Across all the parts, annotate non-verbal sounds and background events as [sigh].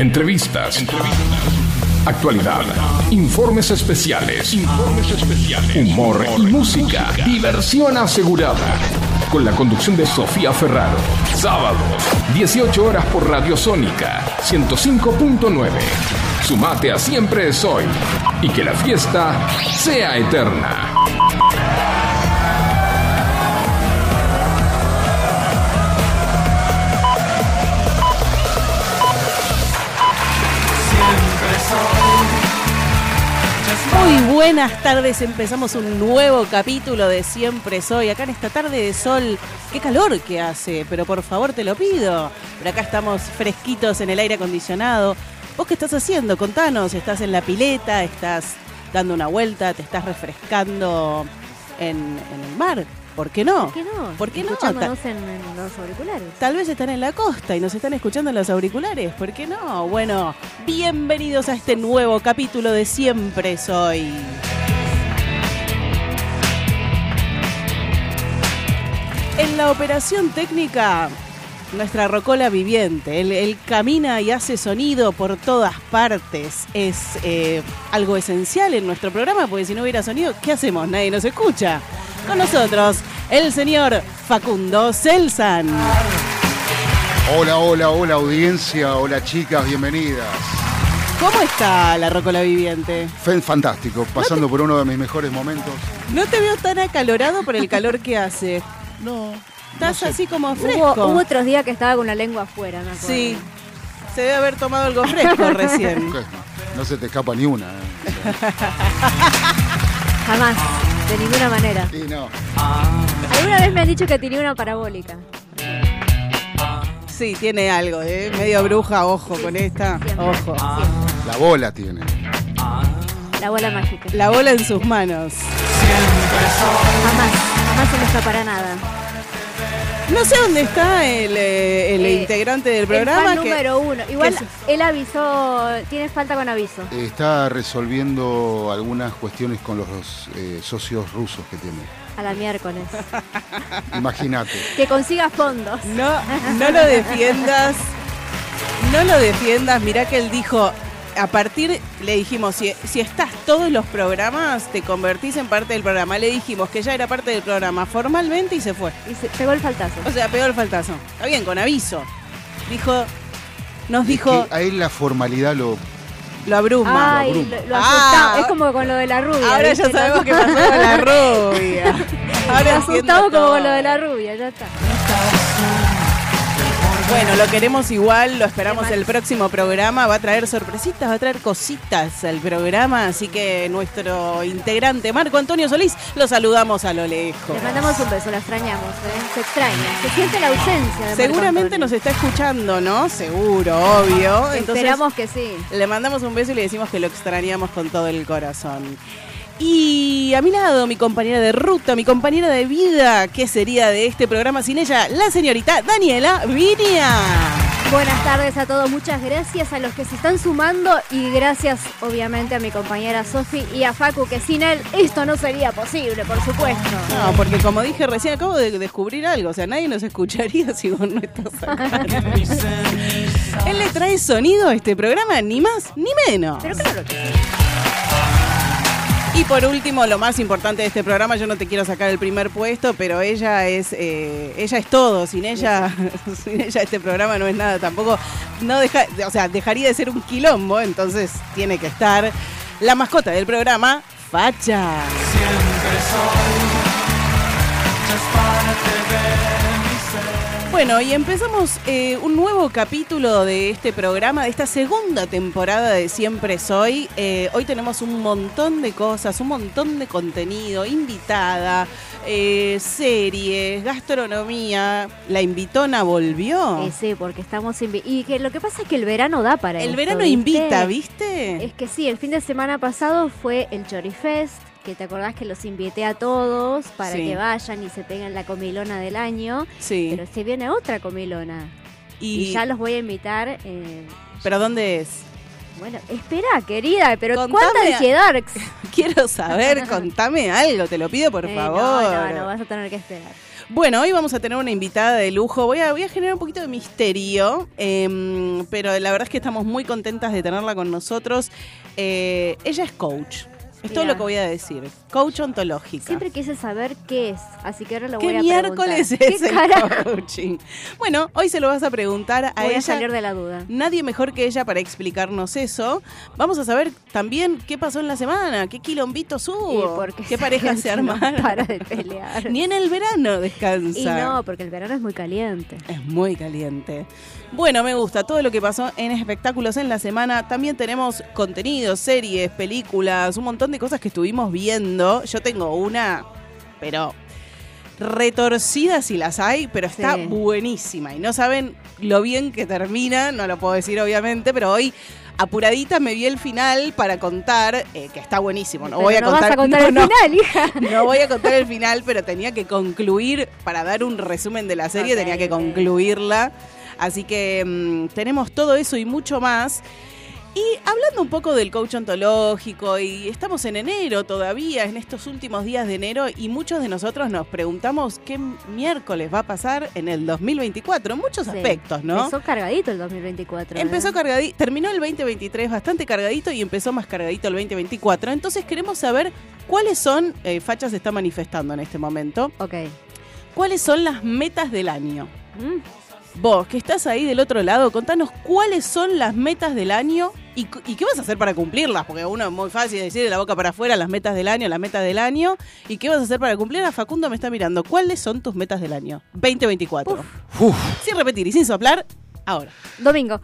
Entrevistas. Actualidad. Informes especiales. Humor y música. Diversión asegurada. Con la conducción de Sofía Ferraro. Sábado, 18 horas por Radio Sónica 105.9. Sumate a Siempre es hoy. Y que la fiesta sea eterna. Buenas tardes, empezamos un nuevo capítulo de Siempre Soy, acá en esta tarde de sol, qué calor que hace, pero por favor te lo pido, pero acá estamos fresquitos en el aire acondicionado. ¿Vos qué estás haciendo? Contanos, ¿estás en la pileta? ¿Estás dando una vuelta? ¿Te estás refrescando en, en el mar? ¿Por qué no? ¿Por qué no? ¿Por qué no? Escuchándonos en, en los auriculares. Tal vez están en la costa y nos están escuchando en los auriculares. ¿Por qué no? Bueno, bienvenidos a este nuevo capítulo de Siempre Soy. En la operación técnica, nuestra rocola viviente. Él, él camina y hace sonido por todas partes. Es eh, algo esencial en nuestro programa, porque si no hubiera sonido, ¿qué hacemos? Nadie nos escucha. Con nosotros, el señor Facundo Celsan. Hola, hola, hola audiencia, hola chicas, bienvenidas. ¿Cómo está la rocola viviente? Fantástico, pasando por uno de mis mejores momentos. No te veo tan acalorado por el calor que hace. No. Estás sé. así como Hubo, fresco. hubo otros días que estaba con la lengua afuera, me acuerdo. Sí. Se debe haber tomado algo fresco [laughs] recién. No se te escapa ni una. ¿eh? [laughs] Jamás, de ninguna manera. Sí, no. Alguna vez me han dicho que tenía una parabólica. Sí, tiene algo, ¿eh? Medio bruja, ojo con esta. Siempre, Ojo. siempre. La bola tiene. La bola mágica. La bola en sus manos. Jamás, jamás se me escapará nada. No sé dónde está el, eh, el Eh, integrante del El programa. fan que- número uno. Igual él avisó, tiene falta con aviso. Está resolviendo algunas cuestiones con los eh, socios rusos que tiene. A la miércoles. [laughs] Imagínate. Que consiga fondos. No, no lo defiendas. No lo defiendas. Mirá que él dijo. A partir, le dijimos, si, si estás todos los programas, te convertís en parte del programa. Le dijimos que ya era parte del programa formalmente y se fue. Y se pegó el faltazo. O sea, pegó el faltazo. Está bien, con aviso. Dijo, nos Es dijo, que a él la formalidad lo. lo abruma. Ay, abruma. lo, lo Ah. Es como con lo de la rubia. Ahora ¿viste? ya sabemos qué pasó con la rubia. Lo [laughs] Ahora asustamos como con lo de la rubia, ya está. Bueno, lo queremos igual, lo esperamos el próximo programa. Va a traer sorpresitas, va a traer cositas al programa. Así que nuestro integrante Marco Antonio Solís lo saludamos a lo lejos. Le mandamos un beso, la extrañamos, ¿eh? Se extraña, se siente la ausencia de Seguramente nos está escuchando, ¿no? Seguro, obvio. Entonces, Esperamos que sí. Le mandamos un beso y le decimos que lo extrañamos con todo el corazón. Y a mi lado, mi compañera de ruta, mi compañera de vida, ¿qué sería de este programa sin ella? La señorita Daniela Vinia. Buenas tardes a todos, muchas gracias a los que se están sumando y gracias obviamente a mi compañera Sofi y a Facu, que sin él esto no sería posible, por supuesto. No, porque como dije recién, acabo de descubrir algo. O sea, nadie nos escucharía [laughs] si vos no estás acá. [laughs] Él le trae sonido a este programa, ni más ni menos. Pero claro que sí. Y por último, lo más importante de este programa, yo no te quiero sacar el primer puesto, pero ella es eh, ella es todo. Sin ella, [laughs] sin ella este programa no es nada. Tampoco, no deja, o sea, dejaría de ser un quilombo. Entonces tiene que estar la mascota del programa, Facha. Bueno, y empezamos eh, un nuevo capítulo de este programa, de esta segunda temporada de Siempre Soy. Eh, hoy tenemos un montón de cosas, un montón de contenido, invitada, eh, series, gastronomía. La invitona volvió. Eh, sí, porque estamos invi- y que lo que pasa es que el verano da para El esto, verano ¿viste? invita, ¿viste? Es que sí, el fin de semana pasado fue el Chorifest, que te acordás que los invité a todos para Sí. que vayan y se peguen la comilona del año. Sí. Pero se viene otra comilona. y, Y, ya los voy a invitar. eh, ¿Pero dónde es? bueno, espera, querida, pero Contame cuánta a- ansiedad. [laughs] Quiero saber, contame algo, te lo pido por [laughs] Eh, favor. No, no, no, vas a tener que esperar. Bueno, hoy vamos a tener una invitada de lujo. Voy a, voy a generar un poquito de misterio, em, pero la verdad es que estamos muy contentas de tenerla con nosotros. Eh, ella es coach. Es todo lo que voy a decir. Coach ontológica. Siempre quise saber qué es, así que ahora lo ¿Qué voy a miércoles preguntar. es ¿Qué el carajo? coaching? Bueno, hoy se lo vas a preguntar a Voy a ella. salir de la duda. Nadie mejor que ella para explicarnos eso. Vamos a saber también qué pasó en la semana, qué quilombitos hubo, qué parejas se no armaron. para de pelear. Ni en el verano descansa. Y no, porque el verano es muy caliente. Es muy caliente. Bueno, me gusta todo lo que pasó en espectáculos en la semana. También tenemos contenidos, series, películas, un montón de cosas que estuvimos viendo. Yo tengo una, pero retorcida si las hay, pero está Sí. buenísima. Y no saben lo bien que termina, no lo puedo decir obviamente, pero hoy apuradita me vi el final para contar, eh, que está buenísimo. No Pero voy a no contar, vas a contar no, el no. final, hija. [laughs] No voy a contar el final, pero tenía que concluir, para dar un resumen de la serie, tenía que concluirla. Así que mm, tenemos todo eso y mucho más. Y hablando un poco del coach ontológico, y estamos en enero todavía, en estos últimos días de enero, y muchos de nosotros nos preguntamos qué miércoles va a pasar en el 2024, en muchos Sí. aspectos, ¿no? Empezó cargadito el 2024. ¿eh? Empezó cargadito, terminó el 2023 bastante cargadito y empezó más cargadito el 2024. Entonces queremos saber cuáles son, eh, Facha se está manifestando en este momento, Ok. cuáles son las metas del año. Mm, Vos, que estás ahí del otro lado, contanos cuáles son las metas del año y, qué vas a hacer para cumplirlas, porque uno es muy fácil decir de la boca para afuera las metas del año, las metas del año, y qué vas a hacer para cumplirlas. Facundo me está mirando, ¿cuáles son tus metas del año 2024? Uf, Sin repetir y sin soplar, ahora. Domingo.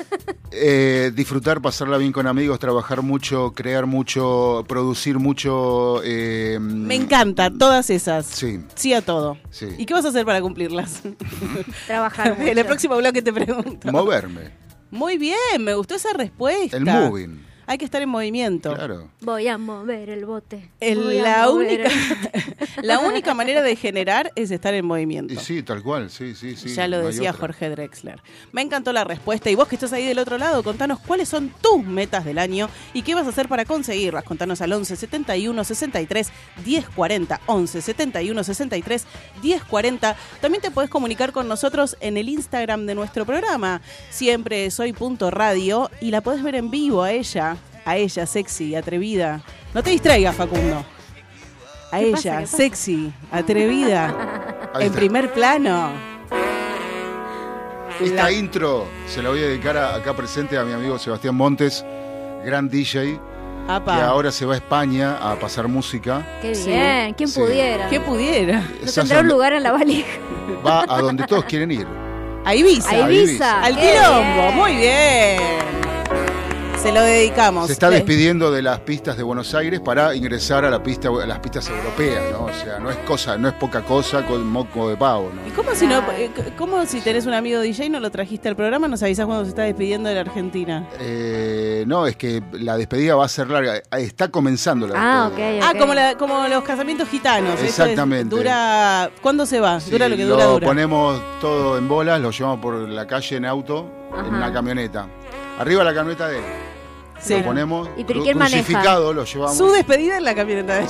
[laughs] eh, disfrutar, pasarla bien con amigos, trabajar mucho, crear mucho, producir mucho. eh, Me encanta, todas esas. Sí, Sí a todo. sí. ¿Y qué vas a hacer para cumplirlas? [laughs] Trabajar mucho. [laughs] en el próximo bloque te pregunto. Moverme. Muy bien, me gustó esa respuesta. El moving. Hay que estar en movimiento. Claro. Voy a mover el bote. El- la, mover única, el- [laughs] la única manera de generar es estar en movimiento. Y sí, tal cual, sí, sí, sí. ya lo no decía. Jorge Drexler. Me encantó la respuesta. Y vos que estás ahí del otro lado, contanos cuáles son tus metas del año y qué vas a hacer para conseguirlas. Contanos al 11 71 63 10 40. 11 71 63 10 40. También te podés comunicar con nosotros en el Instagram de nuestro programa. Siempre soy punto radio y la podés ver en vivo a ella. A ella, sexy, atrevida. No te distraigas, Facundo. A ¿Qué ella, sexy, atrevida, en primer plano. Esta La- intro se la voy a dedicar a- acá presente a mi amigo Sebastián Montes, gran DJ, Apa. que ahora se va a España a pasar música. Qué Sí. bien. ¿Quién Sí. pudiera? ¿Qué pudiera? No tendrá un lugar en la valija. Va a donde todos quieren ir. A Ibiza. A Ibiza. Al quilombo. Muy bien. Se lo dedicamos. Se está despidiendo de las pistas de Buenos Aires para ingresar a, la pista, a las pistas europeas, ¿no? O sea, no es cosa, no es poca cosa con moco de pavo, ¿no? ¿Y cómo si, no, eh, cómo si tenés un amigo DJ y no lo trajiste al programa? ¿Nos avisás cuando se está despidiendo de la Argentina? Eh, no, es que la despedida va a ser larga. Está comenzando la Ah, ok. despedida. Ah, ok. como, la- como los casamientos gitanos. Es- Exactamente. dura. ¿Cuándo se va? Sí, dura lo que dura, dura. ponemos todo en bolas, lo llevamos por la calle en auto, Ajá. en una camioneta. Arriba la camioneta de él. Sí. Lo ponemos ¿Y pero crucificado, lo llevamos. Su despedida en la camioneta de.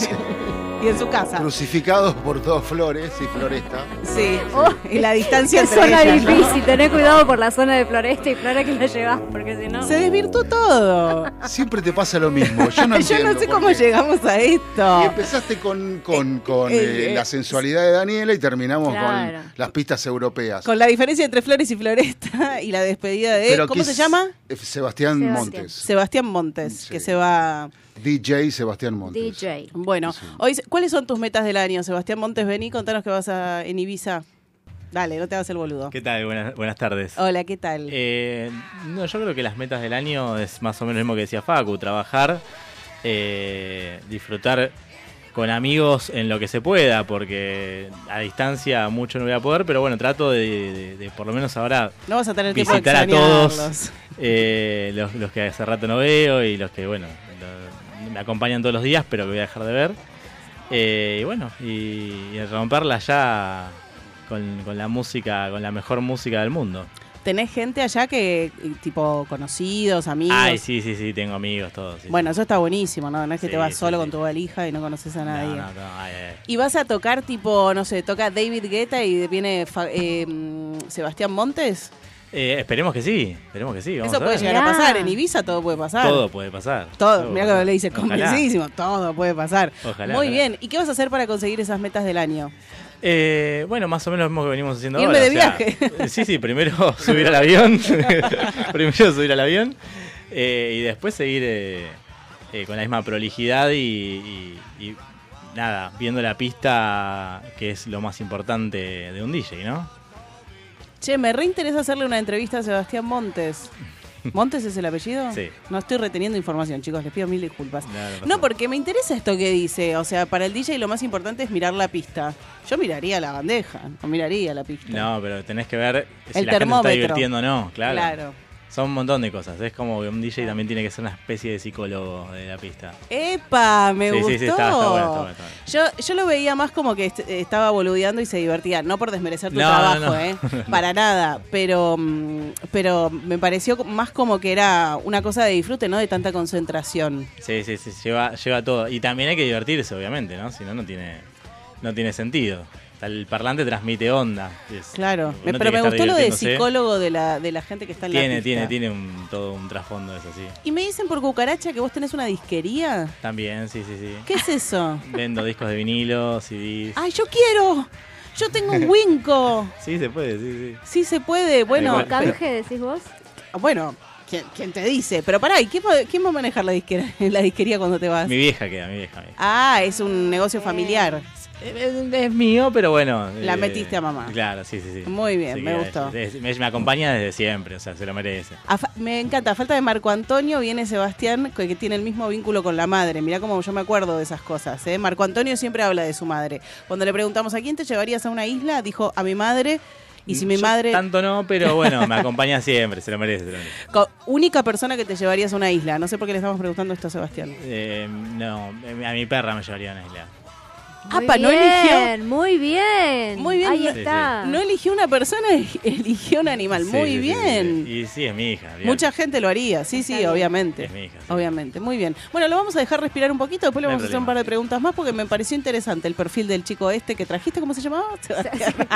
Y en su casa. Crucificados por dos flores y floresta. Sí. Oh, y la distancia entre zona ellas, ¿no? difícil. Tené cuidado por la zona de Floresta y Flora que la llevas, porque si no. Se desvirtuó todo. Siempre te pasa lo mismo. Yo no, [laughs] Yo no sé cómo qué. llegamos a esto. Y empezaste con, con, con, Eh, eh, eh, la sensualidad de Daniela y terminamos Claro. con las pistas europeas. Con la diferencia entre Flores y Floresta [laughs] y la despedida de. Pero ¿Cómo se llama? eh, Sebastián, Sebastián. Montes. Sebastián Montes, Sí. que se va. DJ Sebastián Montes. DJ. Bueno, Sí. hoy, ¿cuáles son tus metas del año? Sebastián Montes, vení, contanos que vas a, en Ibiza. Dale, no te hagas el boludo. ¿Qué tal? Buenas, buenas tardes. Hola, ¿qué tal? Eh, no, yo creo que las metas del año es más o menos lo mismo que decía Facu, trabajar, eh, disfrutar con amigos en lo que se pueda, porque a distancia mucho no voy a poder, pero bueno, trato de, de- de por lo menos ahora no vas a tener tiempo de visitar a todos eh, los, los que hace rato no veo y los que, bueno, me acompañan todos los días, pero que voy a dejar de ver. Eh, y bueno, y, y romperla ya con, con la música, con la mejor música del mundo. ¿Tenés gente allá que, tipo, conocidos, amigos? Ay, sí, sí, sí, tengo amigos, todos. sí, Bueno, sí. eso está buenísimo, ¿no? No es que Sí, te vas solo con tu valija y no conoces a nadie. No, no, no, ay, ay. Y vas a tocar, tipo, no sé, toca David Guetta y viene eh, mm, Sebastián Montes. Eh, esperemos que sí, esperemos que sí. Vamos Eso a puede llegar a Mirá. pasar. En Ibiza todo puede pasar. Todo puede pasar. Todo, mira puede que le dice convencidísimo, todo puede pasar. Ojalá, Muy ojalá. bien. ¿Y qué vas a hacer para conseguir esas metas del año? Eh, bueno, más o menos lo mismo que venimos haciendo Irme ahora. de o sea, viaje. eh, Sí, sí, primero [laughs] subir al avión. [laughs] primero subir al avión. eh, y después seguir eh, eh, con la misma prolijidad y, y- y nada, viendo la pista, que es lo más importante de un DJ, ¿no? Che, me reinteresa hacerle una entrevista a Sebastián Montes. [laughs] ¿Montes es el apellido? Sí. No estoy reteniendo información, chicos, les pido mil disculpas. No, porque me interesa esto que dice. O sea, para el DJ lo más importante es mirar la pista. Yo miraría la bandeja, no miraría la pista. No, pero tenés que ver si El la gente se está termómetro. divirtiendo o no, claro. Claro. Son un montón de cosas. Es como que un DJ también tiene que ser una especie de psicólogo de la pista. ¡Epa! Me Sí, gustó. sí, está- está bueno, está bueno, está bueno. Yo, yo lo veía más como que est- estaba boludeando y se divertía. No por desmerecer tu No, trabajo, no, [laughs] no. ¿eh? Para nada. Pero, mm, pero me pareció más como que era una cosa de disfrute, ¿no? De tanta concentración. Sí, sí, sí, lleva, lleva todo. Y también hay que divertirse, obviamente, ¿no? Si no, no tiene, no tiene sentido. El parlante transmite onda. Es- Claro. Me- tiene pero me gustó lo de psicólogo de la, de la gente que está en la Tiene, pista. tiene, tiene un, todo un trasfondo de eso, sí. Y me dicen por cucaracha que vos tenés una disquería. También, sí, sí, sí. ¿Qué es eso? [laughs] Vendo discos de vinilo, CDs. ¡Ay, yo quiero! Yo tengo un Winco. [laughs] Sí, se puede, sí, sí. Sí se puede. Bueno, Igual. ¿Canje decís vos? bueno, ¿quién, quién te dice? Pero pará, ¿y quién, va- quién va a manejar la disquera, [laughs] la disquería cuando te vas? Mi vieja queda, mi vieja. mi vieja. Ah, es un negocio familiar. Es, mío, pero bueno. La eh, metiste a mamá. Claro, sí, sí, sí. Muy bien, me que gustó. es- es- me, acompaña desde siempre, o sea, se lo merece. A me encanta, a falta de Marco Antonio viene Sebastián, que tiene el mismo vínculo con la madre. Mirá cómo yo me acuerdo de esas cosas. ¿eh? Marco Antonio siempre habla de su madre. Cuando le preguntamos a quién te llevarías a una isla, dijo a mi madre. Y si mi Yo madre, Tanto no, pero bueno, me acompaña siempre, se lo merece. Se lo merece. co- única persona que te llevarías a una isla. No sé por qué le estamos preguntando esto a Sebastián. Eh, no, a mi perra me llevaría a una isla. Muy Apa, ¿no bien, eligió? Muy bien. Muy bien. Ahí está. No eligió una persona, [laughs] eligió un animal. Sí, Muy sí, bien. sí. Y sí, es mi hija. bien. Mucha gente lo haría, sí, sí, bien. obviamente. Es mi hija, sí. Obviamente, muy bien. Bueno, lo vamos a dejar respirar un poquito, después le No vamos a hacer un par de preguntas más porque me pareció interesante el perfil del chico este que trajiste, ¿cómo se llamaba? [laughs] Sebastián. [laughs]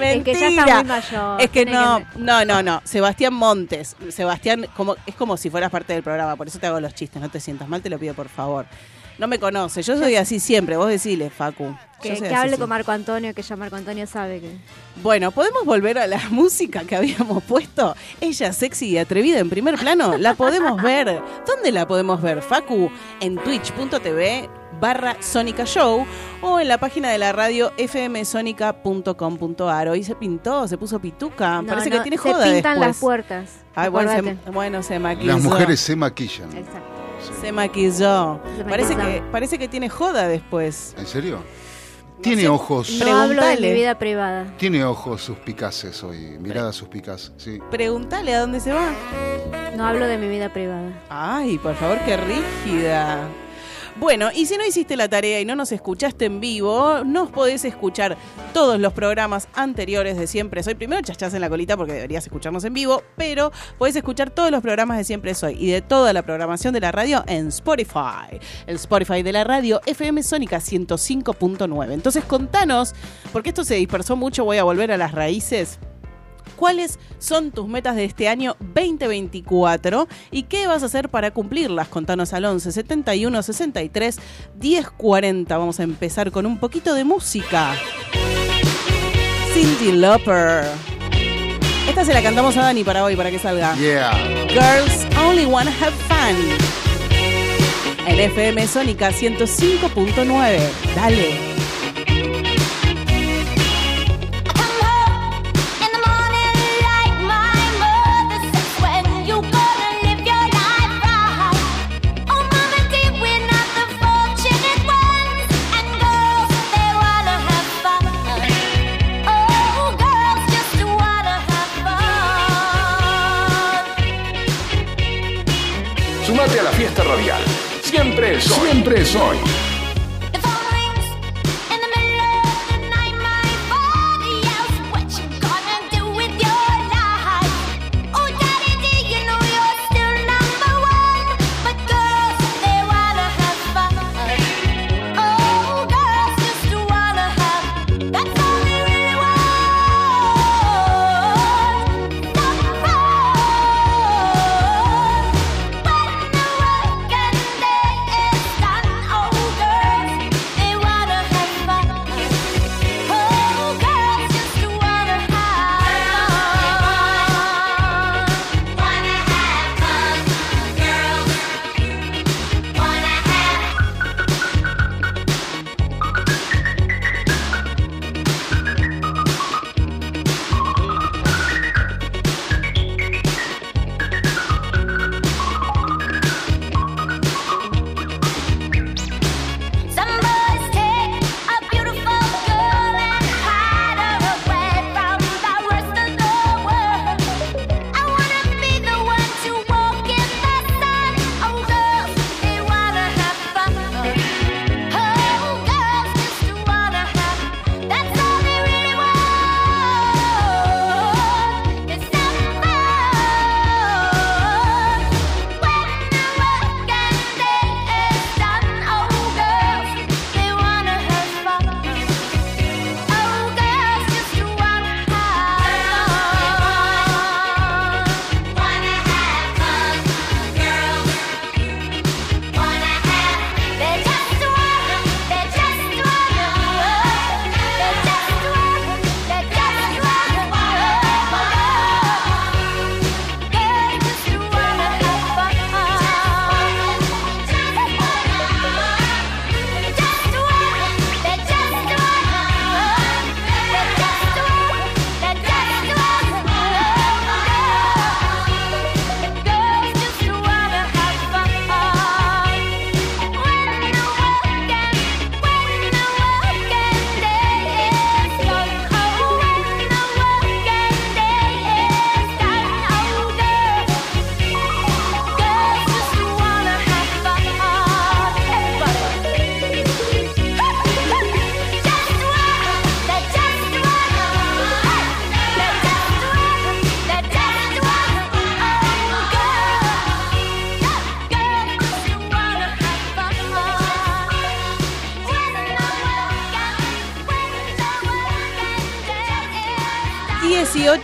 Es que ya está Mentira. muy mayor. Es que no, no, no, no. Sebastián Montes. Sebastián, como, es como si fueras parte del programa, por eso te hago los chistes, no te sientas mal, te lo pido por favor. No me conoce, yo soy así siempre, vos decile, Facu. Que, hable con Marco Antonio, que ya Marco Antonio sabe que. Bueno, ¿podemos volver a la [laughs] música que habíamos puesto? Ella sexy y atrevida en primer plano, la podemos ver. ¿Dónde la podemos ver, Facu? En twitch.tv barra Sónica Show o en la página de la radio fmsonica.com.ar. Hoy se pintó, se puso pituca. No, Parece no, que tiene se joda pintan después. las puertas. Ay, bueno, se, bueno, se maquilló. Las mujeres se maquillan. Exacto. Se maquilló. Se Parece que, parece que tiene joda después. ¿En serio? Tiene sé. ojos. No hablo de Preguntale. mi vida privada. Tiene ojos suspicaces hoy, miradas suspicaces, sí. Pregúntale a dónde se va. No hablo de mi vida privada. Ay, por favor, qué rígida. Bueno, y si no hiciste la tarea y no nos escuchaste en vivo, nos podés escuchar todos los programas anteriores de Siempre Soy. Primero chachás en la colita porque deberías escucharnos en vivo, pero podés escuchar todos los programas de Siempre Soy y de toda la programación de la radio en Spotify. El Spotify de la radio FM Sónica 105.9. Entonces contanos, porque esto se dispersó mucho, voy a volver a las raíces. ¿Cuáles son tus metas de este año 2024 y qué vas a hacer para cumplirlas? Contanos al 11 71 63 10 40. Vamos a empezar con un poquito de música. Cindy Lauper. Esta se la cantamos a Dani para hoy, para que salga. Yeah. Girls Only Wanna Have Fun. En FM Sónica 105.9. Dale. Siempre soy. Siempre soy.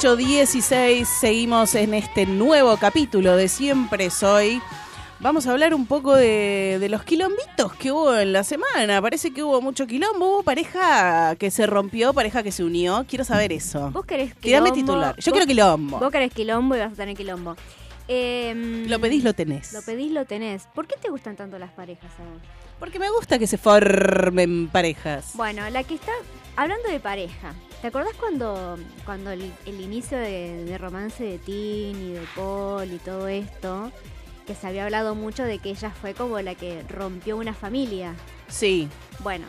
18.16, seguimos en este nuevo capítulo de Siempre Soy. Vamos a hablar un poco de, de los quilombitos que hubo en la semana. Parece que hubo mucho quilombo. Hubo pareja que se rompió, pareja que se unió. Quiero saber eso. Vos querés titular. Yo vos- quiero quilombo. Vos querés quilombo y vas a tener quilombo. Em, Lo pedís, lo tenés. Lo pedís, lo tenés. ¿Por qué te gustan tanto las parejas a vos? Porque me gusta que se formen parejas. Bueno, la que está hablando de pareja. ¿Te acordás cuando, cuando el, el inicio de, de romance de Tin y de Paul y todo esto? Que se había hablado mucho de que ella fue como la que rompió una familia. Sí. Bueno,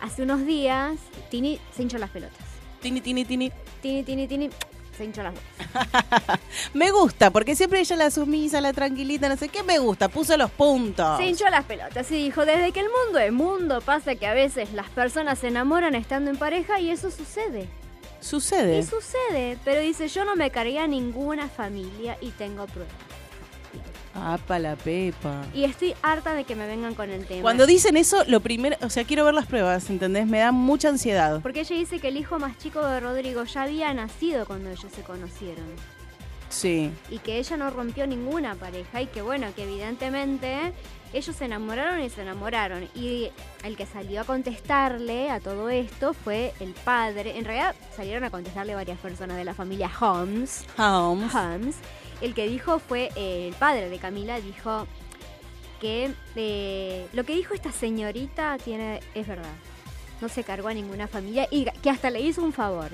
hace unos días Tini se hinchó las pelotas. Tini, tini, tini. Tini, Tini, Tini se hinchó las bolas. [laughs] Me gusta, porque siempre ella la sumisa, la tranquilita, no sé qué. Me gusta, puso los puntos. Se hinchó las pelotas y dijo, desde que el mundo es mundo, pasa que a veces las personas se enamoran estando en pareja y eso sucede. Sucede. Y sucede, pero dice, yo no me cargué a ninguna familia y tengo pruebas. Apa la pepa. Y estoy harta de que me vengan con el tema. Cuando dicen eso, lo primero, o sea, quiero ver las pruebas, ¿entendés? Me da mucha ansiedad. Porque ella dice que el hijo más chico de Rodrigo ya había nacido cuando ellos se conocieron. Sí. Y que ella no rompió ninguna pareja y que bueno, que evidentemente ellos se enamoraron y se enamoraron. Y el que salió a contestarle a todo esto fue el padre. En realidad salieron a contestarle varias personas de la familia Holmes. Holmes. Holmes. El que dijo fue eh, el padre de Camila, dijo que eh, lo que dijo esta señorita tiene es verdad. No se cargó a ninguna familia y que hasta le hizo un favor.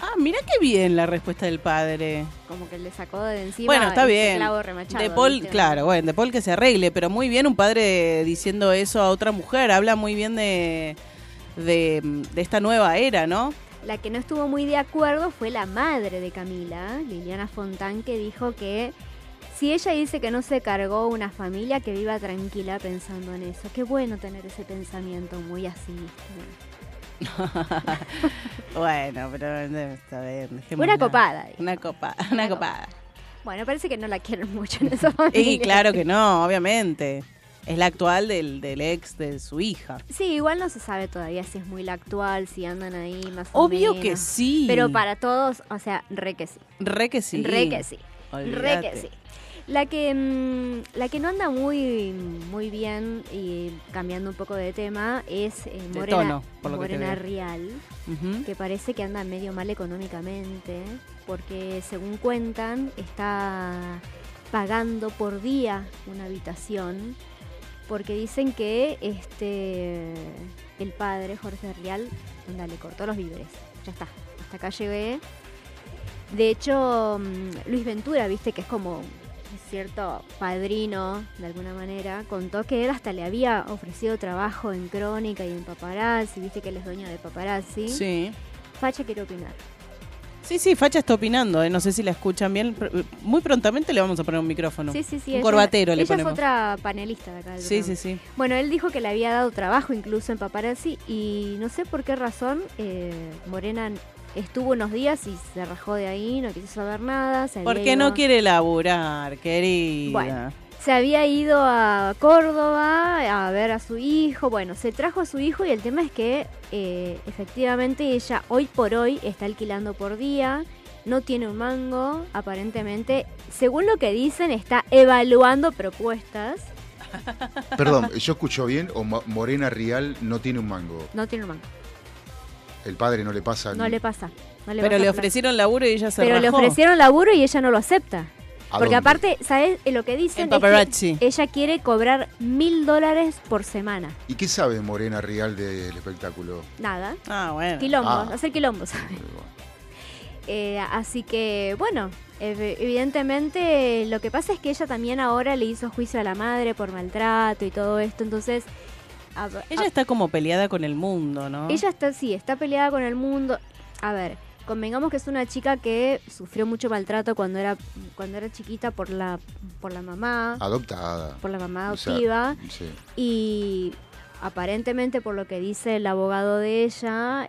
Ah, mira qué bien la respuesta del padre. Como que le sacó de encima bueno, está bien. remachado, De Paul, ¿viste? claro, bueno, de Paul que se arregle, pero muy bien un padre diciendo eso a otra mujer. Habla muy bien de, de, de esta nueva era, ¿no? La que no estuvo muy de acuerdo fue la madre de Camila, Liliana Fontán, que dijo que si ella dice que no se cargó una familia, que viva tranquila pensando en eso. Qué bueno tener ese pensamiento muy así. [laughs] bueno, pero está bien. Una copada. Una copada, una copada. Bueno, parece que no la quieren mucho en esa [laughs] familia. Y claro que no, obviamente. Es la actual del, del ex de su hija. Sí, igual no se sabe todavía si es muy la actual, si andan ahí más o Obvio menos. que sí. Pero para todos, o sea, re que sí. Re que sí. Re que sí. Re que sí. La que, mm, la que no anda muy, muy bien y cambiando un poco de tema es eh, De Morena, tono, por lo que te Morena. Rial, Ujú. que parece que anda medio mal económicamente, porque según cuentan está pagando por día una habitación, porque dicen que este el padre Jorge Rial, le cortó los víveres. Ya está, hasta acá llegué. De hecho, mm, Luis Ventura, viste que es como cierto padrino, de alguna manera, contó que él hasta le había ofrecido trabajo en Crónica y en Paparazzi, viste que él es dueño de Paparazzi. Sí. Facha quiere opinar. Sí, sí, Facha está opinando, eh, no sé si la escuchan bien. Pr- Muy prontamente le vamos a poner un micrófono. Sí, sí, sí. Un ella- corbatero le ella ponemos. es otra panelista de acá. del Sí, programa. sí, sí. Bueno, él dijo que le había dado trabajo incluso en Paparazzi y no sé por qué razón eh, Morena estuvo unos días y se rajó de ahí, no quiso saber nada. Se Porque no quiere laburar, querida. Bueno. Se había ido a Córdoba a ver a su hijo. Bueno, se trajo a su hijo y el tema es que eh, efectivamente ella hoy por hoy está alquilando por día. No tiene un mango, aparentemente. Según lo que dicen, está evaluando propuestas. [laughs] Perdón, ¿yo escucho bien o Mo- Morena Rial no tiene un mango? No tiene un mango. El padre no le pasa No ni- le pasa. no le Pero pasa le ofrecieron laburo y ella se Pero le ofrecieron laburo y ella no lo acepta. ¿A Porque dónde? aparte, ¿sabes? Eh, Lo que dicen En es paparazzi. que ella quiere cobrar mil dólares por semana. ¿Y qué sabe Morena Rial del espectáculo? Nada. Ah, bueno. Quilombos, Ah. hacer quilombos. Eh, así que, bueno, ev- evidentemente lo que pasa es que ella también ahora le hizo juicio a la madre por maltrato y todo esto, entonces... a- Ella a- está como peleada con el mundo, ¿no? ella está, sí, está peleada con el mundo. A ver, convengamos que es una chica que sufrió mucho maltrato cuando era, cuando era chiquita por la, por la mamá, Adoptada. por la mamá O sea, adoptiva. sí. Y aparentemente, por lo que dice el abogado de ella,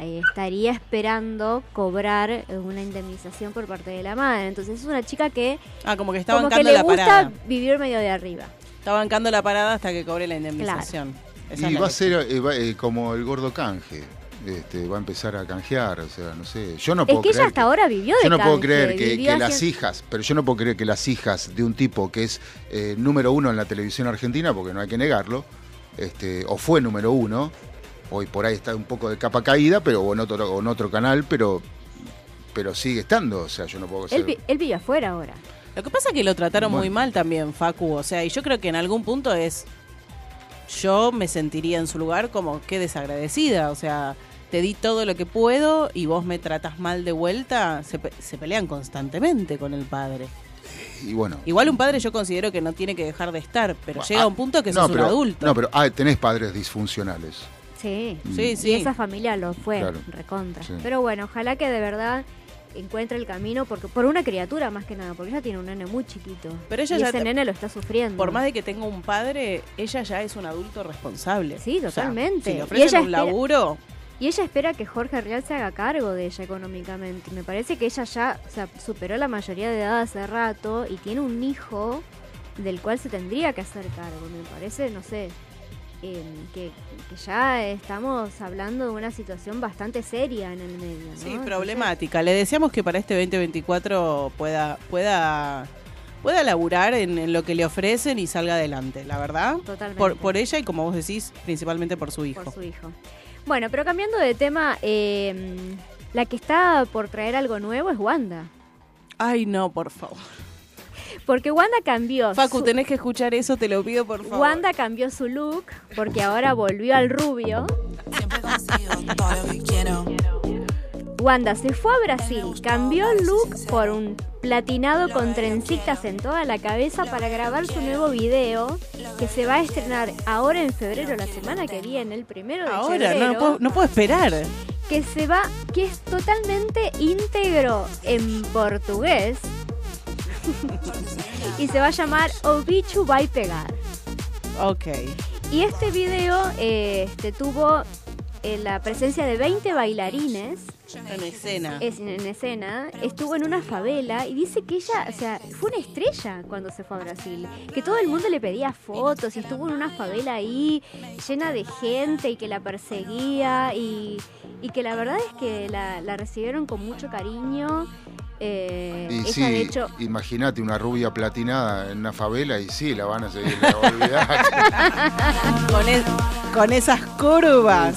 eh, estaría esperando cobrar una indemnización por parte de la madre. Entonces es una chica que Ah, como que está como que bancando le la gusta parada. vivir medio de arriba. Está bancando la parada hasta que cobre la indemnización. Esa es Y la va a ser eh, va- eh, como el gordo canje. Este, va a empezar a canjear, o sea, no sé. Yo no Es puedo que ella creer hasta ahora vivió de Yo no puedo creer que, las hijas, pero yo no puedo creer que las hijas de un tipo que es eh, número uno en la televisión argentina, porque no hay que negarlo, este, o fue número uno, hoy por ahí está un poco de capa caída, pero o en otro, o en otro canal, pero, pero sigue estando, o sea, yo no puedo Él, vi- él vive afuera ahora. Lo que pasa es que lo trataron muy mal también, Facu. O sea, y yo creo que en algún punto es. Yo me sentiría en su lugar como que desagradecida. O sea, te di todo lo que puedo y vos me tratas mal de vuelta. Se, pe- se pelean constantemente con el padre. Y bueno. Igual un padre yo considero que no tiene que dejar de estar, pero Ah, llega un punto que no, sos pero, un adulto. No, pero ah, tenés padres disfuncionales. Sí. Sí, Y sí. esa familia lo fue, Claro. recontra. Sí. Pero bueno, ojalá que de verdad encuentre el camino porque por una criatura más que nada, porque ella tiene un nene muy chiquito. Pero ella y ya ese te- nene lo está sufriendo. Por más de que tenga un padre, ella ya es un adulto responsable. Sí, O sea, totalmente. si le Y ofrecen ella un espera- laburo, Y ella espera que Jorge Real se haga cargo de ella económicamente. Me parece que ella ya o sea, superó la mayoría de edad hace rato y tiene un hijo del cual se tendría que hacer cargo. Me parece, no sé, eh, que, que ya estamos hablando de una situación bastante seria en el medio. ¿no? Sí, Entonces, problemática. Le deseamos que para este 2024 pueda pueda pueda laburar en, en lo que le ofrecen y salga adelante, la verdad. Totalmente. Por, por ella y como vos decís, principalmente por su hijo. por su hijo. Bueno, pero cambiando de tema, eh, la que está por traer algo nuevo es Wanda. Ay, no, por favor. Porque Wanda cambió. Facu, su- tenés que escuchar eso, te lo pido, por favor. Wanda cambió su look porque ahora volvió al rubio. Siempre consigo todo lo que quiero. Wanda se fue a Brasil, cambió el look por un platinado con trencitas en toda la cabeza para grabar su nuevo video que se va a estrenar ahora en febrero, la semana que viene, el primero de Ahora, febrero. no, no puedo, no puedo esperar. que se va, que es totalmente íntegro en portugués. [laughs] y se va a llamar O Bicho Vai Pegar. Ok. Y este video eh, este, tuvo eh, la presencia de 20 bailarines En escena. es- en escena. Estuvo en una favela y dice que ella, o sea, fue una estrella cuando se fue a Brasil. Que todo el mundo le pedía fotos y estuvo en una favela ahí llena de gente y que la perseguía y, y que la verdad es que la, la recibieron con mucho cariño. Eh, Y sí, hecho imagínate una rubia platinada en una favela y sí, la van a seguir, la [laughs] van a olvidar. Con, es- con esas curvas.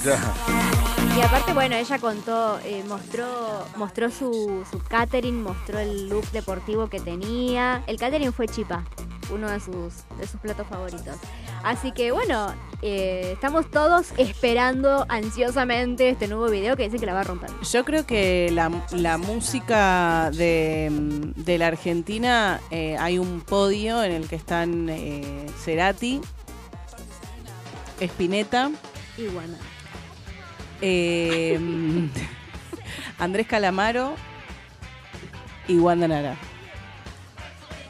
Y aparte, bueno, ella contó, eh, mostró, mostró su, su catering, mostró el look deportivo que tenía. El catering fue chipa, uno de sus, de sus platos favoritos. Así que bueno, eh, estamos todos esperando ansiosamente este nuevo video que dice que la va a romper. Yo creo que la, la música de, de la Argentina eh, hay un podio en el que están eh, Cerati, Spinetta, Y bueno, eh, [laughs] Andrés Calamaro y Wanda Nara.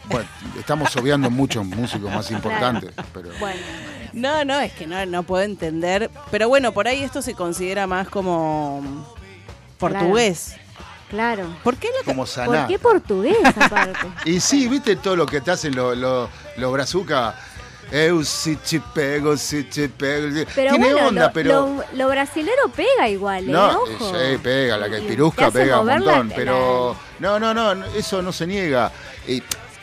Bueno, estamos obviando muchos músicos más importantes, pero bueno. No, no, es que no, no puedo entender. Pero bueno, por ahí esto se considera más como portugués. Claro. ¿Por qué como ¿Por qué portugués aparte? [laughs] Y sí, viste todo lo que te hacen los lo, los brazucas. Eu si te pego, si te pego. Pero Tiene bueno, onda, lo, pero. lo- lo brasilero pega igual, ¿eh? No, Ojo. sí, pega, la que hace pega un la- montón, pero no, no, no, eso no se niega. Y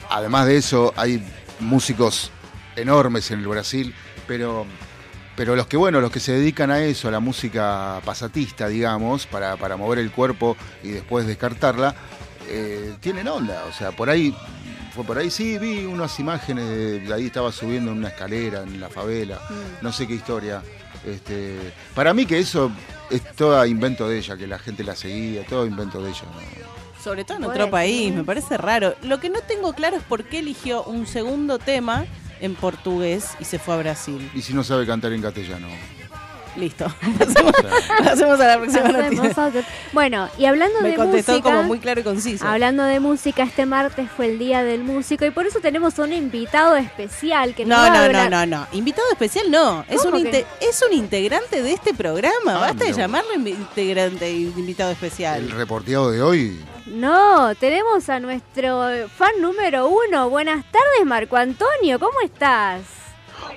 además de eso, hay músicos enormes en el Brasil, pero, pero los que, bueno, los que se dedican a eso, a la música pasatista, digamos, para, para mover el cuerpo y después descartarla, eh, tienen onda. O sea, por ahí, fue por ahí, sí, vi unas imágenes, de, de ahí estaba subiendo en una escalera en la favela, Mm. no sé qué historia. Este, para mí que eso es todo invento de ella, que la gente la seguía, todo invento de ella. ¿no? Sobre todo en otro país, me parece raro. Lo que no tengo claro es por qué eligió un segundo tema en portugués y se fue a Brasil. Y si no sabe cantar en castellano. Listo. [laughs] Pasemos, pasemos a la próxima noticia. Bueno, y hablando Me de contestó música, como muy claro y conciso. hablando de música, este martes fue el día del músico y por eso tenemos un invitado especial que nos No, va a no, no, hablar- no, no. Invitado especial no. Es un, ¿Cómo que inte- es un integrante de este programa. Ah, Basta de llamarlo integrante invitado especial. El reporteado de hoy, No, tenemos a nuestro fan número uno. Buenas tardes, Marco Antonio, ¿cómo estás?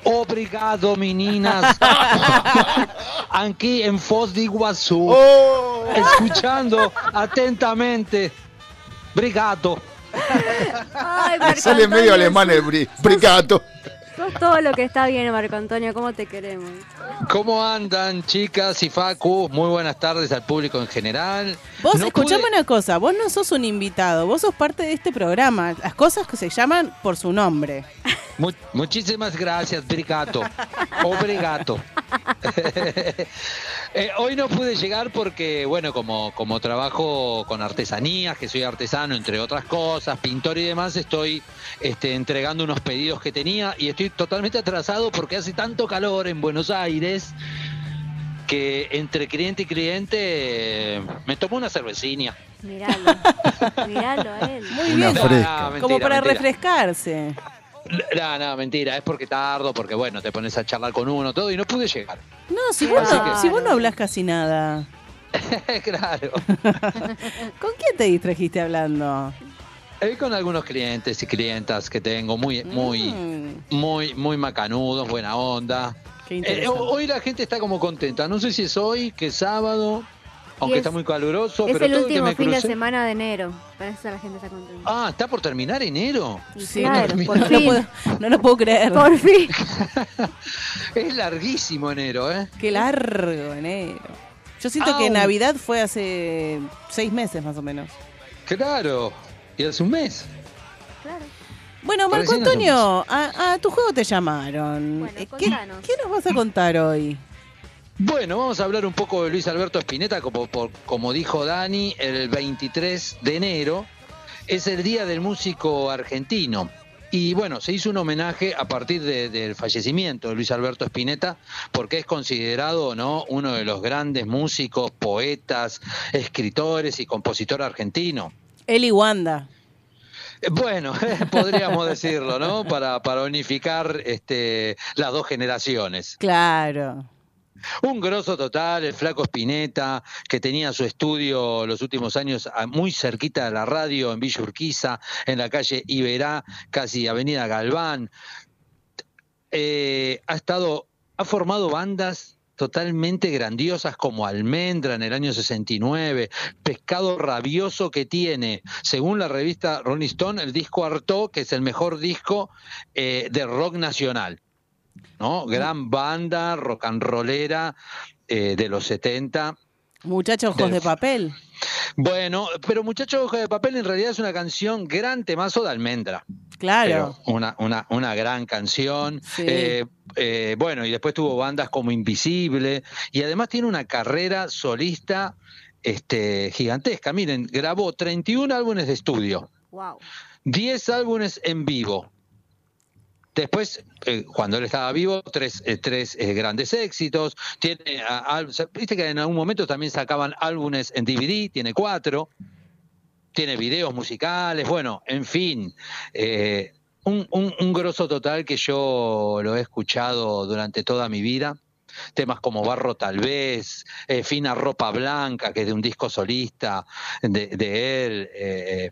Obrigado, meninas. [laughs] Aquí en Foz de Iguazú. ¡Oh! Escuchando atentamente. Obrigado. Ay, Marco sale medio alemán el bri- bricato. Sos todo lo que está bien, Marco Antonio. ¿Cómo te queremos? ¿Cómo andan, chicas y Facu? Muy buenas tardes al público en general. Vos, No escuchame pude- una cosa, vos no sos un invitado, vos sos parte de este programa. Las cosas que se llaman por su nombre. Mu- muchísimas gracias, Brigato. Obrigato. [laughs] Eh, hoy no pude llegar porque, bueno, como, como trabajo con artesanías, que soy artesano, entre otras cosas, pintor y demás, estoy este, entregando unos pedidos que tenía y estoy totalmente atrasado porque hace tanto calor en Buenos Aires que entre cliente y cliente eh, me tomo una cervecina. Miralo. [laughs] Miralo a él. Muy Una bien. No, mentira, como para mentira. refrescarse. No, no, mentira, es porque tardo, porque bueno, te pones a charlar con uno, todo, y no pude llegar. No, si vos, no, que- si vos no hablas casi nada. [laughs] claro. [laughs] ¿Con quién te distrajiste hablando? Eh, con algunos clientes y clientas que tengo muy, muy, Mm, muy, muy macanudos, buena onda. Eh, interesante. hoy la gente está como contenta. No sé si es hoy, que es sábado, aunque es- está muy caluroso, Es pero el todo el que último me fin de semana de enero. Para eso la gente está contenta. Ah, está por terminar enero. Sí, claro, no, por no, fin. puedo, no lo puedo creer. Por fin. [laughs] Es larguísimo enero, ¿eh? Qué largo enero. Yo siento que. Navidad fue hace seis meses más o menos. Claro. Y hace un mes. Claro. Bueno, Marco Recién Antonio, a, a tu juego te llamaron. Bueno, Eh, ¿Qué, contanos. qué nos vas a contar hoy? Bueno, vamos a hablar un poco de Luis Alberto Spinetta, como, por- como dijo Dani, el 23 de enero es el Día del Músico Argentino. Y bueno, se hizo un homenaje a partir de- del fallecimiento de Luis Alberto Spinetta, porque es considerado ¿no? uno de los grandes músicos, poetas, escritores y compositor argentino. Eli Wanda. Eh, Bueno, [laughs] podríamos decirlo, ¿no? Para, para unificar este, las dos generaciones. Claro. Un grosso total, el flaco Spinetta, que tenía su estudio los últimos años a- muy cerquita de la radio, en Villa Urquiza, en la calle Iberá, casi Avenida Galván. Eh, ha estado, ha formado bandas totalmente grandiosas como Almendra en el año 69, Pescado Rabioso que tiene, según la revista Rolling Stone, el disco Artaud, que es el mejor disco eh, de rock nacional. ¿no? Gran banda rock and rollera eh, de los 70. Muchachos ojos de papel. Bueno, pero Muchacho Hoja de Papel en realidad es una canción gran temazo de Almendra. Claro. Pero una, una, una gran canción. Sí. Eh, eh, bueno, y después tuvo bandas como Invisible. Y además tiene una carrera solista este, gigantesca. Miren, grabó 31 álbumes de estudio. Wow. 10 álbumes en vivo. Después, eh, cuando él estaba vivo, tres, eh, tres eh, grandes éxitos. Tiene, viste que en algún momento también sacaban álbumes en DVD, tiene cuatro. Tiene videos musicales, bueno, en fin. un, un, un grosso total que yo lo he escuchado durante toda mi vida. Temas como Barro tal vez, Fina Ropa Blanca, que es de un disco solista de, de él. eh,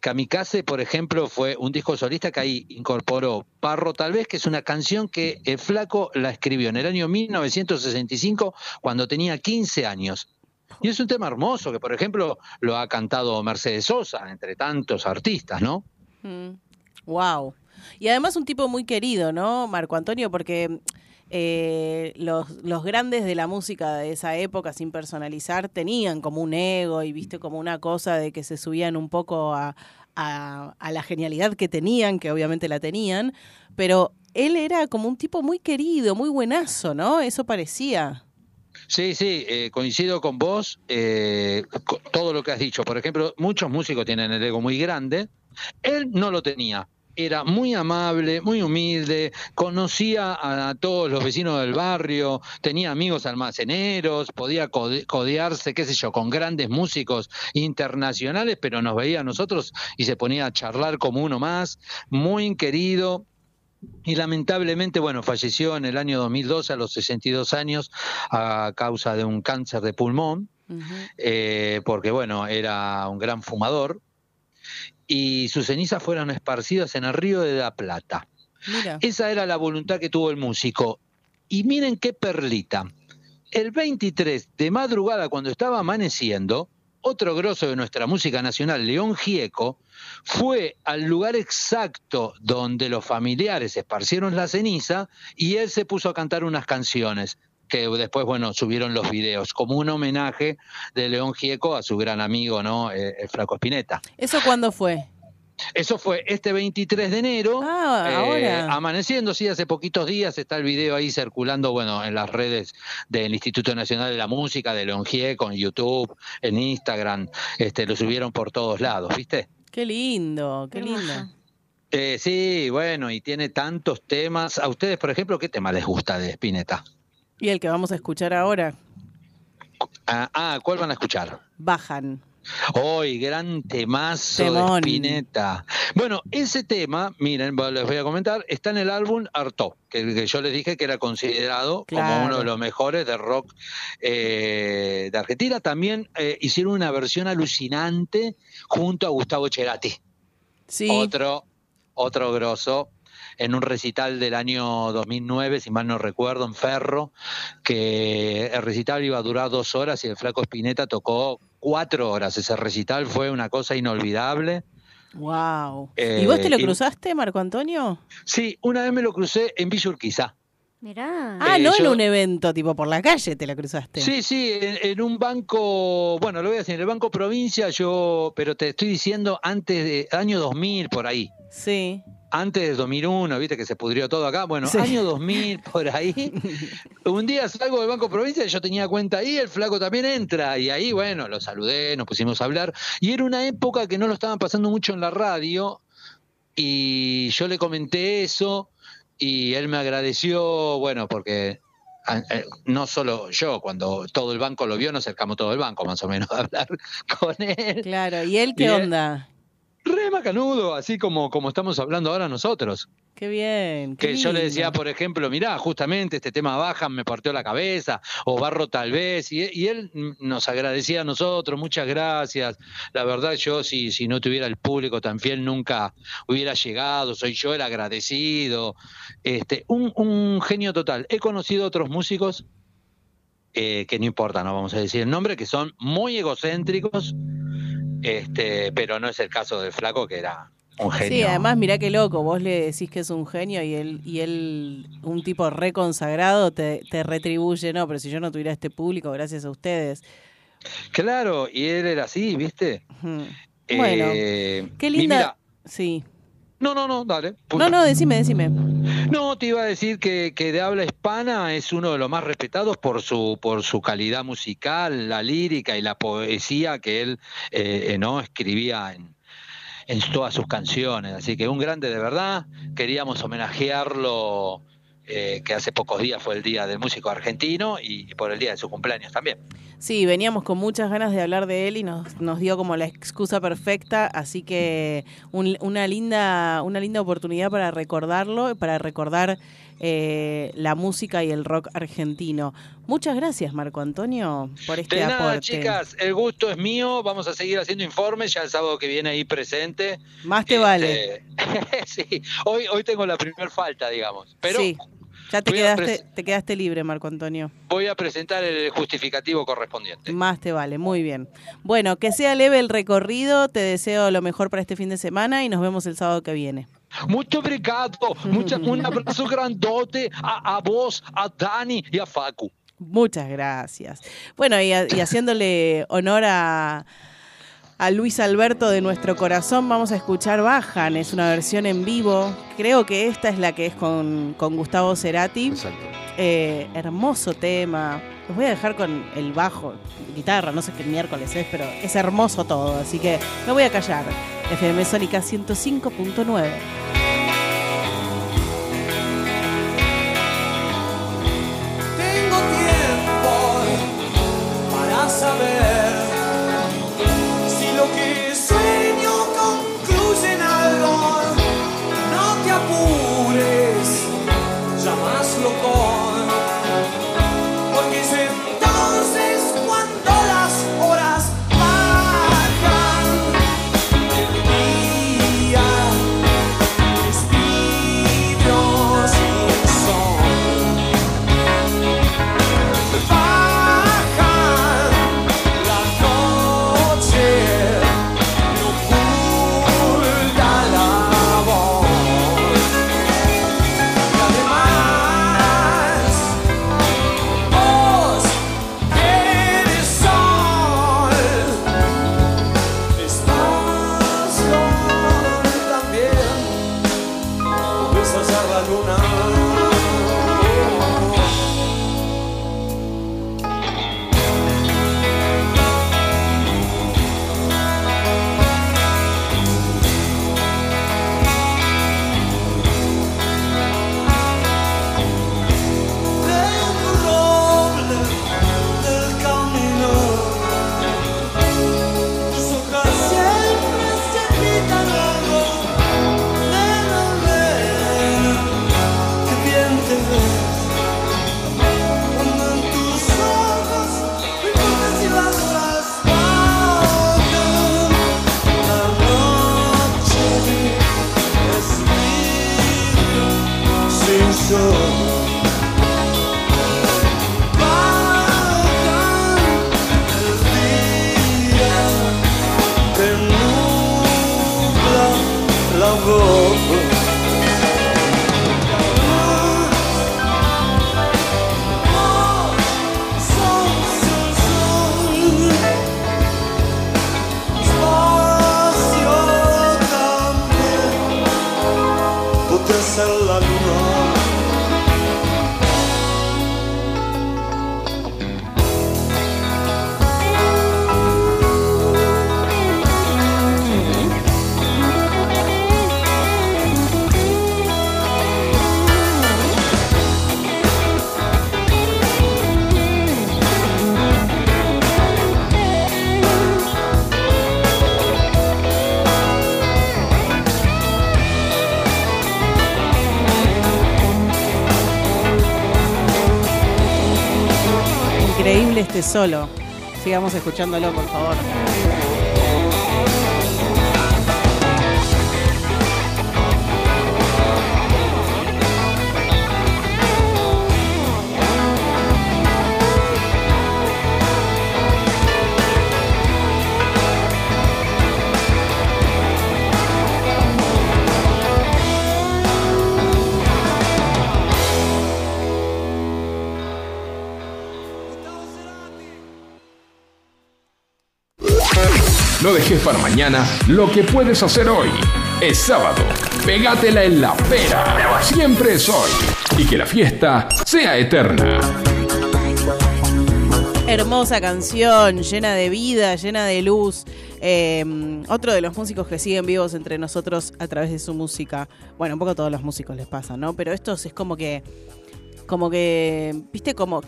Kamikaze, por ejemplo, fue un disco solista que ahí incorporó Barro tal vez, que es una canción que el flaco la escribió en el año 1965 cuando tenía 15 años. Y es un tema hermoso que, por ejemplo, lo ha cantado Mercedes Sosa, entre tantos artistas, ¿no? Wow. Y además un tipo muy querido, ¿no, Marco Antonio? Porque eh, los, los grandes de la música de esa época, sin personalizar, tenían como un ego y viste como una cosa de que se subían un poco a, a, la genialidad que tenían, que obviamente la tenían, pero él era como un tipo muy querido, muy buenazo, ¿no? Eso parecía. Sí, sí, eh, coincido con vos, eh, todo lo que has dicho. Por ejemplo, muchos músicos tienen el ego muy grande. Él no lo tenía. Era muy amable, muy humilde, conocía a, a todos los vecinos del barrio, tenía amigos almaceneros, podía code- codearse, qué sé yo, con grandes músicos internacionales, pero nos veía a nosotros y se ponía a charlar como uno más, muy querido, y lamentablemente, bueno, falleció en el año 2012 a los 62 años a causa de un cáncer de pulmón, eh, porque bueno, era un gran fumador, y sus cenizas fueron esparcidas en el río de la Plata. Mira. Esa era la voluntad que tuvo el músico. Y miren qué perlita. El 23 de madrugada, cuando estaba amaneciendo, otro grosso de nuestra música nacional, León Gieco, fue al lugar exacto donde los familiares esparcieron la ceniza y él se puso a cantar unas canciones que después, bueno, subieron los videos, como un homenaje de León Gieco a su gran amigo, ¿no? Eh, el Flaco Espineta. ¿Eso cuándo fue? Eso fue este 23 de enero. Ah, eh, ahora. Amaneciendo, sí, hace poquitos días está el video ahí circulando, bueno, en las redes del Instituto Nacional de la Música, de León Gieco, en YouTube, en Instagram, este, lo subieron por todos lados, ¿viste? Qué lindo, qué lindo. Eh, sí, bueno, y tiene tantos temas. A ustedes, por ejemplo, ¿qué tema les gusta de Spinetta? Y el que vamos a escuchar ahora, Ah, ah, ¿cuál van a escuchar? Bajan. Hoy, gran temazo Temón. de Spinetta. Bueno, ese tema, miren, les voy a comentar, está en el álbum Arto, que, que yo les dije que era considerado como uno de los mejores de rock eh, de Argentina. También eh, hicieron una versión alucinante junto a Gustavo Cerati, Sí. otro, otro grosso. En un recital del año 2009, si mal no recuerdo, en Ferro, que el recital iba a durar dos horas y el flaco Spinetta tocó cuatro horas. Ese recital fue una cosa inolvidable. Wow. Eh, ¿Y vos te lo y- cruzaste, Marco Antonio? Sí, una vez me lo crucé en Villa Urquiza. Mirá. Ah, Eh, no en un evento, tipo por la calle te la cruzaste. Sí, sí, en, en un banco, bueno, lo voy a decir, en el Banco Provincia, yo, pero te estoy diciendo antes de año 2000 por ahí. Sí. Antes de 2001, viste que se pudrió todo acá. Bueno, Sí. año 2000 [laughs] por ahí. Un día salgo del Banco Provincia, yo tenía cuenta ahí, el flaco también entra. Y ahí, bueno, lo saludé, nos pusimos a hablar. Y era una época que no lo estaban pasando mucho en la radio. Y yo le comenté eso. Y él me agradeció, bueno, porque no solo yo, cuando todo el banco lo vio, nos acercamos todo el banco más o menos [laughs] a hablar con él. Claro. ¿Y él qué onda? Re macanudo, así como, como estamos hablando ahora nosotros. Qué bien. qué Que yo le decía, por ejemplo, mirá, justamente este tema baja me partió la cabeza, o barro tal vez, y, y él nos agradecía a nosotros, muchas gracias. La verdad, yo si, si no tuviera el público tan fiel nunca hubiera llegado, soy yo el agradecido. Este, un, un genio total. He conocido otros músicos eh, que no importa, no vamos a decir el nombre, que son muy egocéntricos, este, pero no es el caso del flaco que era un genio. Sí, además, mirá qué loco, vos le decís que es un genio y él, y él un tipo reconsagrado, te, te retribuye, no, pero si yo no tuviera este público, gracias a ustedes. Claro, y él era así, ¿viste? Ujú. Bueno, Eh, qué linda. mira, Sí. no, no, no, dale. No, no, decime, decime. No, te iba a decir que, que de habla hispana es uno de los más respetados por su por su calidad musical, la lírica y la poesía que él eh, eh, no escribía en, en todas sus canciones. Así que un grande de verdad. Queríamos homenajearlo, eh, que hace pocos días fue el Día del Músico Argentino y por el día de su cumpleaños también. Sí, veníamos con muchas ganas de hablar de él y nos, nos dio como la excusa perfecta, así que un- una linda una linda oportunidad para recordarlo, para recordar eh, la música y el rock argentino. Muchas gracias, Marco Antonio, por este De nada, aporte. chicas, el gusto es mío. Vamos a seguir haciendo informes ya el sábado que viene ahí presente. Más te vale. Este, [laughs] sí, hoy, hoy tengo la primer falta, digamos. Pero sí, ya te quedaste, pres- te quedaste libre, Marco Antonio. voy a presentar el justificativo correspondiente. Más te vale, muy bien. Bueno, que sea leve el recorrido, te deseo lo mejor para este fin de semana y nos vemos el sábado que viene. Muito obrigado. Mucha- [laughs] un abrazo grandote a, a vos, a Dani y a Facu. Muchas gracias. Bueno, y, a- y haciéndole honor a, a Luis Alberto de nuestro corazón, vamos a escuchar Bajan, es una versión en vivo. Creo que esta es la que es con, con Gustavo Cerati. Exacto. Eh, hermoso tema. Los voy a dejar con el bajo, guitarra, no sé qué miércoles es, pero es hermoso todo, así que me voy a callar. FM Sónica 105.9. Tengo tiempo para saber solo. Sigamos escuchándolo, por favor. Dejes para mañana lo que puedes hacer hoy. Es sábado. Pégatela en la pera. Siempre es hoy. Y que la fiesta sea eterna. Hermosa canción, llena de vida, llena de luz. Eh, otro de los músicos que siguen vivos entre nosotros a través de su música. Bueno, un poco a todos los músicos les pasa, ¿no? Pero estos es como que. Como que. ¿Viste? Como.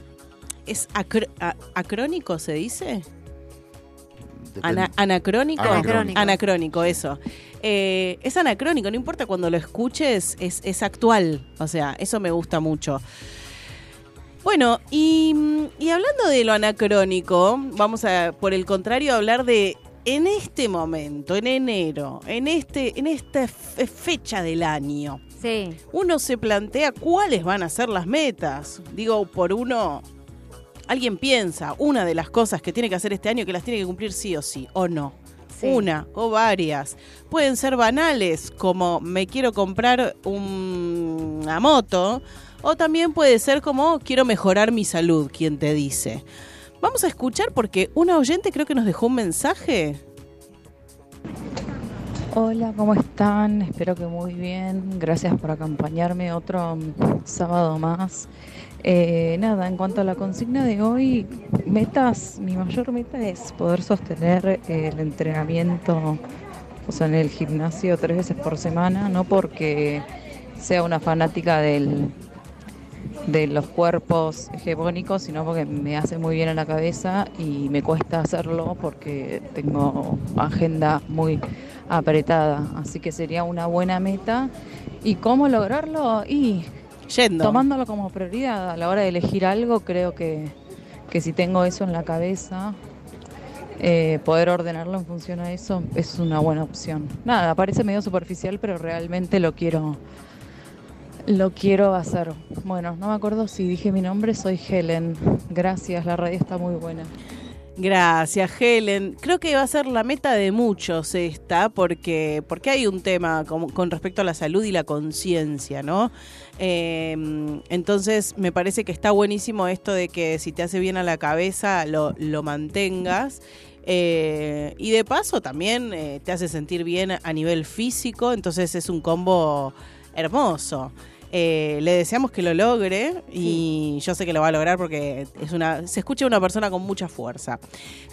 ¿Es acrónico, se dice? Ana- anacrónico. Anacrónico. Anacrónico, eso. Eh, es anacrónico, no importa cuando lo escuches, es, es actual. O sea, eso me gusta mucho. Bueno, y, y hablando de lo anacrónico, vamos a, por el contrario, hablar de en este momento, en enero, en este, en esta fe- fecha del año, Sí, uno se plantea cuáles van a ser las metas. Digo, por uno, alguien piensa una de las cosas que tiene que hacer este año que las tiene que cumplir sí o sí, o no. Sí. Una o varias. Pueden ser banales, como me quiero comprar un- una moto, o también puede ser como quiero mejorar mi salud, quien te dice. Vamos a escuchar porque una oyente creo que nos dejó un mensaje. Hola, ¿cómo están? Espero que muy bien. Gracias por acompañarme otro sábado más. Eh, nada, en cuanto a la consigna de hoy, metas, mi mayor meta es poder sostener el entrenamiento, o sea, en el gimnasio tres veces por semana, no porque sea una fanática del, de los cuerpos hegemónicos, sino porque me hace muy bien a la cabeza y me cuesta hacerlo porque tengo agenda muy apretada. Así que sería una buena meta. ¿Y cómo lograrlo? Y Yendo. tomándolo como prioridad a la hora de elegir algo, creo que, que si tengo eso en la cabeza, eh, poder ordenarlo en función a eso es una buena opción. Nada, parece medio superficial, pero realmente lo quiero lo quiero hacer. Bueno, no me acuerdo si dije mi nombre, soy Helen. Gracias, la radio está muy buena. Gracias, Helen. Creo que va a ser la meta de muchos esta, porque, porque hay un tema con, con respecto a la salud y la conciencia, ¿no? Eh, entonces, me parece que está buenísimo esto de que si te hace bien a la cabeza, lo, lo mantengas. Eh, y de paso también eh, te hace sentir bien a nivel físico, entonces es un combo hermoso. Eh, le deseamos que lo logre y yo sé que lo va a lograr porque es una se escucha una persona con mucha fuerza.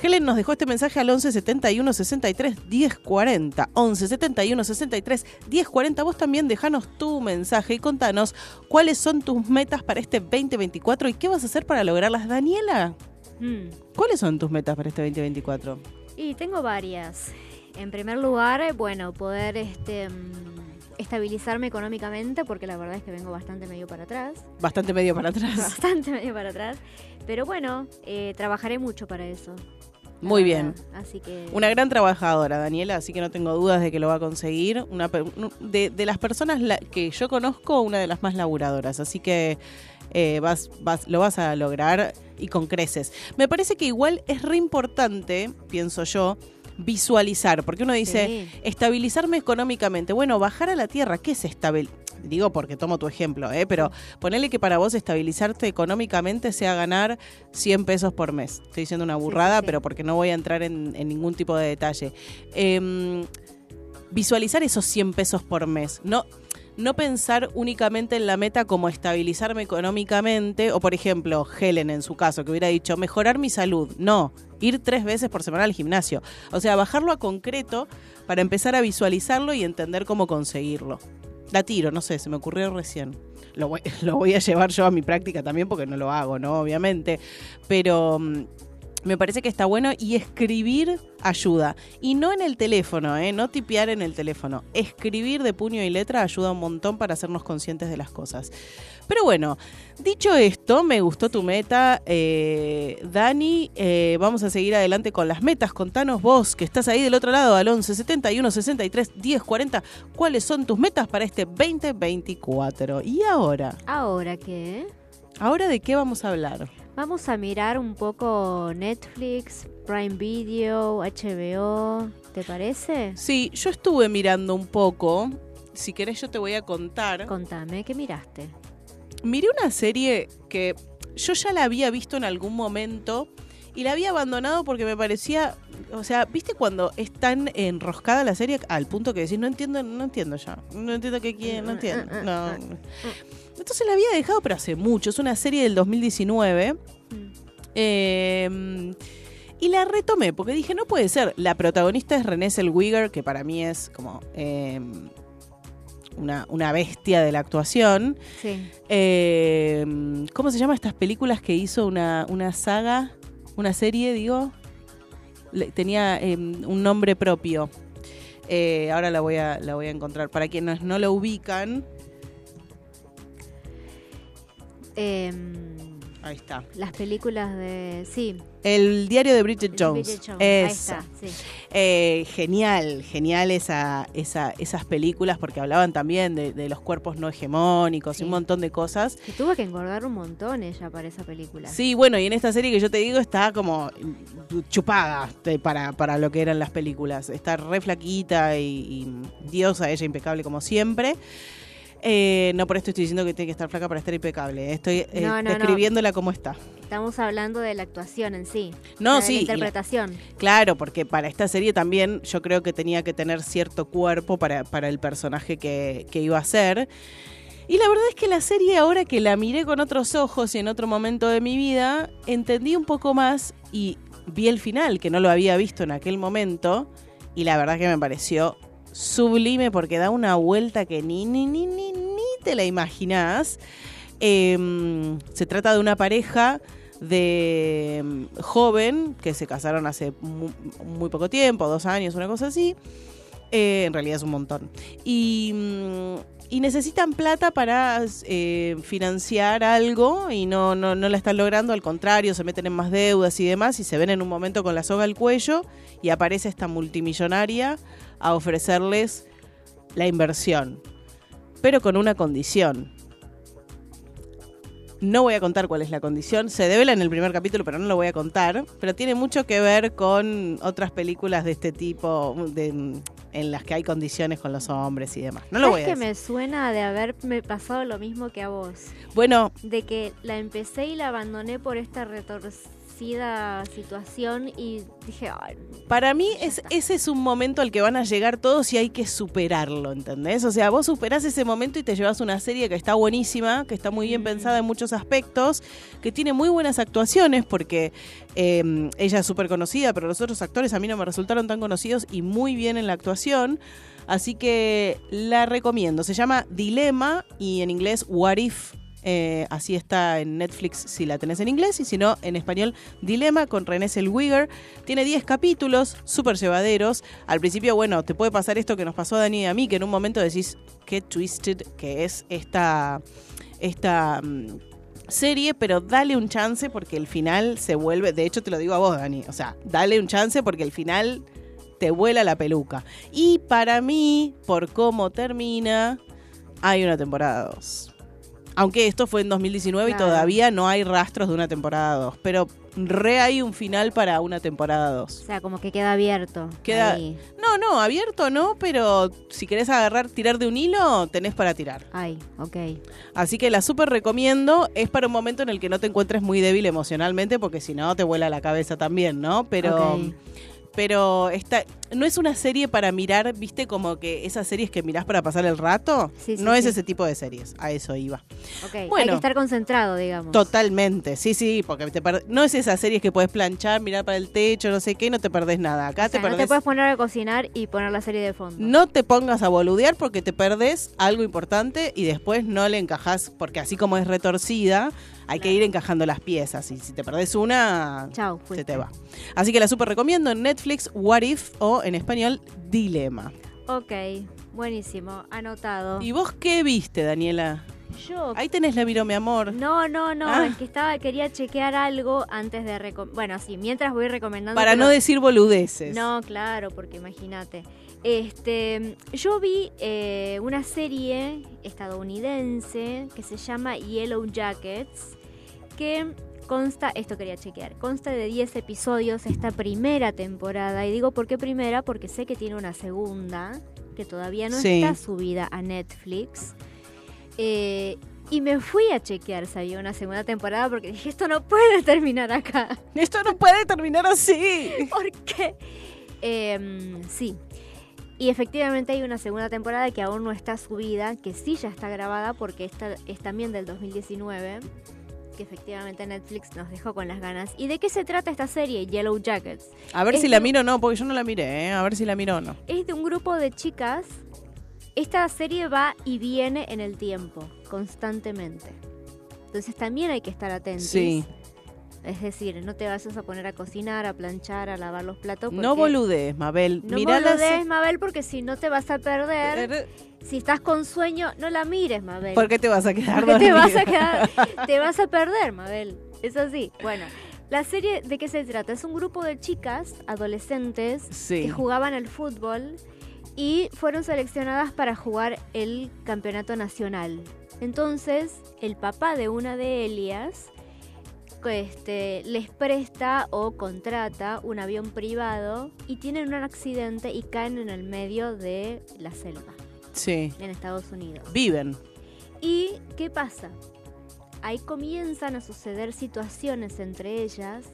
Helen nos dejó este mensaje al 11 71 63 10 40. 11 71 63 10 40. Vos también dejanos tu mensaje y contanos cuáles son tus metas para este 2024 y qué vas a hacer para lograrlas. Daniela, Mm. ¿cuáles son tus metas para este 2024? Y tengo varias. En primer lugar, bueno, poder este, mm, estabilizarme económicamente, porque la verdad es que vengo bastante medio para atrás. Bastante medio para [laughs] atrás. Bastante medio para atrás. Pero bueno, eh, trabajaré mucho para eso. Muy bien. Así que. Una gran trabajadora, Daniela, así que no tengo dudas de que lo va a conseguir. Una, de, de las personas la- que yo conozco, una de las más laburadoras, así que eh, vas, vas, lo vas a lograr y con creces. Me parece que igual es re importante, pienso yo, visualizar, porque uno dice, Sí. estabilizarme económicamente. Bueno, bajar a la tierra, ¿qué es estabilizar? Digo porque tomo tu ejemplo, ¿eh? pero ponele que para vos estabilizarte económicamente sea ganar 100 pesos por mes. Estoy diciendo una burrada, sí. pero porque no voy a entrar en, en ningún tipo de detalle. Em, visualizar esos 100 pesos por mes. No, no pensar únicamente en la meta como estabilizarme económicamente, o por ejemplo, Helen en su caso, que hubiera dicho mejorar mi salud. No, ir tres veces por semana al gimnasio. O sea, bajarlo a concreto para empezar a visualizarlo y entender cómo conseguirlo. La tiro, no sé, se me ocurrió recién. [laughs] Lo voy, a llevar yo a mi práctica también porque no lo hago, ¿no? Obviamente. Pero mm, me parece que está bueno y escribir ayuda. Y no en el teléfono, ¿eh? No tipear en el teléfono. Escribir de puño y letra ayuda un montón para hacernos conscientes de las cosas. Pero bueno, dicho esto, me gustó tu meta, eh, Dani. Eh, vamos a seguir adelante con las metas. Contanos vos, que estás ahí del otro lado, al 11 71 63 10 40, cuáles son tus metas para este 2024. Y ahora, Ahora que ¿ahora de qué vamos a hablar? vamos a mirar un poco Netflix, Prime Video, HBO, ¿te parece? Sí, yo estuve mirando un poco. Si querés, yo te voy a contar. Contame, ¿qué miraste? Miré una serie que yo ya la había visto en algún momento y la había abandonado porque me parecía, o sea, ¿viste cuando es tan enroscada la serie al punto que decís, no entiendo, no entiendo ya, no entiendo qué quiere, no entiendo, no. Entonces la había dejado, pero hace mucho, es una serie del 2019. Eh, y la retomé porque dije, no puede ser. La protagonista es Renée Zellweger, que para mí es como eh, una, una bestia de la actuación. Sí. Eh, ¿Cómo se llama estas películas que hizo una, una saga? Una serie, digo. Le- tenía eh, un nombre propio. Eh, ahora la voy, a, la voy a encontrar. Para quienes no lo ubican, Em, ahí está. las películas de. Sí. El diario de Bridget Jones. Bridget Jones, Ahí está, sí. Eh, genial, genial esa, esa, esas películas porque hablaban también de, de los cuerpos no hegemónicos y un montón de cosas. Que tuvo que engordar un montón ella para esa película. Sí, bueno, y en esta serie que yo te digo está como chupada para, para lo que eran las películas. Está re flaquita y, y diosa, ella impecable como siempre. Eh, no por esto estoy diciendo que tiene que estar flaca para estar impecable. Estoy eh, No, no, no. describiéndola como está. Estamos hablando de la actuación en sí. No, O sea, de sí, La la- interpretación. Claro, porque para esta serie también yo creo que tenía que tener cierto cuerpo para, para el personaje que, que iba a ser. Y la verdad es que la serie, ahora que la miré con otros ojos y en otro momento de mi vida, entendí un poco más y vi el final, que no lo había visto en aquel momento. Y la verdad que me pareció sublime porque da una vuelta que ni, ni, ni, ni, ni te la imaginás. Eh, se trata de una pareja de mm, joven que se casaron hace mu- muy, poco tiempo, dos años, una cosa así. Eh, en realidad es un montón. Y, mm, necesitan plata para eh, financiar algo y no, no, no la están logrando, al contrario, se meten en más deudas y demás y se ven en un momento con la soga al cuello y aparece esta multimillonaria a ofrecerles la inversión, pero con una condición. No voy a contar cuál es la condición. Se devela en el primer capítulo, pero no lo voy a contar. Pero tiene mucho que ver con otras películas de este tipo, de- en las que hay condiciones con los hombres y demás. No lo voy ¿Sabes a que decir. me suena de haberme pasado lo mismo que a vos? Bueno, De que la empecé y la abandoné por esta situación y dije, "Ay, para mí es, ese es un momento al que van a llegar todos y hay que superarlo, ¿entendés? O sea, vos superás ese momento y te llevas una serie que está buenísima, que está muy bien pensada en muchos aspectos, que tiene muy buenas actuaciones porque eh, ella es súper conocida, pero los otros actores a mí no me resultaron tan conocidos y muy bien en la actuación. Así que la recomiendo. Se llama Dilema y en inglés What If. Eh, así está en Netflix si la tenés en inglés y si no en español Dilema con René Zellweger. Tiene 10 capítulos, súper llevaderos. Al principio, bueno, te puede pasar esto que nos pasó a Dani y a mí, que en un momento decís qué twisted que es esta, esta mm, serie, pero dale un chance porque el final se vuelve. De hecho, te lo digo a vos, Dani. O sea, dale un chance porque el final te vuela la peluca. Y para mí, por cómo termina, hay una temporada 2. Aunque esto fue en 2019 y todavía no hay rastros de una temporada 2. Pero re hay un final para una temporada 2. O sea, como que queda abierto. Queda- Ahí. No, no, abierto no, pero si querés agarrar, tirar de un hilo, tenés para tirar. Ay, ok. Así que la súper recomiendo. Es para un momento en el que no te encuentres muy débil emocionalmente, porque si no te vuela la cabeza también, ¿no? Pero. Pero esta, no es una serie para mirar, viste, como que esas series que mirás para pasar el rato. Sí, sí, no es sí. esse tipo de series. A eso iba. Ok, Hay Bueno. que estar concentrado, digamos. Totalmente, sí, sí, porque te no es esas series que puedes planchar, mirar para el techo, no sé qué, no te perdés nada. Acá O sea, te no perdés. te puedes poner a cocinar y poner la serie de fondo. No te pongas a boludear porque te perdés algo importante y después no le encajás, porque así como es retorcida, hay que ir encajando las piezas. Y si te perdés una, Chau, se te va. Así que la super recomiendo en Netflix, What If, o en español, Dilema. Ok, buenísimo, anotado. ¿Y vos qué viste, Daniela? yo Ahí tenés la viró, mi amor. No, no, no, Ah. es que estaba, quería chequear algo antes de Bueno, sí, mientras voy recomendando. Para pero- no decir boludeces. No, claro, porque imagínate. Este, yo vi eh, una serie estadounidense que se llama Yellow Jackets, que consta, esto quería chequear, consta de 10 episodios esta primera temporada. Y digo, ¿por qué primera? Porque sé que tiene una segunda, que todavía no Sí. está subida a Netflix. Eh, y me fui a chequear si había una segunda temporada porque dije, esto no puede [laughs] terminar acá. Esto no puede terminar así. [laughs] ¿Por qué? Em, sí. Y efectivamente hay una segunda temporada que aún no está subida, que sí ya está grabada porque esta es también del 2019, que efectivamente Netflix nos dejó con las ganas. ¿Y de qué se trata esta serie, Yellow Jackets? A ver Es si la miro o no, porque yo no la miré, ¿eh? A ver si la miro o no. Es de un grupo de chicas. Esta serie va y viene en el tiempo, constantemente. Entonces también hay que estar atentos. Sí. Es decir, no te vayas a poner a cocinar, a planchar, a lavar los platos. No boludes, Mabel. No Mirá boludees, Mabel, porque si no te vas a perder. Si estás con sueño, no la mires, Mabel. ¿Por qué te vas a quedar Porque te vas a quedar, [laughs] te vas a perder, Mabel. Es así. Bueno, la serie de qué se trata? Es un grupo de chicas, adolescentes, Sí. que jugaban al fútbol y fueron seleccionadas para jugar el campeonato nacional. Entonces, el papá de una de ellas este, les presta o contrata un avión privado y tienen un accidente y caen en el medio de la selva Sí. en Estados Unidos. Viven. ¿Y qué pasa? Ahí comienzan a suceder situaciones entre ellas,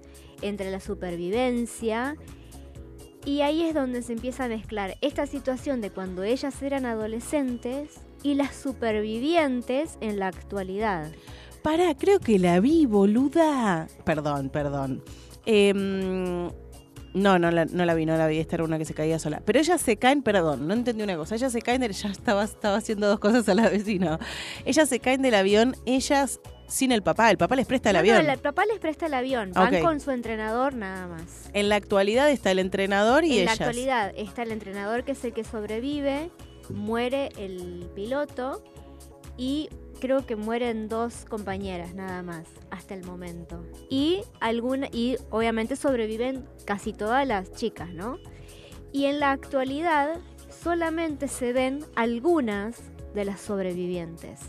entre la supervivencia, y ahí es donde se empieza a mezclar esta situación de cuando ellas eran adolescentes y las supervivientes en la actualidad. Pará, creo que la vi, boluda. Perdón, perdón. Em, no, no la, no la vi, no la vi. Esta era una que se caía sola. Pero ellas se caen, perdón, no entendí una cosa. Ellas se caen del. [laughs] Ya estaba, estaba haciendo dos cosas a la no. Ellas se caen del avión, ellas sin el papá. El papá les presta el No, no, avión. el papá les presta el avión, van con su entrenador nada más. En la actualidad está el entrenador y en la ellas. actualidad está el entrenador que es el que sobrevive, muere el piloto y creo que mueren dos compañeras nada más hasta el momento. Y alguna y obviamente sobreviven casi todas las chicas, ¿no? Y en la actualidad solamente se ven algunas de las sobrevivientes.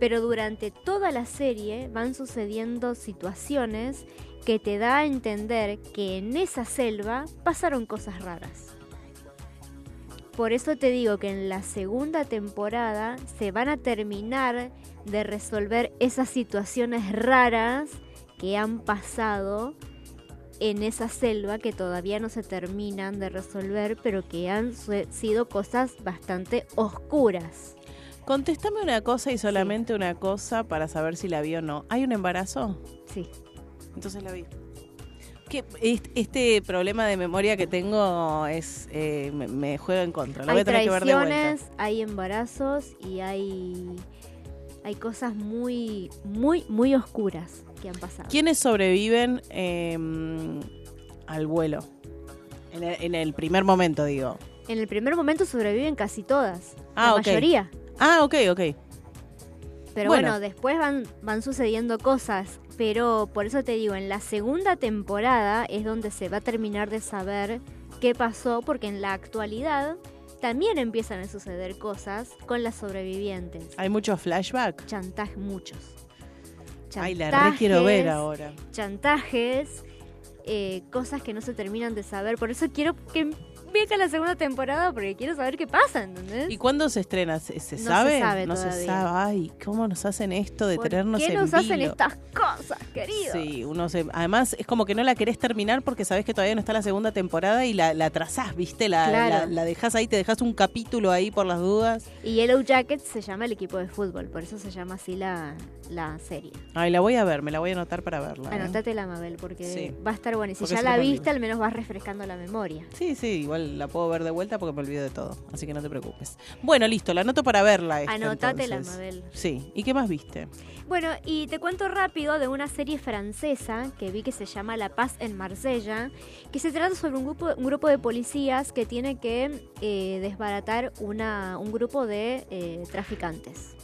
Pero durante toda la serie van sucediendo situaciones que te da a entender que en esa selva pasaron cosas raras. Por eso te digo que en la segunda temporada se van a terminar de resolver esas situaciones raras que han pasado en esa selva que todavía no se terminan de resolver, pero que han sido cosas bastante oscuras. Contéstame una cosa y solamente una cosa para saber si la vi o no. ¿Hay un embarazo? Sí. Entonces la vi. Que este problema de memoria que tengo es eh, me, me juega en contra. Lo voy hay a tener que ver de vuelta. traiciones, hay embarazos y hay hay cosas muy muy muy oscuras que han pasado. ¿Quiénes sobreviven eh, al vuelo? En el, en el primer momento, digo. En el primer momento sobreviven casi todas, Ah, la mayoría. Ah, ok, ok. Pero bueno, después van, van sucediendo cosas. Pero por eso te digo, en la segunda temporada es donde se va a terminar de saber qué pasó, porque en la actualidad también empiezan a suceder cosas con las sobrevivientes. Hay muchos flashback. Chantajes, muchos. Ay, la re quiero ver ahora. Chantajes, eh, cosas que no se terminan de saber. Por eso quiero que venga la segunda temporada, porque quiero saber qué pasa, ¿entendés? ¿Y cuándo se estrena? ¿Se, se No se sabe? sabe no se sabe. Ay, ¿cómo nos hacen esto de ¿Por tenernos qué en nos hacen vilo? estas cosas, querido? Sí, uno se... Además, es como que no la querés terminar porque sabés que todavía no está la segunda temporada y la, la trazás, ¿viste? La, Claro. la, la dejás ahí, te dejas un capítulo ahí por las dudas. Y Yellow Jackets se llama el equipo de fútbol, por eso se llama así la, la serie. Ay, la voy a ver, me la voy a anotar para verla. ¿eh? Anotate la Mabel, porque Sí. va a estar buena. Y si Porque ya la viste, al menos vas refrescando la memoria. Sí, sí, igual la puedo ver de vuelta porque me olvido de todo, así que no te preocupes. Bueno, listo, la anoto para verla. esta, Anotate la entonces. Mabel. Sí, ¿y qué más viste? Bueno, y te cuento rápido de una serie francesa que vi que se llama La Paz en Marsella, que se trata sobre un grupo, un grupo de policías que tiene que eh, desbaratar una, un grupo de eh, traficantes.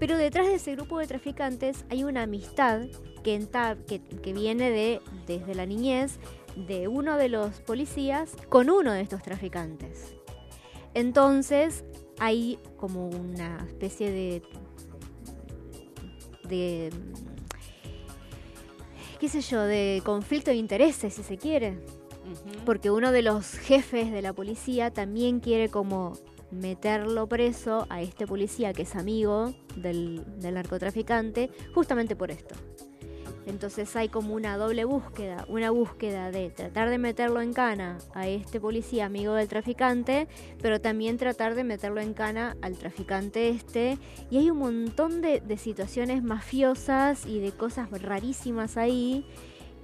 Pero detrás de ese grupo de traficantes hay una amistad que, enta- que, que viene de, desde la niñez de uno de los policías con uno de estos traficantes. Entonces hay como una especie de de qué sé yo, de conflicto de intereses, si se quiere. Porque uno de los jefes de la policía también quiere como meterlo preso a este policía que es amigo del, del narcotraficante, justamente por esto. Entonces hay como una doble búsqueda, una búsqueda de tratar de meterlo en cana a este policía amigo del traficante, pero también tratar de meterlo en cana al traficante este. Y hay un montón de, de situaciones mafiosas y de cosas rarísimas ahí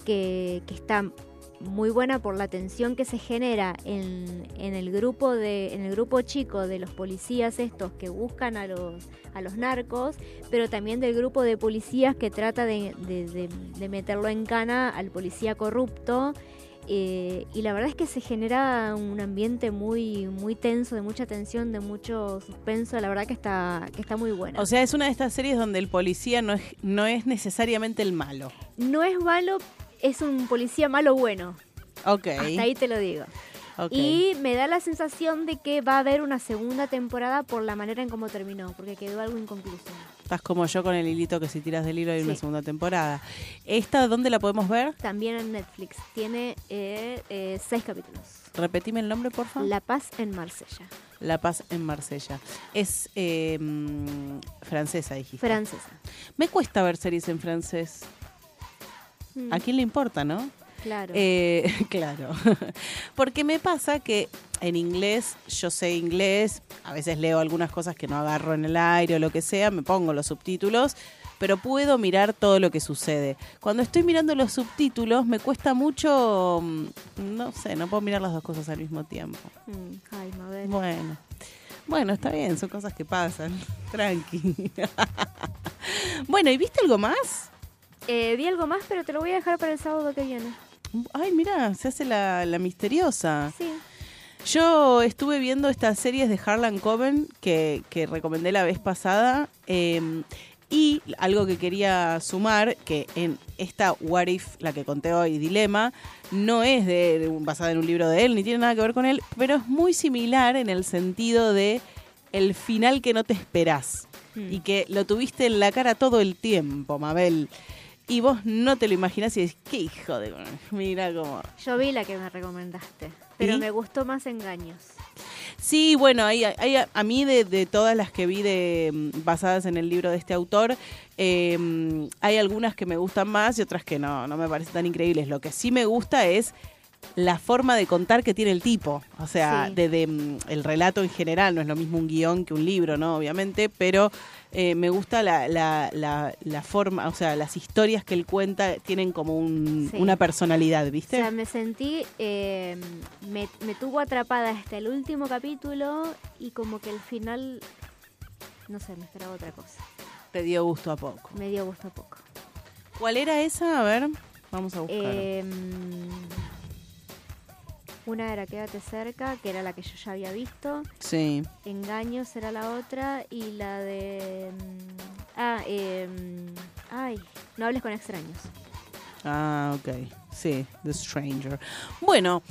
que, que están muy buena por la tensión que se genera en, en el grupo de en el grupo chico de los policías estos que buscan a los a los narcos pero también del grupo de policías que trata de, de- de- de meterlo en cana al policía corrupto. Eh, y la verdad es que se genera un ambiente muy muy tenso de mucha tensión de mucho suspenso. La verdad que está que está muy buena. O sea, es una de estas series donde el policía no es, no es necesariamente el malo. no es malo es un policía malo bueno Ok. hasta ahí te lo digo. Y me da la sensación de que va a haber una segunda temporada por la manera en cómo terminó, porque quedó algo inconcluso. Estás como yo con el hilito que si tiras del hilo hay una segunda temporada. ¿Esta dónde la podemos ver? También en Netflix. Tiene eh, eh, seis capítulos. Repetime el nombre, por favor. La Paz en Marsella. La Paz en Marsella. Es eh, francesa, dijiste. Francesa. Me cuesta ver series en francés. Mm, ¿A quién le importa, no? Claro. Eh, [laughs] claro. [laughs] Porque me pasa que en inglés, yo sé inglés, a veces leo algunas cosas que no agarro en el aire o lo que sea, me pongo los subtítulos, pero puedo mirar todo lo que sucede. Cuando estoy mirando los subtítulos, me cuesta mucho, mm, no sé, no puedo mirar las dos cosas al mismo tiempo. Mm, ay, Mabel. Bueno. Bueno, está bien, son cosas que pasan. [laughs] Tranqui. bueno, ¿y viste algo más? Eh, vi algo más, pero te lo voy a dejar para el sábado que viene. Ay, mira, se hace la, la misteriosa. Sí. Yo estuve viendo estas series de Harlan Coben que, que recomendé la vez pasada. eh, y algo que quería sumar, que en esta What If, la que conté hoy, Dilema, no es de, basada en un libro de él, ni tiene nada que ver con él, pero es muy similar en el sentido de el final que no te esperás. Mm. Y que lo tuviste en la cara todo el tiempo, Mabel. Y vos no te lo imaginás y decís, qué hijo de... [laughs] Mira cómo... Yo vi la que me recomendaste, pero ¿Y? me gustó más Engaños. Sí, bueno, hay, hay- a mí de, de todas las que vi de, mm, basadas en el libro de este autor, eh, mm, hay algunas que me gustan más y otras que no, no me parecen tan increíbles. Lo que sí me gusta es la forma de contar que tiene el tipo. O sea, Sí. de, de, mm, el relato en general, no es lo mismo un guion que un libro, ¿no? Obviamente, pero eh, me gusta la, la, la, la forma, o sea, las historias que él cuenta tienen como un- Sí. una personalidad, O ¿viste? sea, me sentí, eh, me, me tuvo atrapada hasta el último capítulo y como que el final, no sé, me esperaba otra cosa. Te dio gusto a poco. Me dio gusto poco. ¿Cuál era esa? A ver, vamos a buscar. Eh, una era Quédate cerca, que era la que yo ya había visto. Sí. Engaños era la otra. Y la de. mm, Ah, eh, ay, no hables con extraños. Ah, ok. Sí, The Stranger. Bueno,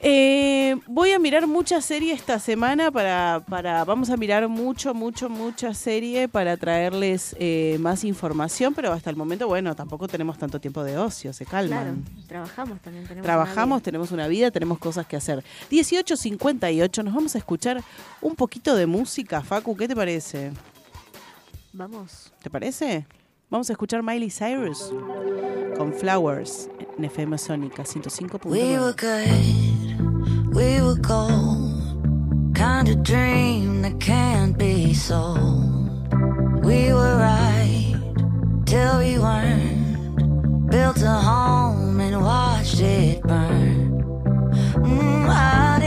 eh, voy a mirar mucha serie esta semana para, para, vamos a mirar mucho, mucho, mucha serie para traerles eh, más información, pero hasta el momento, bueno, tampoco tenemos tanto tiempo de ocio, se Claro, calman. trabajamos también. Tenemos Trabajamos, una tenemos una vida, tenemos cosas que hacer. 18.58, nos vamos a escuchar un poquito de música, Facu, ¿qué te parece? Vamos. ¿Te parece? Vamos a escuchar Miley Cyrus con Flowers en FM Sónica We were good, we were gold. Kind of dream that can't be sold. We were right till we weren't. Built a home and watched it burn. Mm, I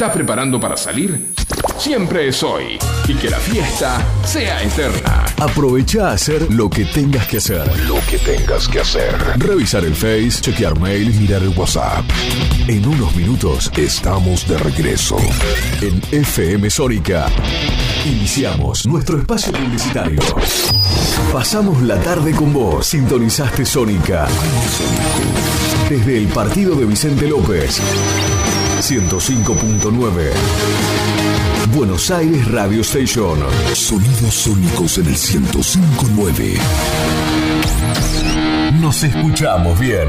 estás preparando para salir? Siempre es hoy. Y que la fiesta sea eterna. Aprovecha a hacer lo que tengas que hacer. Lo que tengas que hacer. Revisar el Face, chequear mail, mirar el WhatsApp. En unos minutos estamos de regreso. En FM Sónica. Iniciamos nuestro espacio publicitario. Pasamos la tarde con vos. Sintonizaste Sónica. Desde el partido de Vicente López. 105.9. Buenos Aires Radio Station. Sonidos sónicos en el 105.9. Nos escuchamos bien.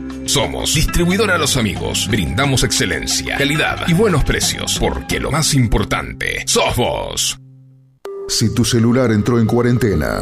Somos Distribuidora Los Amigos. Brindamos excelencia, calidad y buenos precios porque lo más importante sos vos. Si tu celular entró en cuarentena,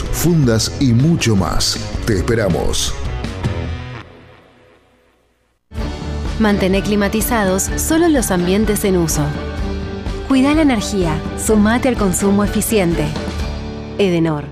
fundas y mucho más. Te esperamos. Mantener climatizados solo los ambientes en uso. Cuida la energía. Sumate al consumo eficiente. Edenor.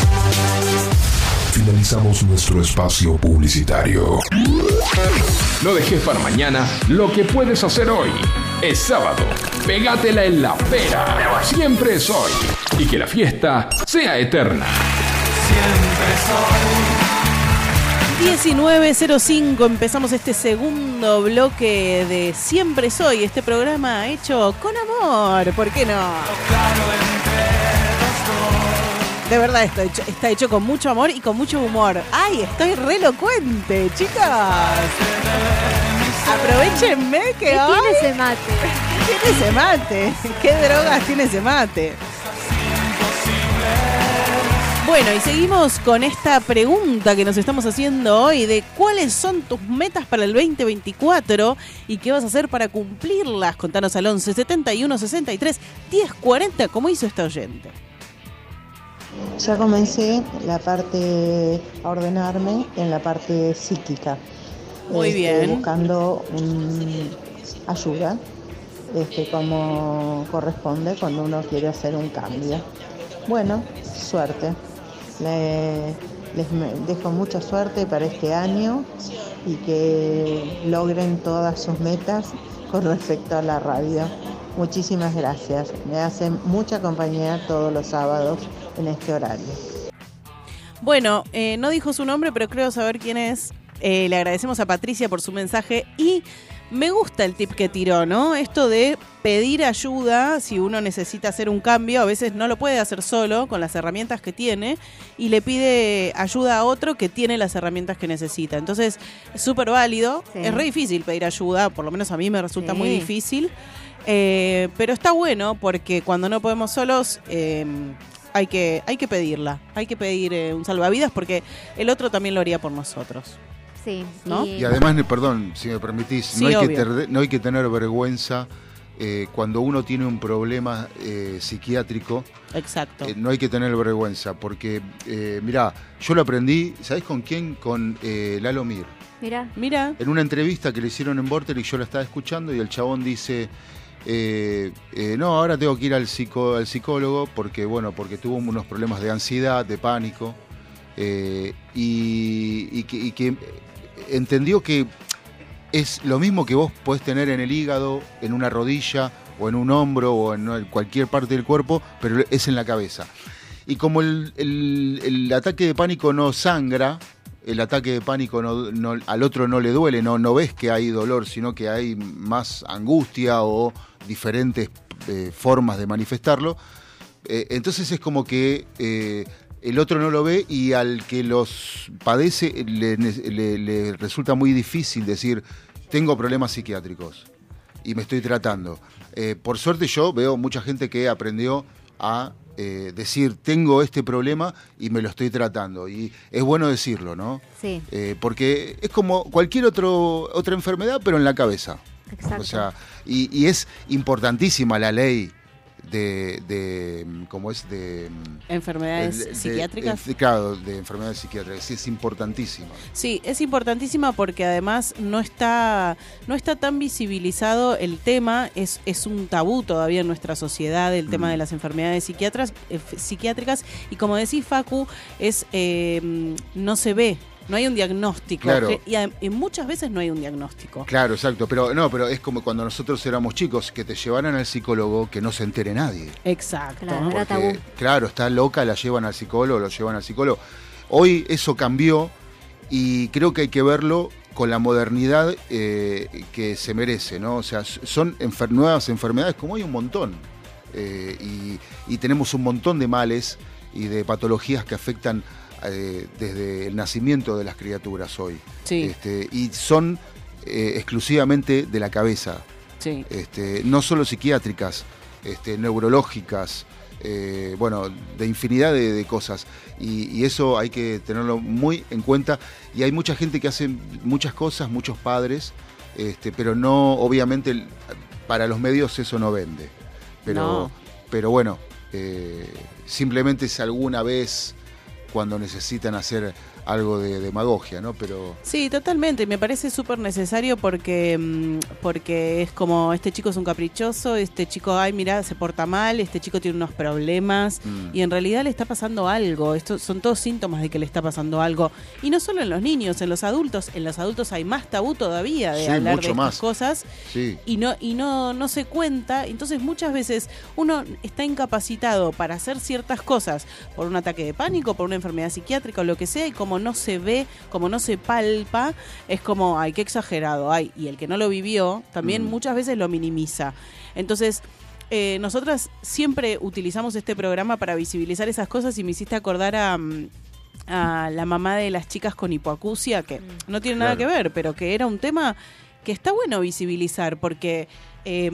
Finalizamos nuestro espacio publicitario. No dejes para mañana lo que puedes hacer hoy. Es sábado. Pégatela en la pera. Siempre es hoy. Y que la fiesta sea eterna. 19.05 empezamos este segundo bloque de Siempre Soy, este programa hecho con amor, ¿por qué no? De verdad hecho- está hecho con mucho amor y con mucho humor. ¡Ay, estoy re elocuente, chicas! Aprovechenme que ¿Qué hoy- tiene ese mate? ¿Qué [laughs] tiene ese mate? ¿Qué drogas tiene ese mate? Bueno, y seguimos con esta pregunta que nos estamos haciendo hoy de cuáles son tus metas para el 2024 y qué vas a hacer para cumplirlas. Contanos al 11 71 63 10 40, como hizo esta oyente. Ya comencé la parte a ordenarme en la parte psíquica. Muy Este, bien. Buscando ayuda, este, como corresponde cuando uno quiere hacer un cambio. Bueno, suerte. Le- les dejo mucha suerte para este año y que logren todas sus metas con respecto a la radio. Muchísimas gracias. Me hacen mucha compañía todos los sábados en este horario. Bueno, eh, no dijo su nombre, pero creo saber quién es. Eh, le agradecemos a Patricia por su mensaje y me gusta el tip que tiró, ¿no? Esto de pedir ayuda si uno necesita hacer un cambio, a veces no lo puede hacer solo con las herramientas que tiene y le pide ayuda a otro que tiene las herramientas que necesita. Entonces, es súper válido. Sí. Es re difícil pedir ayuda, por lo menos a mí me resulta Sí. muy difícil. Eh, pero está bueno porque cuando no podemos solos, eh, hay, que, hay que pedirla. Hay que pedir eh, un salvavidas porque el otro también lo haría por nosotros. Sí. ¿No? Y además, perdón, si me permitís, Sí, no, hay que ter- no hay que tener vergüenza eh, cuando uno tiene un problema eh, psiquiátrico. Exacto. eh, no hay que tener vergüenza, porque, eh, mirá, yo lo aprendí, ¿sabés con quién? Con eh, Lalo Mir. Mira. Mira. En una entrevista que le hicieron en Vorterix, yo la estaba escuchando y el chabón dice, eh, eh, no, ahora tengo que ir al, psico- al psicólogo porque, bueno, porque tuvo unos problemas de ansiedad, de pánico, eh, y, que, entendió que es lo mismo que vos podés tener en el hígado, en una rodilla, o en un hombro, o en cualquier parte del cuerpo, pero es en la cabeza. Y como el, ataque de pánico no sangra, el ataque de pánico no- al otro no le duele, no ves que hay dolor, sino que hay más angustia o diferentes eh, formas de manifestarlo. Eh, entonces es como que eh, el otro no lo ve y al que los padece le, le- le resulta muy difícil decir, tengo problemas psiquiátricos y me estoy tratando. Por suerte yo veo mucha gente que aprendió a eh, decir, tengo este problema y me lo estoy tratando. Y es bueno decirlo, ¿no? Sí. Eh, porque es como cualquier otro, otra enfermedad, pero en la cabeza. Exacto. O sea, y, y es importantísima la ley de, de ¿cómo es? De Enfermedades de- de- psiquiátricas. de- claro, de enfermedades psiquiátricas. Sí, es importantísima. Sí, es importantísima porque además no está, no está tan visibilizado el tema, es, es un tabú todavía en nuestra sociedad el tema Mm. de las enfermedades psiquiatras, eh, psiquiátricas y como decís Facu, es eh, no se ve, no hay un diagnóstico Claro. Que- y, a- y muchas veces no hay un diagnóstico. Claro, exacto. Pero no, pero es como cuando nosotros éramos chicos, que te llevaran al psicólogo que no se entere nadie. Exacto. Claro, era Porque, tabú. claro, está loca, la llevan al psicólogo, lo llevan al psicólogo. Hoy eso cambió y creo que hay que verlo con la modernidad eh, que se merece, ¿no? O sea, son enfer- nuevas enfermedades, como hay un montón. Eh, y, y tenemos un montón de males y de patologías que afectan eh, desde el nacimiento de las criaturas hoy. Sí. Este, y son eh, exclusivamente de la cabeza Sí. este, no solo psiquiátricas, este, neurológicas, eh, bueno, de infinidad de, de cosas. Y, y eso hay que tenerlo muy en cuenta. Y hay mucha gente que hace muchas cosas, muchos padres, este, pero no, obviamente, para los medios eso no vende. Pero, No. pero bueno, eh, simplemente es alguna vez cuando necesitan hacer algo de demagogia, ¿no? Pero Sí, totalmente. Me parece súper necesario porque, mm, porque es como, este chico es un caprichoso, este chico, ay, mira, se porta mal, este chico tiene unos problemas Mm. y en realidad le está pasando algo. Estos son todos síntomas de que le está pasando algo. Y no solo en los niños, en los adultos. En los adultos hay más tabú todavía de Sí, hablar mucho de estas más. cosas sí. y no y no no se cuenta entonces muchas veces uno está incapacitado para hacer ciertas cosas por un ataque de pánico por una enfermedad psiquiátrica o lo que sea y como no se ve como no se palpa es como ay qué exagerado ay y el que no lo vivió también Mm. muchas veces lo minimiza. Entonces eh, nosotras siempre utilizamos este programa para visibilizar esas cosas y me hiciste acordar a mm, a la mamá de las chicas con hipoacusia, que no tiene nada que ver, pero que era un tema que está bueno visibilizar porque eh,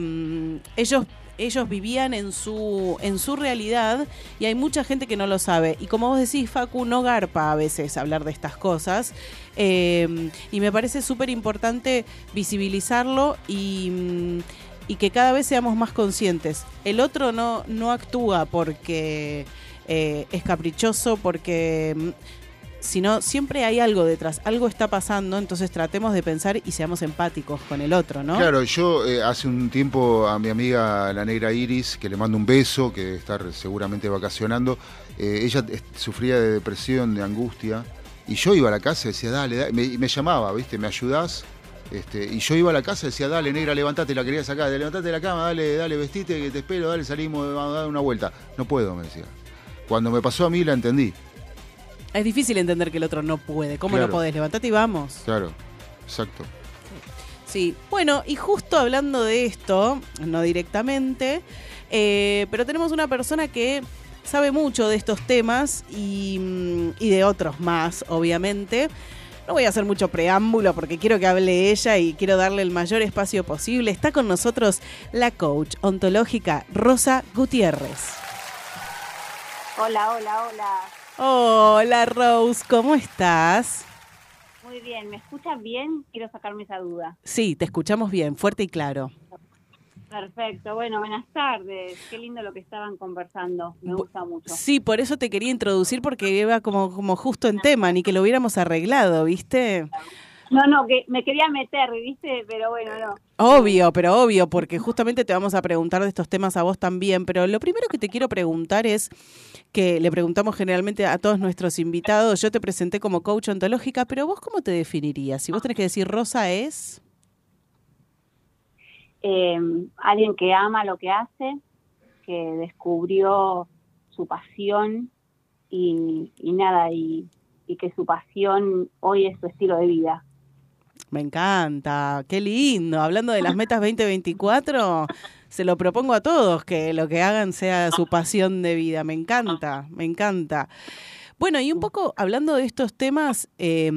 ellos ellos vivían en su en su realidad y hay mucha gente que no lo sabe. Y como vos decís Facu no garpa a veces hablar de estas cosas. Eh, y me parece súper importante visibilizarlo y mm, y que cada vez seamos más conscientes. El otro no no actúa porque eh, es caprichoso porque mm, sino siempre hay algo detrás, algo está pasando, entonces tratemos de pensar y seamos empáticos con el otro, ¿no? Claro, yo eh, hace un tiempo a mi amiga la negra Iris, que le mando un beso, que debe estar seguramente vacacionando, eh, ella sufría de depresión, de angustia, y yo iba a la casa y decía, dale, dale", me, me llamaba, ¿viste? ¿Me ayudás? Este, y yo iba a la casa y decía, dale, negra, levantate, la quería sacar, levantate de la cama, dale, dale, vestite, que te espero, dale, salimos, vamos a dar una vuelta. No puedo, me decía. Cuando me pasó a mí la entendí, Es difícil entender que el otro no puede. ¿Cómo Claro. no podés? Levantate y vamos. claro, exacto. Sí, bueno, y justo hablando de esto, no directamente, eh, pero tenemos una persona que sabe mucho de estos temas y, mm, y de otros más, obviamente. No voy a hacer mucho preámbulo porque quiero que hable ella y quiero darle el mayor espacio posible. Está con nosotros la coach ontológica Rosa Gutiérrez. Hola, hola, hola. Hola Rose, ¿cómo estás? Muy bien, ¿me escuchan bien? Quiero sacarme esa duda. Sí, te escuchamos bien, fuerte y claro. Perfecto, bueno, buenas tardes. Qué lindo lo que estaban conversando. Me gusta mucho. Sí, por eso te quería introducir porque iba como, como justo en tema, ni que lo hubiéramos arreglado, ¿viste? No, no, que me quería meter, ¿viste? Pero bueno, no. Obvio, pero obvio, porque justamente te vamos a preguntar de estos temas a vos también, pero lo primero que te quiero preguntar es que le preguntamos generalmente a todos nuestros invitados, yo te presenté como coach ontológica, pero vos cómo te definirías? Si vos tenés que decir Rosa es... Eh, alguien que ama lo que hace, que descubrió su pasión y, y nada, y, y que su pasión hoy es su estilo de vida. Me encanta, qué lindo. Hablando de las metas 2024, se lo propongo a todos que lo que hagan sea su pasión de vida. Me encanta, me encanta. Bueno, y un poco hablando de estos temas, eh,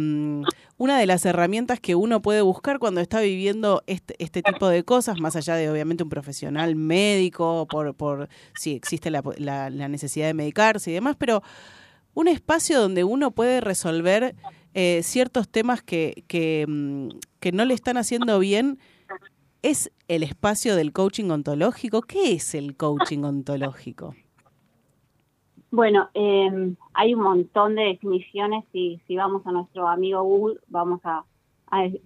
una de las herramientas que uno puede buscar cuando está viviendo este, este tipo de cosas, más allá de obviamente un profesional médico, por, por si existe la, la- la necesidad de medicarse y demás, pero un espacio donde uno puede resolver eh, ciertos temas que, mm, que no le están haciendo bien, es el espacio del coaching ontológico. ¿Qué es el coaching ontológico? Bueno, eh, hay un montón de definiciones y si vamos a nuestro amigo Google vamos a,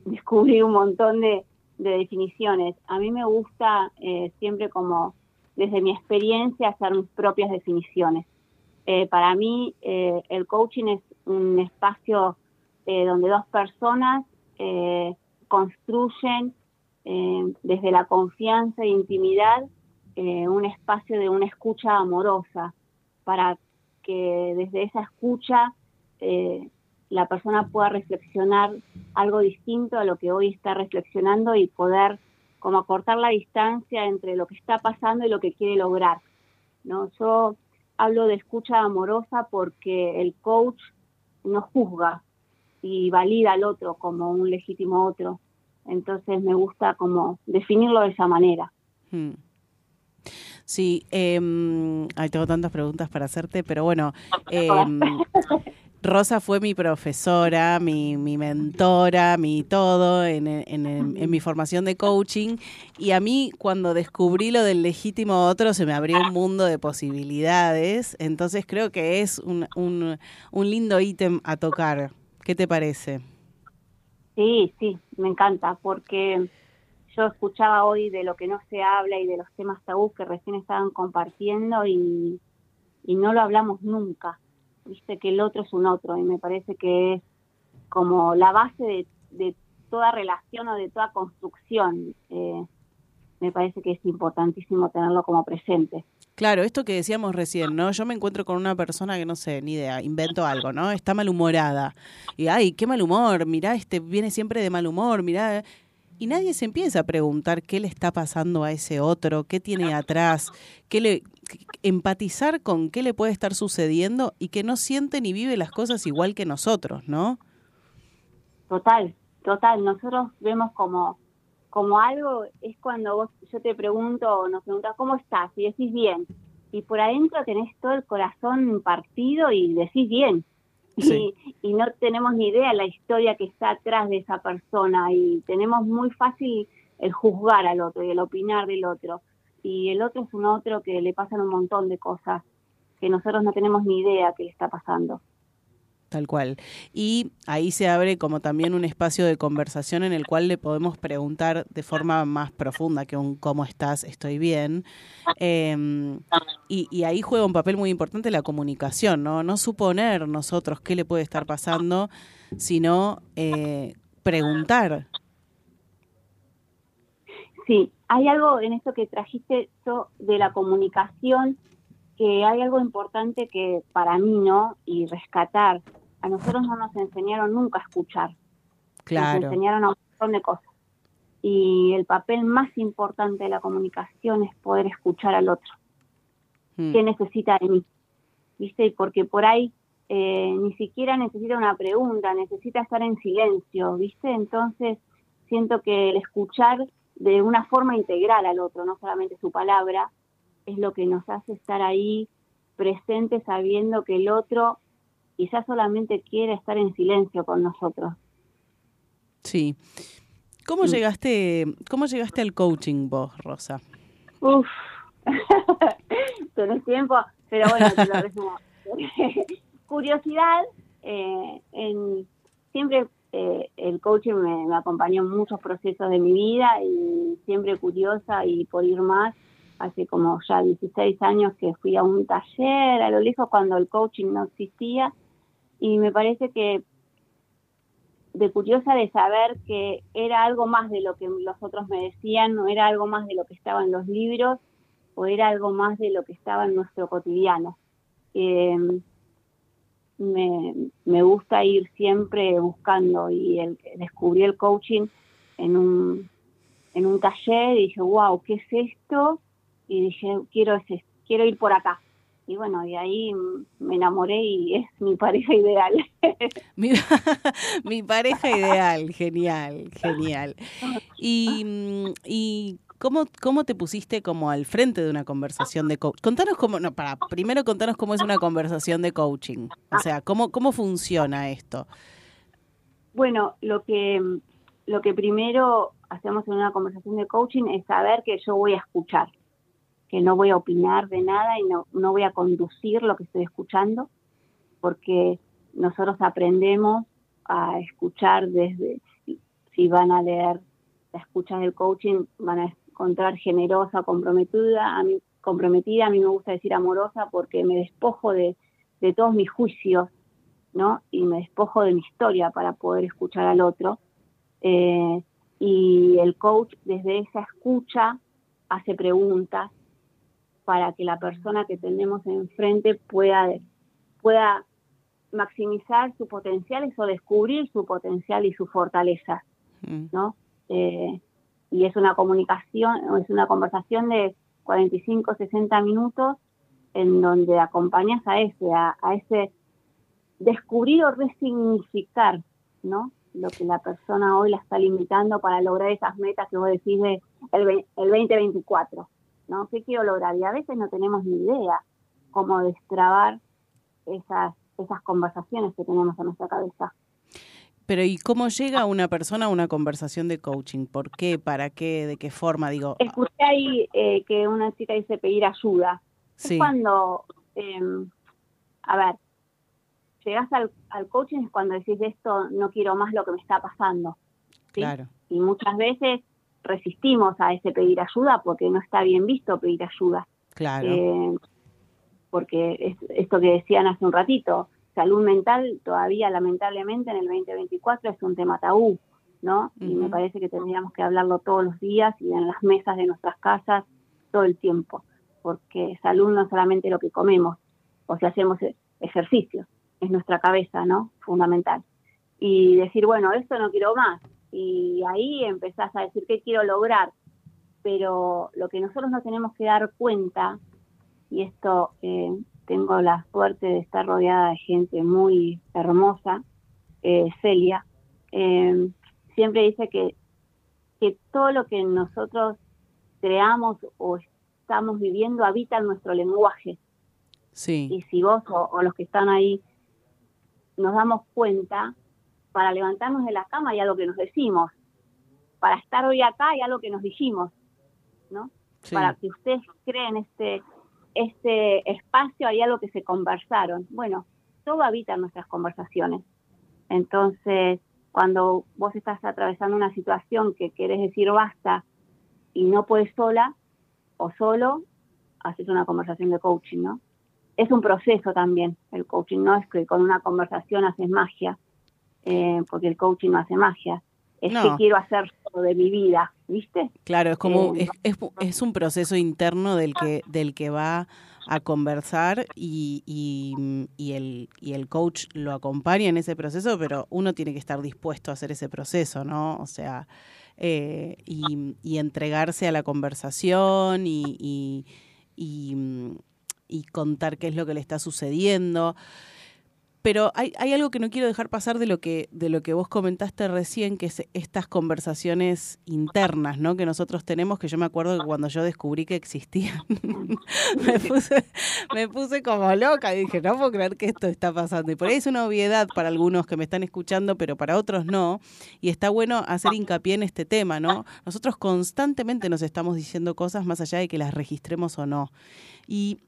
descubrir un montón de, de definiciones. A mí me gusta eh, siempre como desde mi experiencia hacer mis propias definiciones. Eh, para mí eh, el coaching es un espacio eh, donde dos personas construyen desde la confianza e intimidad un espacio de una escucha amorosa para que desde esa escucha la persona pueda reflexionar algo distinto a lo que hoy está reflexionando y poder como acortar la distancia entre lo que está pasando y lo que quiere lograr. ¿no? Yo hablo de escucha amorosa porque el coach no juzga y valida al otro como un legítimo otro. Entonces me gusta como definirlo de esa manera. Hmm. Sí, eh, ay, tengo tantas preguntas para hacerte, pero bueno, eh, [laughs] Rosa fue mi profesora, mi, mi mentora, mi todo en, mi formación de coaching. Y a mí, cuando descubrí lo del legítimo otro, se me abrió un mundo de posibilidades. Entonces creo que es un, un, lindo ítem a tocar. ¿Qué te parece? Sí, sí, me encanta, porque yo escuchaba hoy de lo que no se habla y de los temas tabú que recién estaban compartiendo y no lo hablamos nunca. Viste que el otro es un otro y me parece que es como la base de, de toda relación o de toda construcción. Eh, me parece que es importantísimo tenerlo como presente. Claro, esto que decíamos recién, ¿no? Yo me encuentro con una persona que no sé, ni idea, invento algo, ¿no? Está malhumorada. Y ay, qué mal humor, mirá, este viene siempre de mal humor, mirá. Y nadie se empieza a preguntar qué le está pasando a ese otro, qué tiene atrás, qué le empatizar con qué le puede estar sucediendo y que no siente ni vive las cosas igual que nosotros, ¿no? Total, total. Nosotros vemos como, como algo, es cuando vos, yo te pregunto o nos preguntas, ¿cómo estás? Y decís bien. Y por adentro tenés todo el corazón partido y decís bien. Sí. Y, no tenemos ni idea la historia que está atrás de esa persona y tenemos muy fácil el juzgar al otro y el opinar del otro. Y el otro es un otro que le pasan un montón de cosas que nosotros no tenemos ni idea que le está pasando. Tal cual. Y ahí se abre como también un espacio de conversación en el cual le podemos preguntar de forma más profunda que un ¿cómo estás? Estoy bien. Eh, y, ahí juega un papel muy importante la comunicación, ¿no? No suponer nosotros qué le puede estar pasando, sino eh, preguntar. Sí, hay algo en esto que trajiste de la comunicación, que hay algo importante que para mí, ¿no? Y rescatar. A nosotros no nos enseñaron nunca a escuchar. Nos Claro. enseñaron a un montón de cosas. Y el papel más importante de la comunicación es poder escuchar al otro. Mm. ¿Qué necesita de mí? ¿Viste? Porque por ahí eh, ni siquiera necesita una pregunta, necesita estar en silencio, ¿viste? Entonces siento que el escuchar de una forma integral al otro, no solamente su palabra, es lo que nos hace estar ahí presentes sabiendo que el otro quizás solamente quiere estar en silencio con nosotros. Sí. ¿Cómo Mm. llegaste, cómo llegaste al coaching vos, Rosa? Uf, [laughs] tenés tiempo, pero bueno, te lo resumo. [laughs] Curiosidad, eh, en, siempre eh, el coaching me, me acompañó en muchos procesos de mi vida y siempre curiosa y por ir más. Hace como ya 16 años que fui a un taller a lo lejos cuando el coaching no existía y me parece que de curiosa de saber que era algo más de lo que los otros me decían, no era algo más de lo que estaba en los libros o era algo más de lo que estaba en nuestro cotidiano. Eh, me, me gusta ir siempre buscando y el, descubrí el coaching en un, en un taller y dije, wow, ¿qué es esto? Y dije, quiero, quiero ir por acá. Y bueno, de ahí me enamoré y [laughs] es mi pareja ideal. [laughs] Mira, [laughs] mi pareja ideal, genial, genial. Y, mm, y ¿cómo, ¿cómo te pusiste como al frente de una conversación de coaching? Contanos cómo, no, para, primero contanos cómo es una conversación de coaching. O sea, ¿cómo, cómo funciona esto? Bueno, lo que, lo que primero hacemos en una conversación de coaching es saber que yo voy a escuchar, que no voy a opinar de nada y no, no voy a conducir lo que estoy escuchando, porque nosotros aprendemos a escuchar desde, si van a leer la escucha del coaching, van a encontrar generosa, comprometida, a mí, comprometida, a mí me gusta decir amorosa porque me despojo de, de todos mis juicios, ¿no? Y me despojo de mi historia para poder escuchar al otro. Eh, y el coach desde esa escucha hace preguntas para que la persona que tenemos enfrente pueda, pueda maximizar sus potenciales o descubrir su potencial y su fortaleza, ¿no? Eh, y es una comunicación, es una conversación de 45, 60 minutos en donde acompañas a ese, a, a ese descubrir o resignificar, ¿no? Lo que la persona hoy la está limitando para lograr esas metas que vos decís de el, el 2024, ¿no? ¿Qué quiero lograr? Y a veces no tenemos ni idea cómo destrabar esas, esas conversaciones que tenemos en nuestra cabeza. Pero ¿y cómo llega una persona a una conversación de coaching? ¿Por qué? ¿Para qué? ¿De qué forma? Digo, Escuché ahí eh, que una chica dice pedir ayuda. Sí. Es cuando, eh, a ver, llegas al, al coaching es cuando decís esto, no quiero más lo que me está pasando. ¿sí? claro. Y muchas veces resistimos a ese pedir ayuda porque no está bien visto pedir ayuda. Claro. Eh, porque es esto que decían hace un ratito, salud mental todavía lamentablemente en el 2024 es un tema tabú, ¿no? Y me parece que tendríamos que hablarlo todos los días y en las mesas de nuestras casas todo el tiempo, porque salud no es solamente lo que comemos o si hacemos e- ejercicio, es nuestra cabeza, ¿no? Fundamental. Y decir, bueno, esto no quiero más. Y ahí empezás a decir qué quiero lograr. Pero lo que nosotros nos tenemos que dar cuenta y esto eh, tengo la suerte de estar rodeada de gente muy hermosa, eh, Celia, eh, siempre dice que, que todo lo que nosotros creamos o estamos viviendo habita en nuestro lenguaje. Sí. Y si vos o, o los que están ahí nos damos cuenta, para levantarnos de la cama hay algo que nos decimos, para estar hoy acá hay algo que nos dijimos, ¿no? Sí. para que ustedes creen este, este espacio, hay algo que se conversaron. Bueno, todo habita en nuestras conversaciones. Entonces, cuando vos estás atravesando una situación que querés decir basta y no puedes sola o solo, haces una conversación de coaching, ¿no? Es un proceso también el coaching, no es que con una conversación haces magia, eh, porque el coaching no hace magia. Es No. que quiero hacer todo de mi vida, ¿viste? Claro, es como Eh, es, es, es un proceso interno del que del que va a conversar y, y, y el y el coach lo acompaña en ese proceso, pero uno tiene que estar dispuesto a hacer ese proceso, ¿no? O sea, eh, y, y entregarse a la conversación y, y, y, y contar qué es lo que le está sucediendo. Pero hay, hay algo que no quiero dejar pasar de lo que de lo que vos comentaste recién, que es estas conversaciones internas, ¿no? Que nosotros tenemos, que yo me acuerdo que cuando yo descubrí que existían, [laughs] me, puse, me puse como loca y dije, no puedo creer que esto está pasando. Y por ahí es una obviedad para algunos que me están escuchando, pero para otros no. Y está bueno hacer hincapié en este tema, ¿no? Nosotros constantemente nos estamos diciendo cosas más allá de que las registremos o no. Y,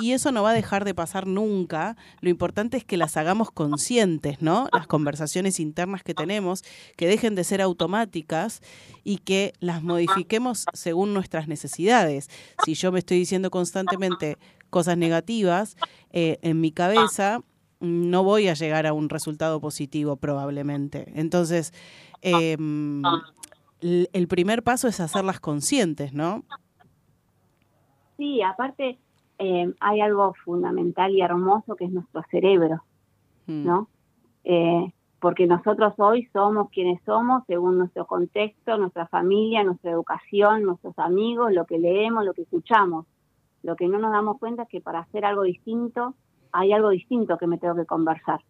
y eso no va a dejar de pasar nunca. Lo importante es que las hagamos conscientes, ¿no? Las conversaciones internas que tenemos, que dejen de ser automáticas y que las modifiquemos según nuestras necesidades. Si yo me estoy diciendo constantemente cosas negativas eh, en mi cabeza, no voy a llegar a un resultado positivo probablemente. Entonces, eh, el primer paso es hacerlas conscientes, ¿no? Sí, aparte eh, hay algo fundamental y hermoso que es nuestro cerebro, Mm. ¿no? Eh, porque nosotros hoy somos quienes somos según nuestro contexto, nuestra familia, nuestra educación, nuestros amigos, lo que leemos, lo que escuchamos. Lo que no nos damos cuenta es que para hacer algo distinto hay algo distinto que me tengo que conversar,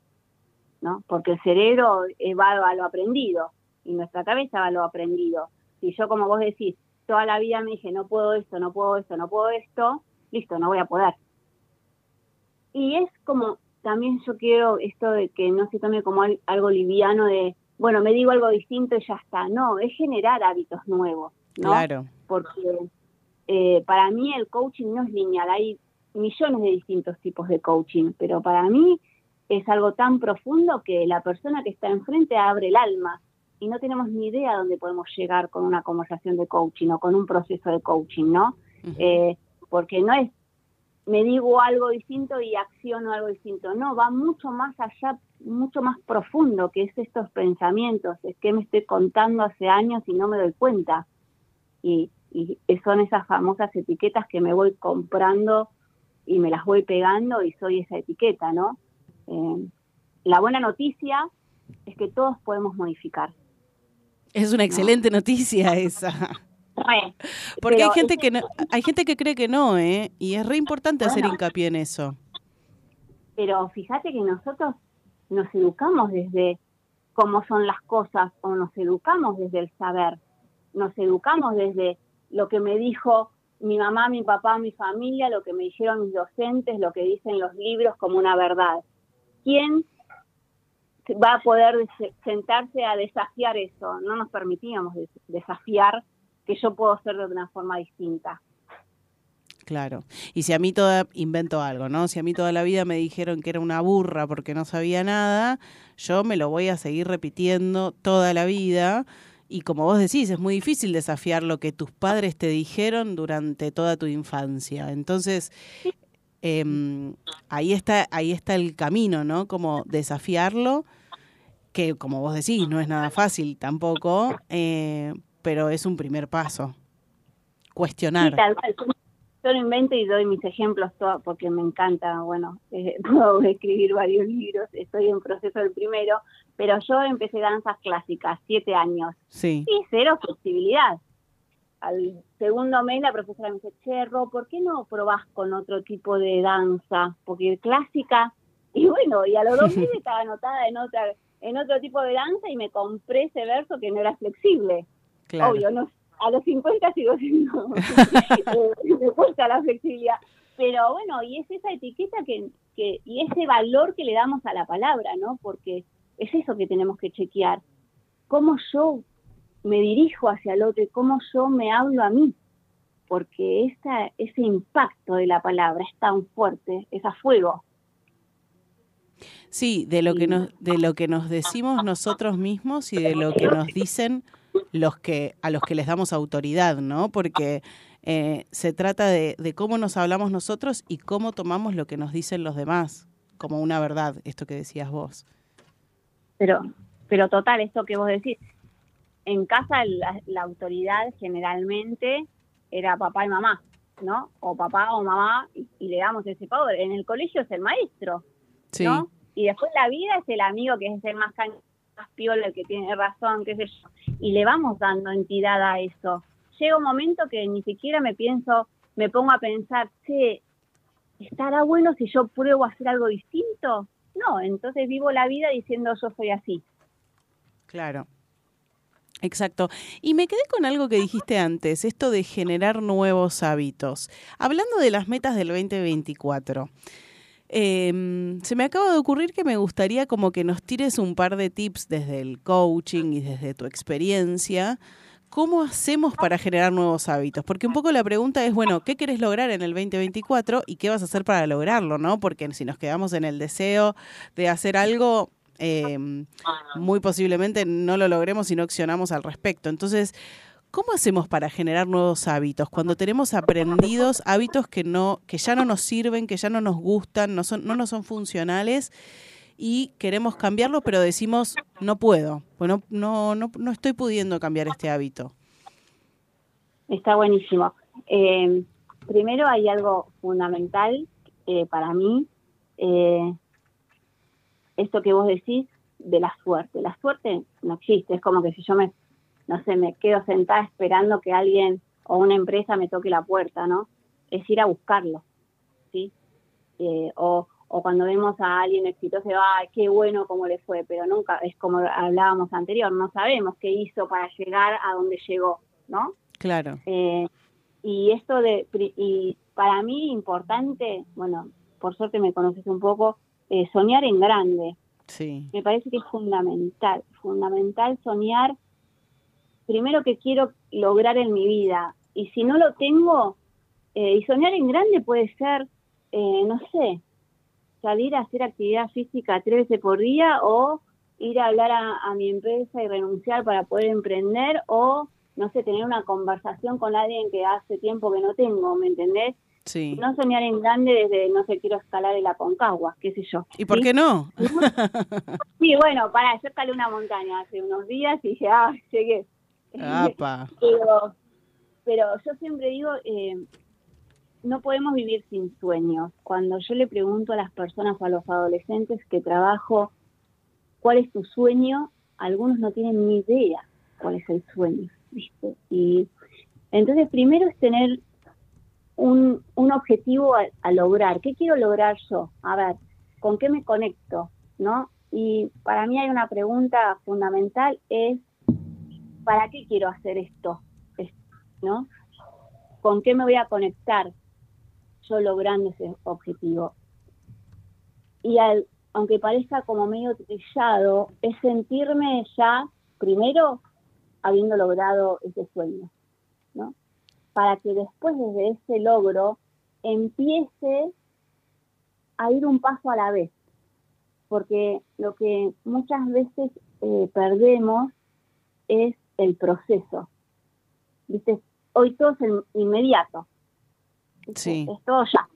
¿no? Porque el cerebro eh, va a lo aprendido y nuestra cabeza va a lo aprendido. Si yo, como vos decís, toda la vida me dije, no puedo esto, no puedo esto, no puedo esto, listo, no voy a poder. Y es como, también yo quiero esto de que no se tome como al- algo liviano de, bueno, me digo algo distinto y ya está. No, es generar hábitos nuevos, ¿no? Claro. Porque eh, para mí el coaching no es lineal, hay millones de distintos tipos de coaching, pero para mí es algo tan profundo que la persona que está enfrente abre el alma y no tenemos ni idea a dónde podemos llegar con una conversación de coaching o con un proceso de coaching, ¿no? Eh, porque no es me digo algo distinto y acciono algo distinto. No, va mucho más allá, mucho más profundo que es estos pensamientos, es que me estoy contando hace años y no me doy cuenta. Y, y son esas famosas etiquetas que me voy comprando y me las voy pegando y soy esa etiqueta, ¿no? Eh, la buena noticia es que todos podemos modificar. Es una excelente noticia [laughs] esa. Re. Porque hay gente es que no, hay gente que cree que no, ¿eh? Y es re importante hacer hincapié en eso. pero fíjate que nosotros nos educamos desde cómo son las cosas o nos educamos desde el saber, nos educamos desde lo que me dijo mi mamá, mi papá, mi familia, lo que me dijeron mis docentes, lo que dicen los libros como una verdad. ¿Quién va a poder sentarse a desafiar eso? No nos permitíamos des- desafiar que yo puedo ser de una forma distinta. Claro. Y si a mí toda, invento algo, ¿no? Si a mí toda la vida me dijeron que era una burra porque no sabía nada, yo me lo voy a seguir repitiendo toda la vida. Y como vos decís, es muy difícil desafiar lo que tus padres te dijeron durante toda tu infancia. Entonces, em, ahí está, ahí está el camino, ¿no? Como desafiarlo, que como vos decís, no es nada fácil tampoco, eh, pero es un primer paso. Cuestionar. Sí, tal cual. Yo- lo invento y doy mis ejemplos todo, porque me encanta, bueno, eh, [laughs] puedo escribir varios libros, estoy en proceso del primero, pero yo empecé danzas clásicas, siete años, Sí. y cero flexibilidad. Al segundo mes la profesora me dice, che, Ro, ¿por qué no probás con otro tipo de danza? Porque clásica, y bueno, y a los dos [laughs] meses estaba anotada en otra en otro tipo de danza y me compré ese verso que no era flexible. Claro. Obvio, no, a los 50 sigo siendo, [laughs] eh, me cuesta la flexibilidad. Pero bueno, y es esa etiqueta que, que, y ese valor que le damos a la palabra, ¿no? Porque es eso que tenemos que chequear. Cómo yo me dirijo hacia el otro y cómo yo me hablo a mí. Porque esa, ese impacto de la palabra es tan fuerte, es a fuego. Sí, de lo que nos, de lo que nos decimos nosotros mismos y de lo que nos dicen los que, a los que les damos autoridad, ¿no? Porque eh, se trata de, de cómo nos hablamos nosotros y cómo tomamos lo que nos dicen los demás, como una verdad, esto que decías vos. Pero, pero total, esto que vos decís, en casa la, la autoridad generalmente era papá y mamá, ¿no? O papá o mamá, y, y le damos ese poder. En el colegio es el maestro, Sí. ¿no? Y después la vida es el amigo que es el más cañón, más piola, el que tiene razón, qué sé yo. Y le vamos dando entidad a eso. Llega un momento que ni siquiera me pienso, me pongo a pensar, che, ¿estará bueno si yo pruebo a hacer algo distinto? No, entonces vivo la vida diciendo yo soy así. Claro. Exacto. Y me quedé con algo que dijiste antes, esto de generar nuevos hábitos. Hablando de las metas del 2024, eh, se me acaba de ocurrir que me gustaría como que nos tires un par de tips desde el coaching y desde tu experiencia. ¿Cómo hacemos para generar nuevos hábitos? Porque un poco la pregunta es, bueno, ¿qué querés lograr en el 2024 y qué vas a hacer para lograrlo, no? Porque si nos quedamos en el deseo de hacer algo, eh, muy posiblemente no lo logremos si no accionamos al respecto. Entonces, ¿cómo hacemos para generar nuevos hábitos cuando tenemos aprendidos hábitos que no, que ya no nos sirven, que ya no nos gustan, no son, no nos son funcionales y queremos cambiarlo, pero decimos no puedo, bueno, no, no, no estoy pudiendo cambiar este hábito. Está buenísimo. Eh, primero hay algo fundamental eh, para mí, eh, esto que vos decís de la suerte. La suerte no existe, es como que si yo me, no sé, me quedo sentada esperando que alguien o una empresa me toque la puerta, ¿no? Es ir a buscarlo, ¿sí? Eh, o, o cuando vemos a alguien exitoso, ay, qué bueno cómo le fue, pero nunca, es como hablábamos anterior, no sabemos qué hizo para llegar a donde llegó, ¿no? Claro. Eh, y esto de, y para mí importante, bueno, por suerte me conoces un poco, eh, soñar en grande. Sí. Me parece que es fundamental, fundamental soñar primero que quiero lograr en mi vida. Y si no lo tengo, eh, y soñar en grande puede ser, eh, no sé, salir a hacer actividad física tres veces por día o ir a hablar a, a mi empresa y renunciar para poder emprender o, no sé, tener una conversación con alguien que hace tiempo que no tengo, ¿me entendés? Sí. No soñar en grande desde, no sé, quiero escalar el Aconcagua, qué sé yo. ¿Y por ¿sí? qué no? Sí, bueno, para, yo escalé una montaña hace unos días y dije, ah, llegué. [laughs] Pero, pero yo siempre digo, eh, no podemos vivir sin sueños. Cuando yo le pregunto a las personas o a los adolescentes que trabajo, ¿cuál es tu sueño? Algunos no tienen ni idea cuál es el sueño, ¿viste? Y entonces primero es tener un, un objetivo a, a lograr. ¿Qué quiero lograr yo? A ver, ¿con qué me conecto? ¿No? Y para mí hay una pregunta fundamental, es ¿para qué quiero hacer esto? Es- ¿No? ¿Con qué me voy a conectar yo logrando ese objetivo? Y aunque parezca como medio trillado, es sentirme ya, primero, habiendo logrado ese sueño, ¿no? Para que después desde ese logro empiece a ir un paso a la vez. Porque lo que muchas veces eh, perdemos es el proceso. ¿Viste? Hoy todo es inmediato. Sí. Es todo ya.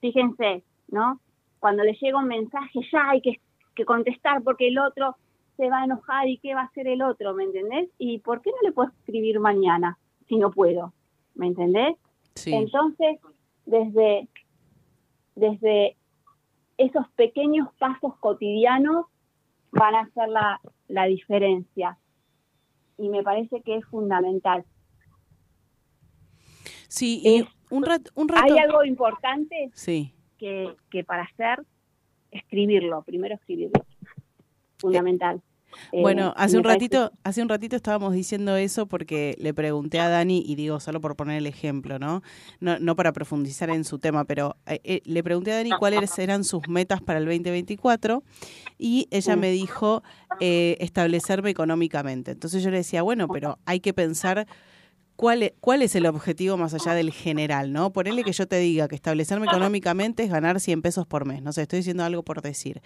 Fíjense, ¿no? Cuando le llega un mensaje, ya hay que, que contestar porque el otro se va a enojar y qué va a hacer el otro, ¿me entendés? ¿Y por qué no le puedo escribir mañana si no puedo? ¿Me entendés? Sí. Entonces, desde, desde esos pequeños pasos cotidianos van a hacer la, la diferencia. Y me parece que es fundamental. Sí, y un, rat- un rato... Hay algo importante Sí. que, que para hacer, escribirlo, primero escribirlo. Fundamental. Eh, Bueno, hace un parece- ratito, hace un ratito estábamos diciendo eso porque le pregunté a Dani y digo solo por poner el ejemplo, ¿no? No, no para profundizar en su tema, pero eh, eh, le pregunté a Dani cuáles eran sus metas para el 2024 y ella me dijo eh, establecerme económicamente. Entonces yo le decía, bueno, pero hay que pensar cuál es, cuál es el objetivo más allá del general, ¿no? Ponerle que yo te diga que establecerme económicamente es ganar 100 pesos por mes, no sé, estoy diciendo algo por decir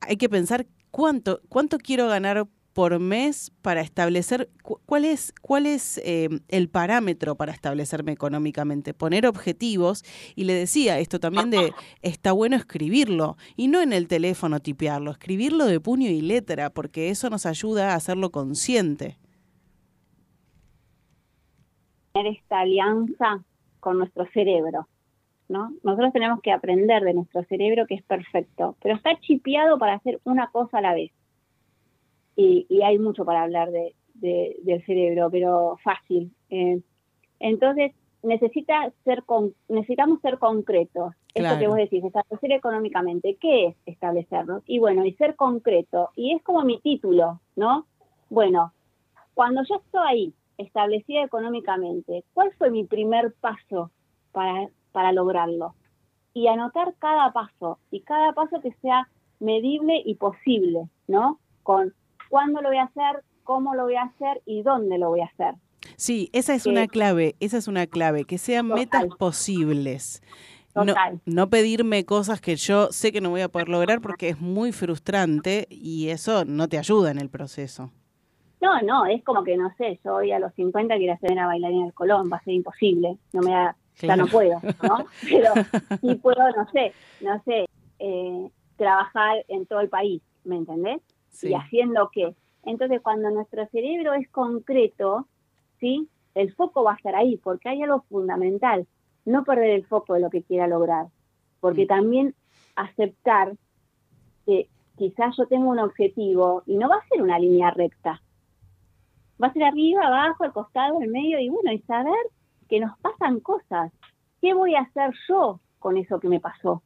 hay que pensar cuánto, cuánto quiero ganar por mes para establecer cu- cuál es cuál es eh, el parámetro para establecerme económicamente poner objetivos y le decía esto también de está bueno escribirlo y no en el teléfono tipearlo escribirlo de puño y letra porque eso nos ayuda a hacerlo consciente. Tener esta alianza con nuestro cerebro, ¿no? Nosotros tenemos que aprender de nuestro cerebro que es perfecto, pero está chipeado para hacer una cosa a la vez. Y, y hay mucho para hablar de, de- del cerebro, pero fácil. Eh, entonces, necesita ser con- necesitamos ser concretos. Esto que vos decís, establecer económicamente, ¿qué es establecernos? Y bueno, y ser concreto. Y es como mi título, ¿no? Bueno, cuando yo estoy ahí, establecida económicamente, ¿cuál fue mi primer paso para, para lograrlo? Y anotar cada paso, y cada paso que sea medible y posible, ¿no? Con cuándo lo voy a hacer, cómo lo voy a hacer y dónde lo voy a hacer. sí esa es Que- una clave esa es una clave que sean metas posibles no, Total. no pedirme cosas que yo sé que no voy a poder lograr porque es muy frustrante y eso no te ayuda en el proceso. No, no, es como que, no sé, yo hoy a los 50 quiero hacer una bailarina del Colón, va a ser imposible, no me da, ya Claro. no puedo, ¿no? [laughs] Pero sí puedo, no sé, no sé, eh, trabajar en todo el país, ¿me entendés? Sí. Y haciendo qué. Entonces, cuando nuestro cerebro es concreto, ¿sí? El foco va a estar ahí, porque hay algo fundamental, no perder el foco de lo que quiera lograr, porque también aceptar que quizás yo tengo un objetivo y no va a ser una línea recta. Va a ser arriba, abajo, al costado, al medio y bueno, y saber que nos pasan cosas. ¿Qué voy a hacer yo con eso que me pasó?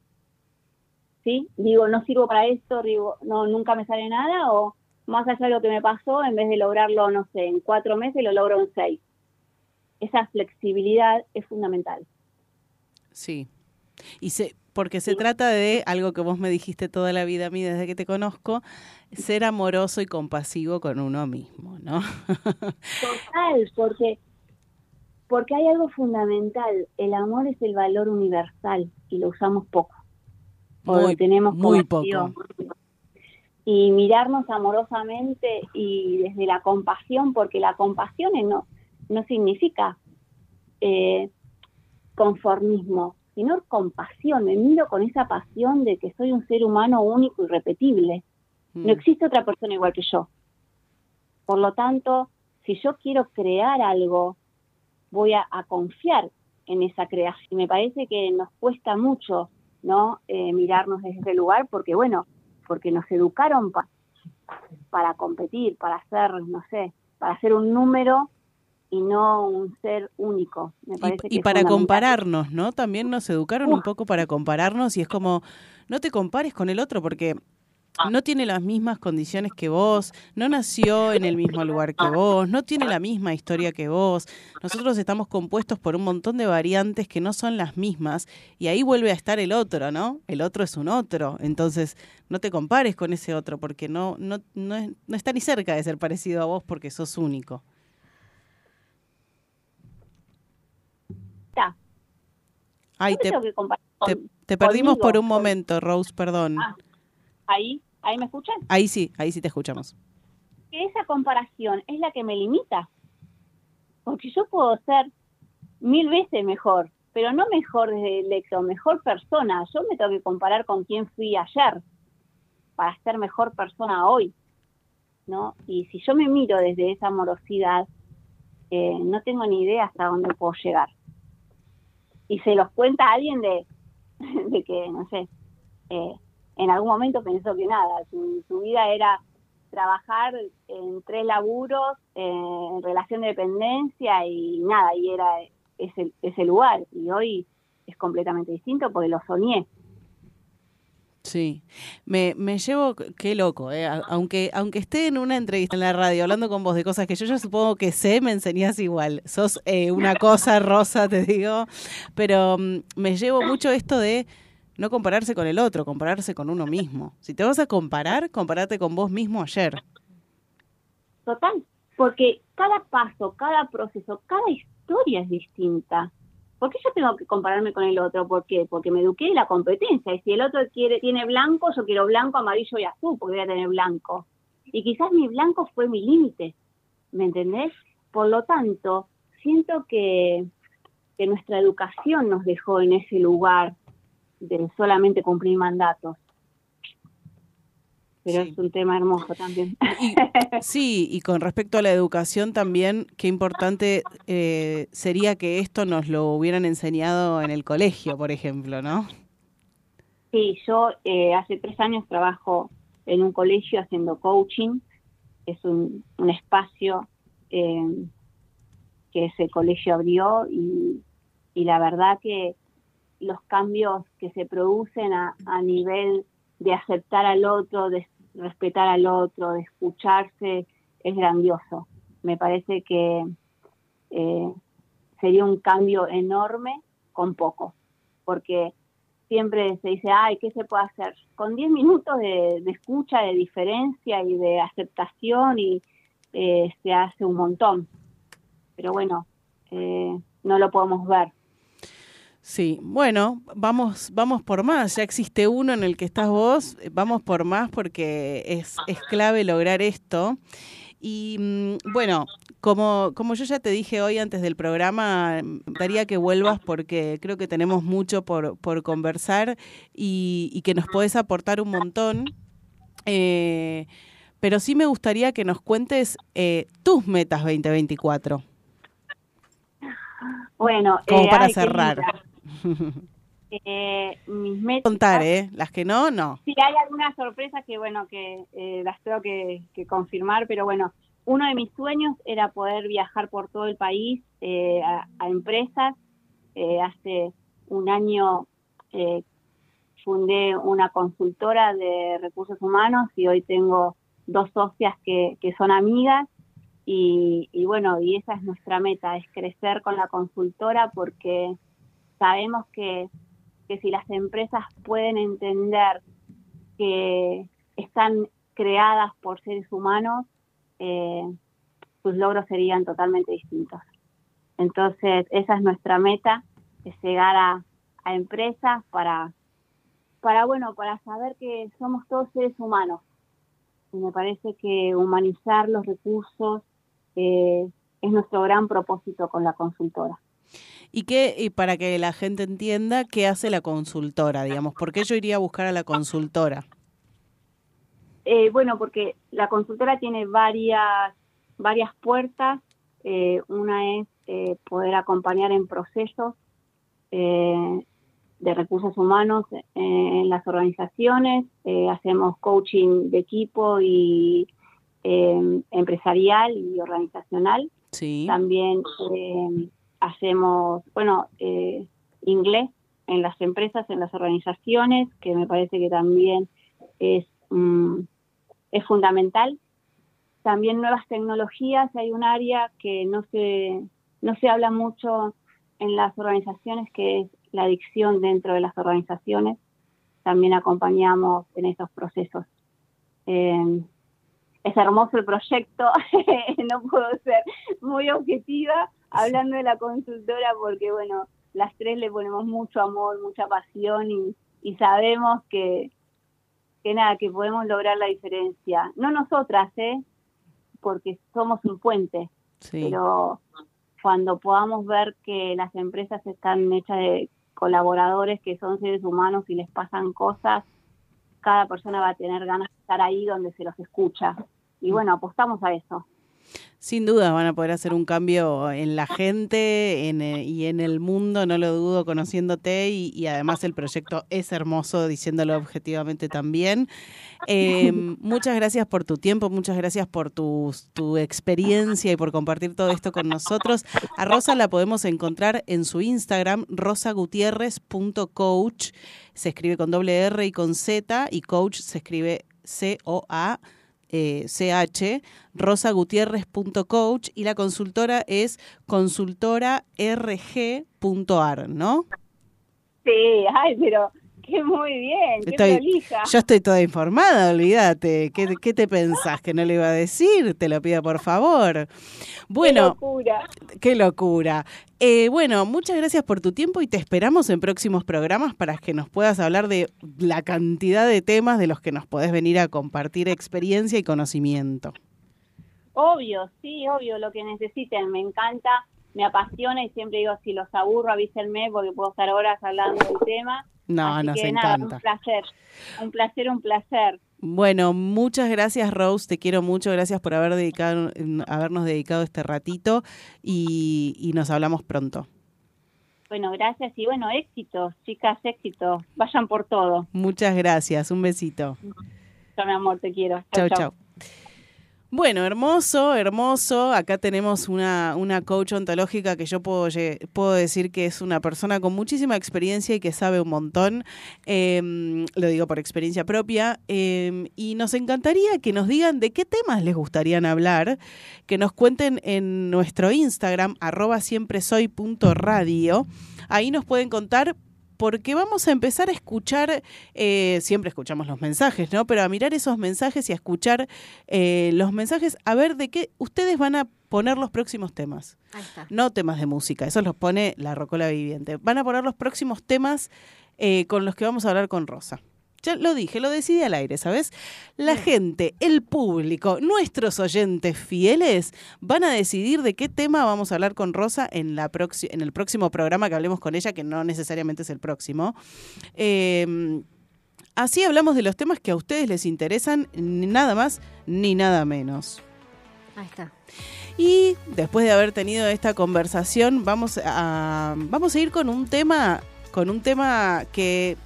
¿Sí? Digo, no sirvo para esto, digo, no, nunca me sale nada o más allá de lo que me pasó, en vez de lograrlo, no sé, en cuatro meses, lo logro en seis. Esa flexibilidad es fundamental. Sí. Y se, porque se trata de algo que vos me dijiste toda la vida a mí desde que te conozco, ser amoroso y compasivo con uno mismo, ¿no? [laughs] Total, porque, porque hay algo fundamental. El amor es el valor universal y lo usamos poco. O lo tenemos muy poco. acción. Y mirarnos amorosamente y desde la compasión, porque la compasión no, no significa eh, conformismo, sino compasión. Me miro con esa pasión de que soy un ser humano único y repetible. Mm. No existe otra persona igual que yo. Por lo tanto, si yo quiero crear algo, voy a, a confiar en esa creación. Me parece que nos cuesta mucho, ¿no? Eh, mirarnos desde ese lugar, porque bueno, porque nos educaron pa- para competir, para ser, no sé, para ser un número y no un ser único. Me parece que Y para compararnos, ¿no? También nos educaron un poco para compararnos y es como, no te compares con el otro porque no tiene las mismas condiciones que vos, no nació en el mismo lugar que vos, no tiene la misma historia que vos. Nosotros estamos compuestos por un montón de variantes que no son las mismas y ahí vuelve a estar el otro, ¿no? El otro es un otro, entonces no te compares con ese otro porque no, no, no, es- no está ni cerca de ser parecido a vos porque sos único. Está. Ay, te, te, te perdimos por un momento, Rose, perdón. Ah. Ahí, ahí me escuchan. Ahí sí, ahí sí te escuchamos. que esa comparación es la que me limita. Porque yo puedo ser mil veces mejor, pero no mejor desde el éxito, mejor persona. Yo me tengo que comparar con quién fui ayer para ser mejor persona hoy. ¿no? Y si yo me miro desde esa amorosidad, eh, no tengo ni idea hasta dónde puedo llegar. Y se los cuenta alguien de, [laughs] de que, no sé, eh, en algún momento pensó que nada, su, vida era trabajar en tres laburos, en relación de dependencia y nada, y era ese, lugar. Y hoy es completamente distinto porque lo soñé. Sí, me, me llevo, qué loco, eh, aunque, aunque esté en una entrevista en la radio hablando con vos de cosas que yo ya supongo que sé, me enseñás igual. Sos eh, una cosa rosa, te digo, pero mm, me llevo mucho esto de no compararse con el otro, compararse con uno mismo. Si te vas a comparar, comparate con vos mismo ayer. Total, porque cada paso, cada proceso, cada historia es distinta. ¿Por qué yo tengo que compararme con el otro? ¿Por qué? Porque me eduqué en la competencia. Y si el otro quiere, tiene blanco, yo quiero blanco, amarillo y azul, porque voy a tener blanco. Y quizás mi blanco fue mi límite. ¿Me entendés? Por lo tanto, siento que, que nuestra educación nos dejó en ese lugar de solamente cumplir mandatos. Pero es un tema hermoso también. [laughs] Sí, y con respecto a la educación también, qué importante eh, sería que esto nos lo hubieran enseñado en el colegio, por ejemplo, ¿no? Sí, yo eh, hace tres años trabajo en un colegio haciendo coaching. Es un, un espacio eh, que ese colegio abrió y, y la verdad que los cambios que se producen a, nivel de aceptar al otro, de respetar al otro, de escucharse, es grandioso. Me parece que eh, sería un cambio enorme con poco, porque siempre se dice, ay, ¿qué se puede hacer? Con 10 minutos de, de escucha, de diferencia y de aceptación y eh, se hace un montón. Pero bueno, eh, no lo podemos ver. Sí, bueno, vamos, vamos por más. Ya existe uno en el que estás vos, vamos por más porque es, es clave lograr esto. Y mm, bueno, como, como yo ya te dije hoy antes del programa, me gustaría que vuelvas porque creo que tenemos mucho por, por conversar y, y que nos podés aportar un montón. Eh, pero sí me gustaría que nos cuentes eh, tus metas 2024. Bueno, Como eh, para ay, cerrar. [laughs] Eh, mis metas. Contar, ¿eh? Las que no, no. Sí, hay algunas sorpresas que, bueno, que eh, las tengo que, que confirmar, pero bueno, uno de mis sueños era poder viajar por todo el país eh, a, a empresas. Eh, hace un año fundé una consultora de recursos humanos y hoy tengo dos socias que, que son amigas y, y bueno, y esa es nuestra meta, es crecer con la consultora porque sabemos que, que si las empresas pueden entender que están creadas por seres humanos, eh, sus logros serían totalmente distintos. Entonces, esa es nuestra meta, es llegar a, a empresas para, para, bueno, para saber que somos todos seres humanos. Y me parece que humanizar los recursos eh, es nuestro gran propósito con la consultora. Y que y para que la gente entienda qué hace la consultora, digamos, ¿por qué yo iría a buscar a la consultora? Eh, bueno, porque la consultora tiene varias, varias puertas. Eh, una es eh, poder acompañar en procesos eh, de recursos humanos en las organizaciones. Hacemos coaching de equipo y empresarial y organizacional. Sí. También eh, hacemos, bueno, eh, inglés en las empresas, en las organizaciones, que me parece que también es, mm, es fundamental. También nuevas tecnologías, hay un área que no se, no se habla mucho en las organizaciones, que es la adicción dentro de las organizaciones. También acompañamos en esos procesos. Eh, es hermoso el proyecto, [laughs] no puedo ser muy objetiva hablando de la consultora porque, bueno, las tres le ponemos mucho amor, mucha pasión y, y sabemos que, que nada, que podemos lograr la diferencia. No nosotras, ¿eh? Porque somos un puente, Sí. pero cuando podamos ver que las empresas están hechas de colaboradores que son seres humanos y les pasan cosas, cada persona va a tener ganas de estar ahí donde se los escucha. Y bueno, apostamos a eso. Sin duda van a poder hacer un cambio en la gente en, eh, y en el mundo, no lo dudo, conociéndote y, y además el proyecto es hermoso, diciéndolo objetivamente también. Eh, [laughs] muchas gracias por tu tiempo, muchas gracias por tu, tu experiencia y por compartir todo esto con nosotros. A Rosa la podemos encontrar en su Instagram, rosagutierrez.coach, se escribe con doble R y con Z y coach se escribe C-O-A eh, CH, rosagutierrez.coach y la consultora es consultorarg.ar, ¿no? Sí, ay, pero [laughs] qué muy bien, qué Estoy- prolija. yo estoy toda informada, olvídate. ¿Qué, ¿Qué te pensás que no le iba a decir? Te lo pido por favor. Bueno, Qué locura. Qué locura. Eh, bueno, muchas gracias por tu tiempo y te esperamos en próximos programas para que nos puedas hablar de la cantidad de temas de los que nos podés venir a compartir experiencia y conocimiento. Obvio, sí, obvio, lo que necesiten, me encanta, me apasiona y siempre digo, si los aburro, avísenme porque puedo estar horas hablando del tema. No, Así nos que nada, encanta. un placer, un placer, un placer. Bueno, muchas gracias Rose, te quiero mucho, gracias por haber dedicado, habernos dedicado este ratito y, y nos hablamos pronto. Bueno, gracias y bueno, éxitos, chicas, éxitos. Vayan por todo. Muchas gracias, un besito. Chao, mi amor, te quiero. Chau, chau. Bueno, hermoso, hermoso. Acá tenemos una, una coach ontológica que yo puedo, puedo decir que es una persona con muchísima experiencia y que sabe un montón. Eh, lo digo por experiencia propia. Eh, y nos encantaría que nos digan de qué temas les gustarían hablar, que nos cuenten en nuestro Instagram, arroba siempre soy punto radio. Ahí nos pueden contar porque vamos a empezar a escuchar, eh, siempre escuchamos los mensajes, ¿no? Pero a mirar esos mensajes y a escuchar eh, los mensajes, a ver de qué ustedes van a poner los próximos temas. Ahí está. No temas de música, esos los pone la Rocola Viviente. Van a poner los próximos temas eh, con los que vamos a hablar con Rosa. Ya lo dije, lo decidí al aire, ¿sabes? La gente, el público, nuestros oyentes fieles van a decidir de qué tema vamos a hablar con Rosa en, la en el próximo programa que hablemos con ella, que no necesariamente es el próximo. Eh, así hablamos de los temas que a ustedes les interesan, ni nada más ni nada menos. Ahí está. Y después de haber tenido esta conversación, vamos a, vamos a ir con un tema con un tema que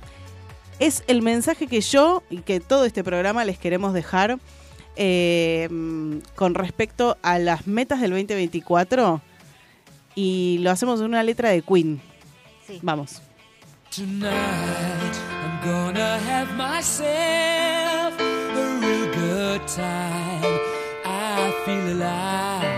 es el mensaje que yo y que todo este programa les queremos dejar eh, con respecto a las metas del 2024 y lo hacemos en una letra de Queen. Vamos. Tonight I'm gonna have myself a real good time. I feel alive.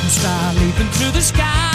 Shooting star leaping through the sky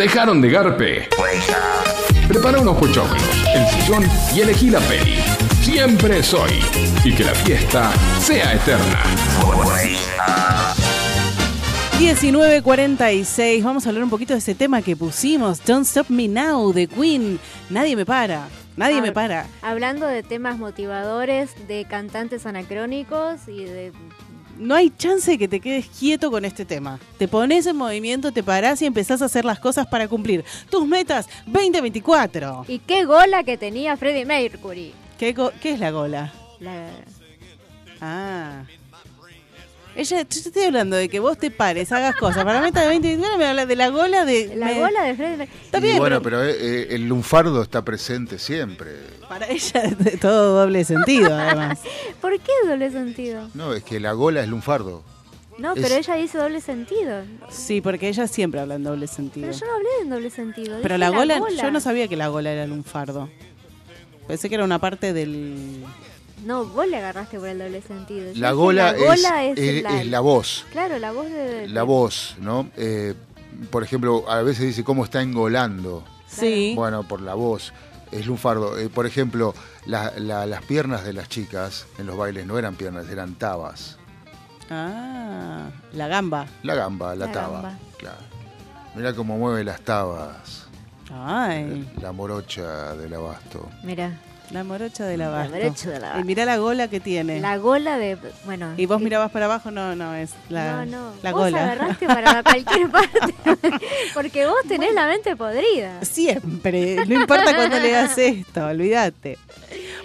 dejaron de garpe? Prepara unos pochoclos, el sillón y elegí la peli. Siempre soy. Y que la fiesta sea eterna. 19.46, vamos a hablar un poquito de ese tema que pusimos, Don't Stop Me Now, de Queen. Nadie me para, nadie me para. Hablando de temas motivadores, de cantantes anacrónicos y de... No hay chance de que te quedes quieto con este tema. Te pones en movimiento, te parás y empezás a hacer las cosas para cumplir tus metas 2024. Y qué gola que tenía Freddie Mercury. ¿Qué, go- qué es la gola? La- Ah. Ella, yo te estoy hablando de que vos te pares, hagas cosas. Para la meta de 2024 me habla de la gola de... La me- gola de Mercury. Está Y bueno, pero pero, eh, eh, el lunfardo está presente siempre. para ella es de todo doble sentido, además. [laughs] ¿Por qué doble sentido? No, es que la gola es lunfardo. No, Es- pero ella dice doble sentido. Sí, porque ella siempre habla en doble sentido. Pero yo no hablé en doble sentido. Pero dije la gola, yo no sabía que la gola era lunfardo. Pensé que era una parte del... No, vos le agarraste por el doble sentido. La gola, la gola es, es- la, es la voz. Claro, la voz de... La voz, ¿no? Eh, por ejemplo, a veces dice cómo está engolando. Sí. Bueno, por la voz. Es lunfardo. Eh, por ejemplo, la- la- las piernas de las chicas en los bailes no eran piernas, eran tabas. Ah, la gamba. La gamba, la, La taba. gamba. Claro. Mira cómo mueve las tabas. Ay. La morocha del abasto. Mira. La morocha del abasto. morocha del abasto. Y mira la gola que tiene. La gola de. Bueno. y vos mirabas para abajo, no, no, es la, no, no. la vos gola. agarraste para cualquier [laughs] parte. [laughs] Porque vos tenés la mente podrida. Siempre, no importa cuando leas esto, olvídate.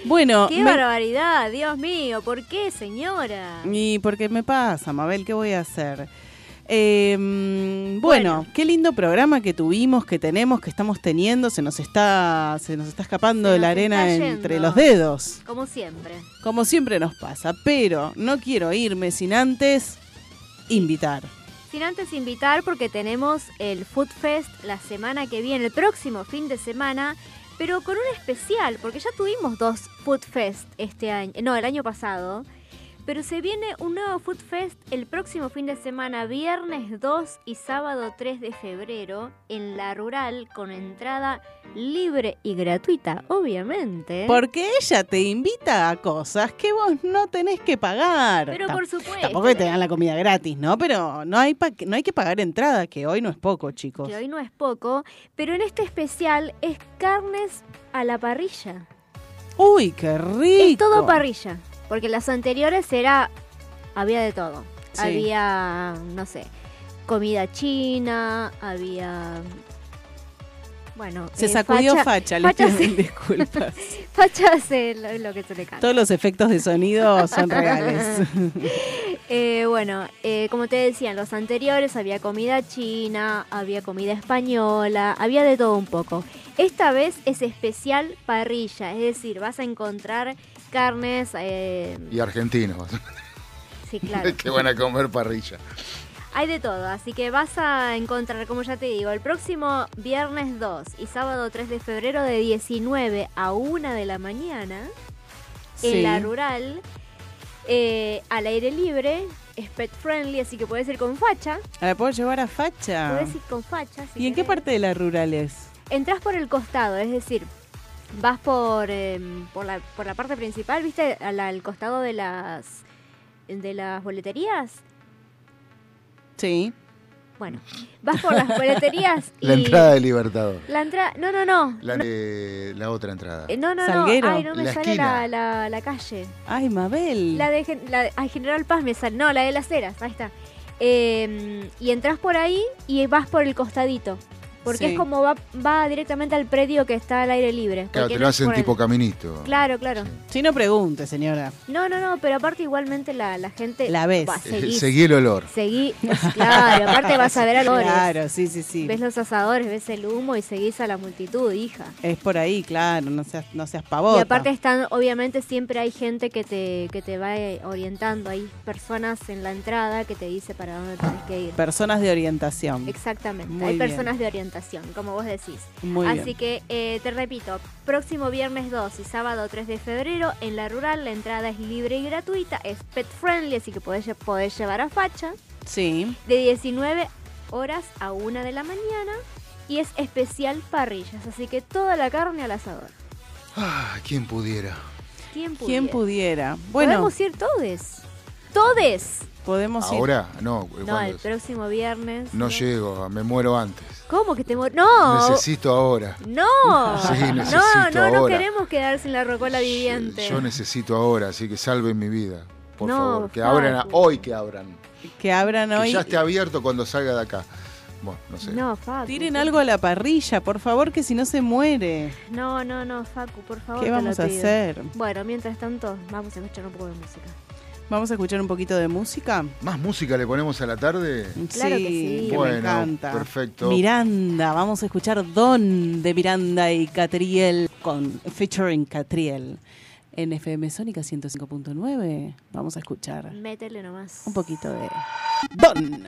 Bueno, ¡Qué me- barbaridad! Dios mío, ¿por qué, señora? y porque me pasa, Mabel, ¿qué voy a hacer? Eh, mm, bueno, qué lindo programa que tuvimos, que tenemos, que estamos teniendo. Se nos está, se nos está escapando Se la arena entre los dedos. Como siempre. Como siempre nos pasa, pero no quiero irme sin antes invitar. Sin antes invitar, porque tenemos el Food Fest la semana que viene, el próximo fin de semana, pero con un especial, porque ya tuvimos dos Food Fest este año, no, el año pasado. Pero se viene un nuevo Food Fest el próximo fin de semana, viernes 2 y sábado 3 de febrero, en la rural, con entrada libre y gratuita, obviamente. Porque ella te invita a cosas que vos no tenés que pagar. Pero por supuesto. Tampoco que te dan la comida gratis, ¿no? Pero no hay, pa- no hay que pagar entrada, que hoy no es poco, chicos. que hoy no es poco, pero en este especial es carnes a la parrilla. Uy, qué rico. Es todo parrilla, porque las anteriores era había de todo. Sí. Había, no sé, comida china, había bueno, Se eh, sacudió facha, le facha pido sí. disculpas. [laughs] Facha hace lo, lo que se le canta. Todos los efectos de sonido son reales. [laughs] Eh, bueno, eh, como te decía, en los anteriores había comida china, había comida española, había de todo un poco. Esta vez es especial parrilla, es decir, vas a encontrar carnes, eh, Y argentinos, sí, [laughs] claro, que van a comer parrilla. hay de todo, así que vas a encontrar, como ya te digo, el próximo viernes 2 y sábado 3 de febrero de 19 a 1 de la mañana Sí. en la rural, eh, al aire libre, es pet friendly, así que puedes ir con facha. ¿La puedo llevar a facha? Podés ir con facha. si ¿Y en qué parte de la rural es? Entrás por el costado, es decir, vas por, em, por, la, por la parte principal, ¿viste? Al, al costado de las de las boleterías. Sí. Bueno, vas por las boleterías [laughs] y... La entrada de Libertador. La entrada... No, no, no. La, no, eh, la otra entrada. eh, no, no, no. Salguero. Ay, no me La sale la, la, la calle. Ay, Mabel. La de, la ay, General Paz me sale. No, la de las Heras, ahí está. Eh, y entras por ahí y vas por el costadito. Porque Sí. es como va, va directamente al predio que está al aire libre. Claro, te lo hacen el- tipo caminito. Claro, claro. Si no pregunte, señora. No, no, no, pero aparte igualmente la, la gente... La ves. Va, seguís. Seguí el olor. Seguí, claro, aparte vas a ver [laughs] olores. Claro, sí, sí, sí. Ves los asadores, ves el humo y seguís a la multitud, hija. Es por ahí, claro, no seas, no seas pavota. Y aparte están, obviamente siempre hay gente que te, que te va eh, orientando, hay personas en la entrada que te dice para dónde tenés que ir. Personas de orientación. Exactamente, Muy hay bien. personas de orientación, como vos decís. Muy Así bien. que eh, te repito, próximo viernes 2 y sábado 3 de febrero en la rural la entrada es libre y gratuita, es pet friendly, así que podés, podés llevar a facha, Sí. de 19 horas a 1 de la mañana y es especial parrillas, así que toda la carne al asador. Ah, ¿quién pudiera? ¿Quién pudiera? ¿Quién pudiera? Bueno, Podemos ir todes. Todes. Podemos ir. Ahora, no, No, ¿cuándo el es? próximo viernes. no llego, me muero antes. ¿Cómo que te muer- No. Necesito ahora. No. Sí, [laughs] no, necesito no, no ahora. queremos quedar sin la rocola viviente. Yo necesito ahora, así que salven mi vida. Por No, favor, que Facu. abran a- hoy que abran. Que abran Que hoy. ya esté abierto cuando salga de acá. Bueno, no sé. No, Facu. Tiren algo a la parrilla, por favor, que si no se muere. No, no, no, Facu, por favor. ¿Qué vamos a hacer? Bueno, mientras tanto, vamos a escuchar un poco de música. Vamos a escuchar un poquito de música. ¿Más música le ponemos a la tarde? Claro que sí. que Bueno, me encanta. perfecto. Miranda, vamos a escuchar Don de Miranda y Catriel con featuring Catriel. En FM Sónica 105.9 vamos a escuchar Métele nomás. un poquito de Don.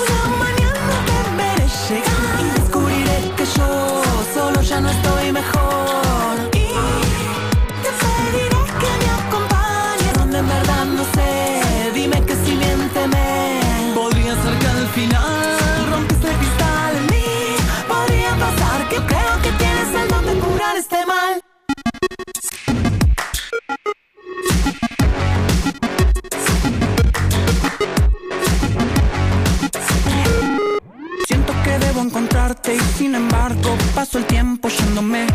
Una mañana veré llegar y descubriré que yo solo ya no estoy mejor. Y te pediré que me acompañes donde en verdad no sé. Dime que si miénteme. Podría ser que al final rompiste el cristal mí. Podría pasar que creo que tienes el don de curar este mal. Debo encontrarte y sin embargo paso el tiempo yéndome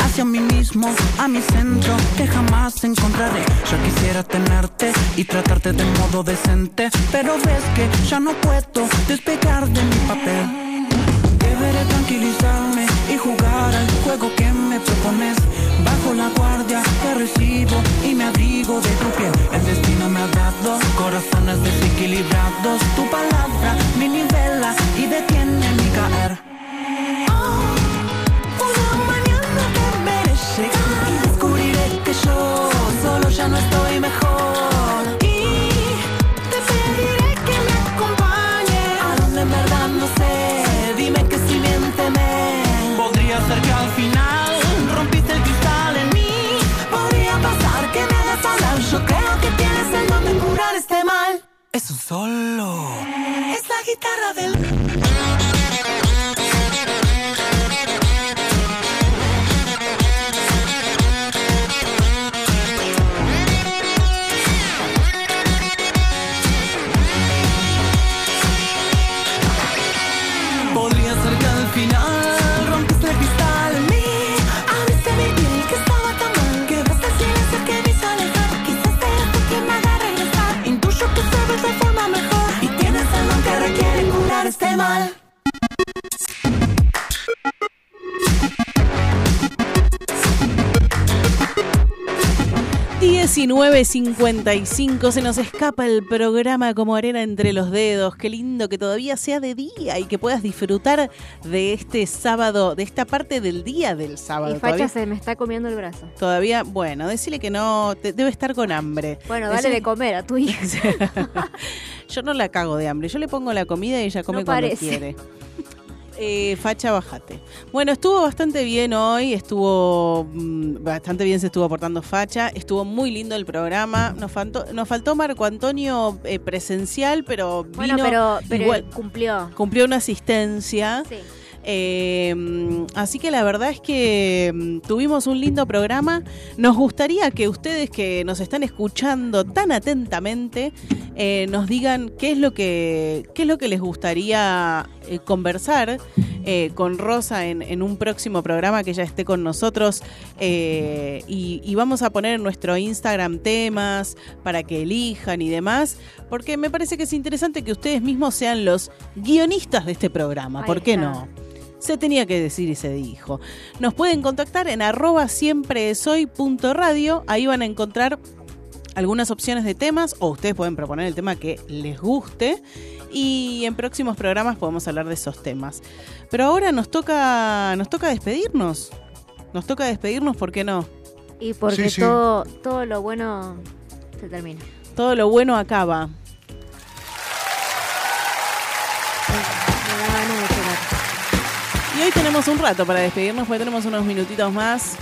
hacia mí mismo, a mi centro que jamás encontraré. Yo quisiera tenerte y tratarte de modo decente, pero ves que ya no puedo despegar de mi papel. Deberé tranquilizarme jugar al juego que me propones. Bajo la guardia que recibo y me abrigo de tu piel. El destino me ha dado corazones desequilibrados. Tu palabra me nivela y detiene mi caer. Es un solo. Es la guitarra del. 19.55 se nos escapa el programa como arena entre los dedos. Qué lindo que todavía sea de día y que puedas disfrutar de este sábado, de esta parte del día del sábado. Y Facha Todavía, se me está comiendo el brazo. todavía- bueno, decirle que no, te- debe estar con hambre. Bueno, dale Decile- de comer a tu hija. [laughs] Yo no la cago de hambre, yo le pongo la comida y ella come No cuando quiere. Eh, facha, bajate. Bueno, estuvo bastante bien hoy, estuvo mm, bastante bien, se estuvo aportando Facha, estuvo muy lindo el programa. Nos faltó, nos faltó Marco Antonio eh, presencial, pero Bueno, vino pero, pero igual, cumplió. cumplió una asistencia. Sí. Eh, así que la verdad es que mm, tuvimos un lindo programa. Nos gustaría que ustedes que nos están escuchando tan atentamente eh, nos digan qué es lo que qué es lo que les gustaría eh, conversar eh, con Rosa en, en un próximo programa que ella esté con nosotros eh, y, y vamos a poner en nuestro Instagram temas para que elijan y demás porque me parece que es interesante que ustedes mismos sean los guionistas de este programa. ¿Por qué no? Se tenía que decir y se dijo. Nos pueden contactar en arroba siempre soy punto radio. Ahí van a encontrar algunas opciones de temas o ustedes pueden proponer el tema que les guste y en próximos programas podemos hablar de esos temas. Pero ahora nos toca nos toca despedirnos. Nos toca despedirnos, ¿por qué no? Y porque Sí, sí. todo todo lo bueno se termina. Todo lo bueno acaba. Y hoy tenemos un rato para despedirnos, porque tenemos unos minutitos más.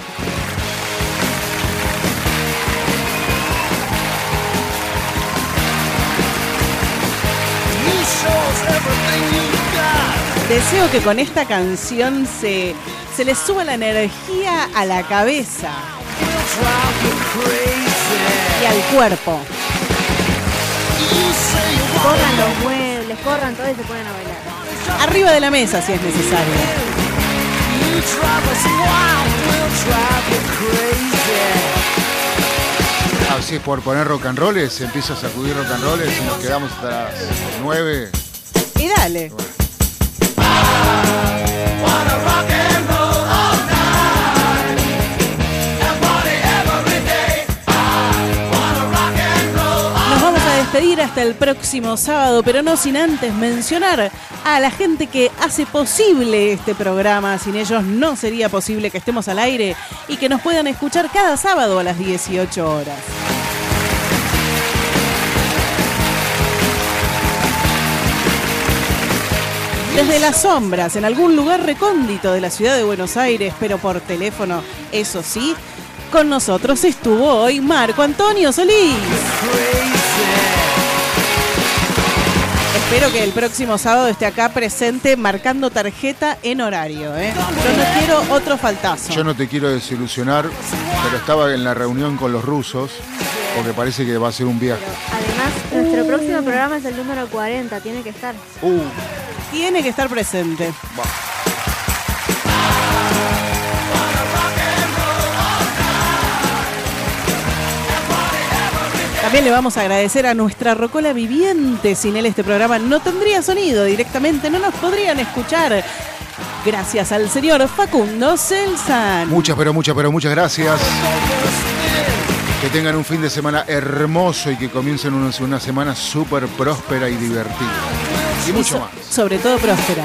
Deseo que con esta canción se, se les suba la energía a la cabeza y al cuerpo. Corran los muebles, corran todos y se ponen a bailar. Arriba de la mesa si es necesario. Gracias por poner rock and rolls. Empiezo a sacudir rock and rolls y nos quedamos hasta las 9. Y dale. Nos vamos a despedir hasta el próximo sábado, pero no sin antes mencionar a la gente que hace posible este programa. Sin ellos no sería posible que estemos al aire y que nos puedan escuchar cada sábado a las 18 horas. Desde las sombras, en algún lugar recóndito de la ciudad de Buenos Aires, pero por teléfono, eso sí, con nosotros estuvo hoy Marco Antonio Solís. Espero que el próximo sábado esté acá presente marcando tarjeta en horario. ¿eh? Yo no quiero otro faltazo. Yo no te quiero desilusionar, pero estaba en la reunión con los rusos, porque parece que va a ser un viaje. Además, nuestro próximo programa es el número 40, tiene que estar. Uh, Tiene que estar presente. También le vamos a agradecer a nuestra Rocola Viviente. Sin él este programa no tendría sonido directamente, no nos podrían escuchar. Gracias al señor Facundo Celsan. muchas, pero muchas, pero muchas gracias. Que tengan un fin de semana hermoso y que comiencen una, una semana súper próspera y divertida. Y mucho más. Sobre todo próspera.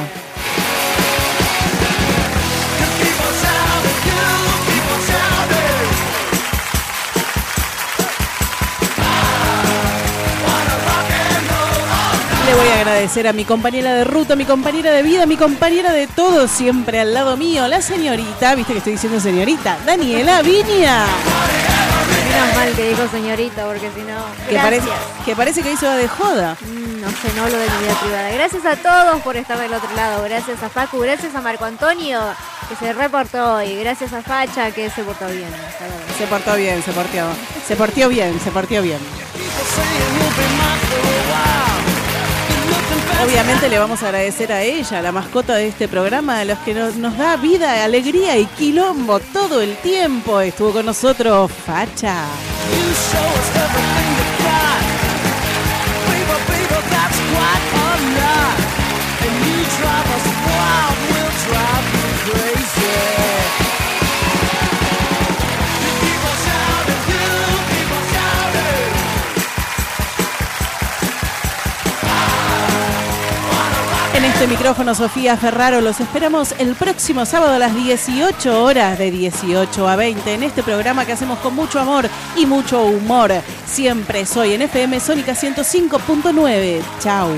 Le voy a agradecer a mi compañera de ruta, mi compañera de vida, mi compañera de todo, siempre al lado mío, la señorita, viste que estoy diciendo señorita, Daniela Viña. Menos mal que dijo señorita, porque si no. Que parece, que parece que hizo de joda. Mm, No sé, no hablo de mi vida privada. Gracias a todos por estar del otro lado. Gracias a Facu, gracias a Marco Antonio, que se reportó hoy. Gracias a Facha, que se portó bien. Se portó bien, se portó. Se portió bien, se portió bien. Obviamente le vamos a agradecer a ella, la mascota de este programa, a los que nos, nos da vida, alegría y quilombo todo el tiempo. Estuvo con nosotros Facha. Este micrófono, Sofía Ferraro, los esperamos el próximo sábado a las 18 horas, de 18 a 20, en este programa que hacemos con mucho amor y mucho humor. Siempre soy en FM Sónica 105.9. Chau.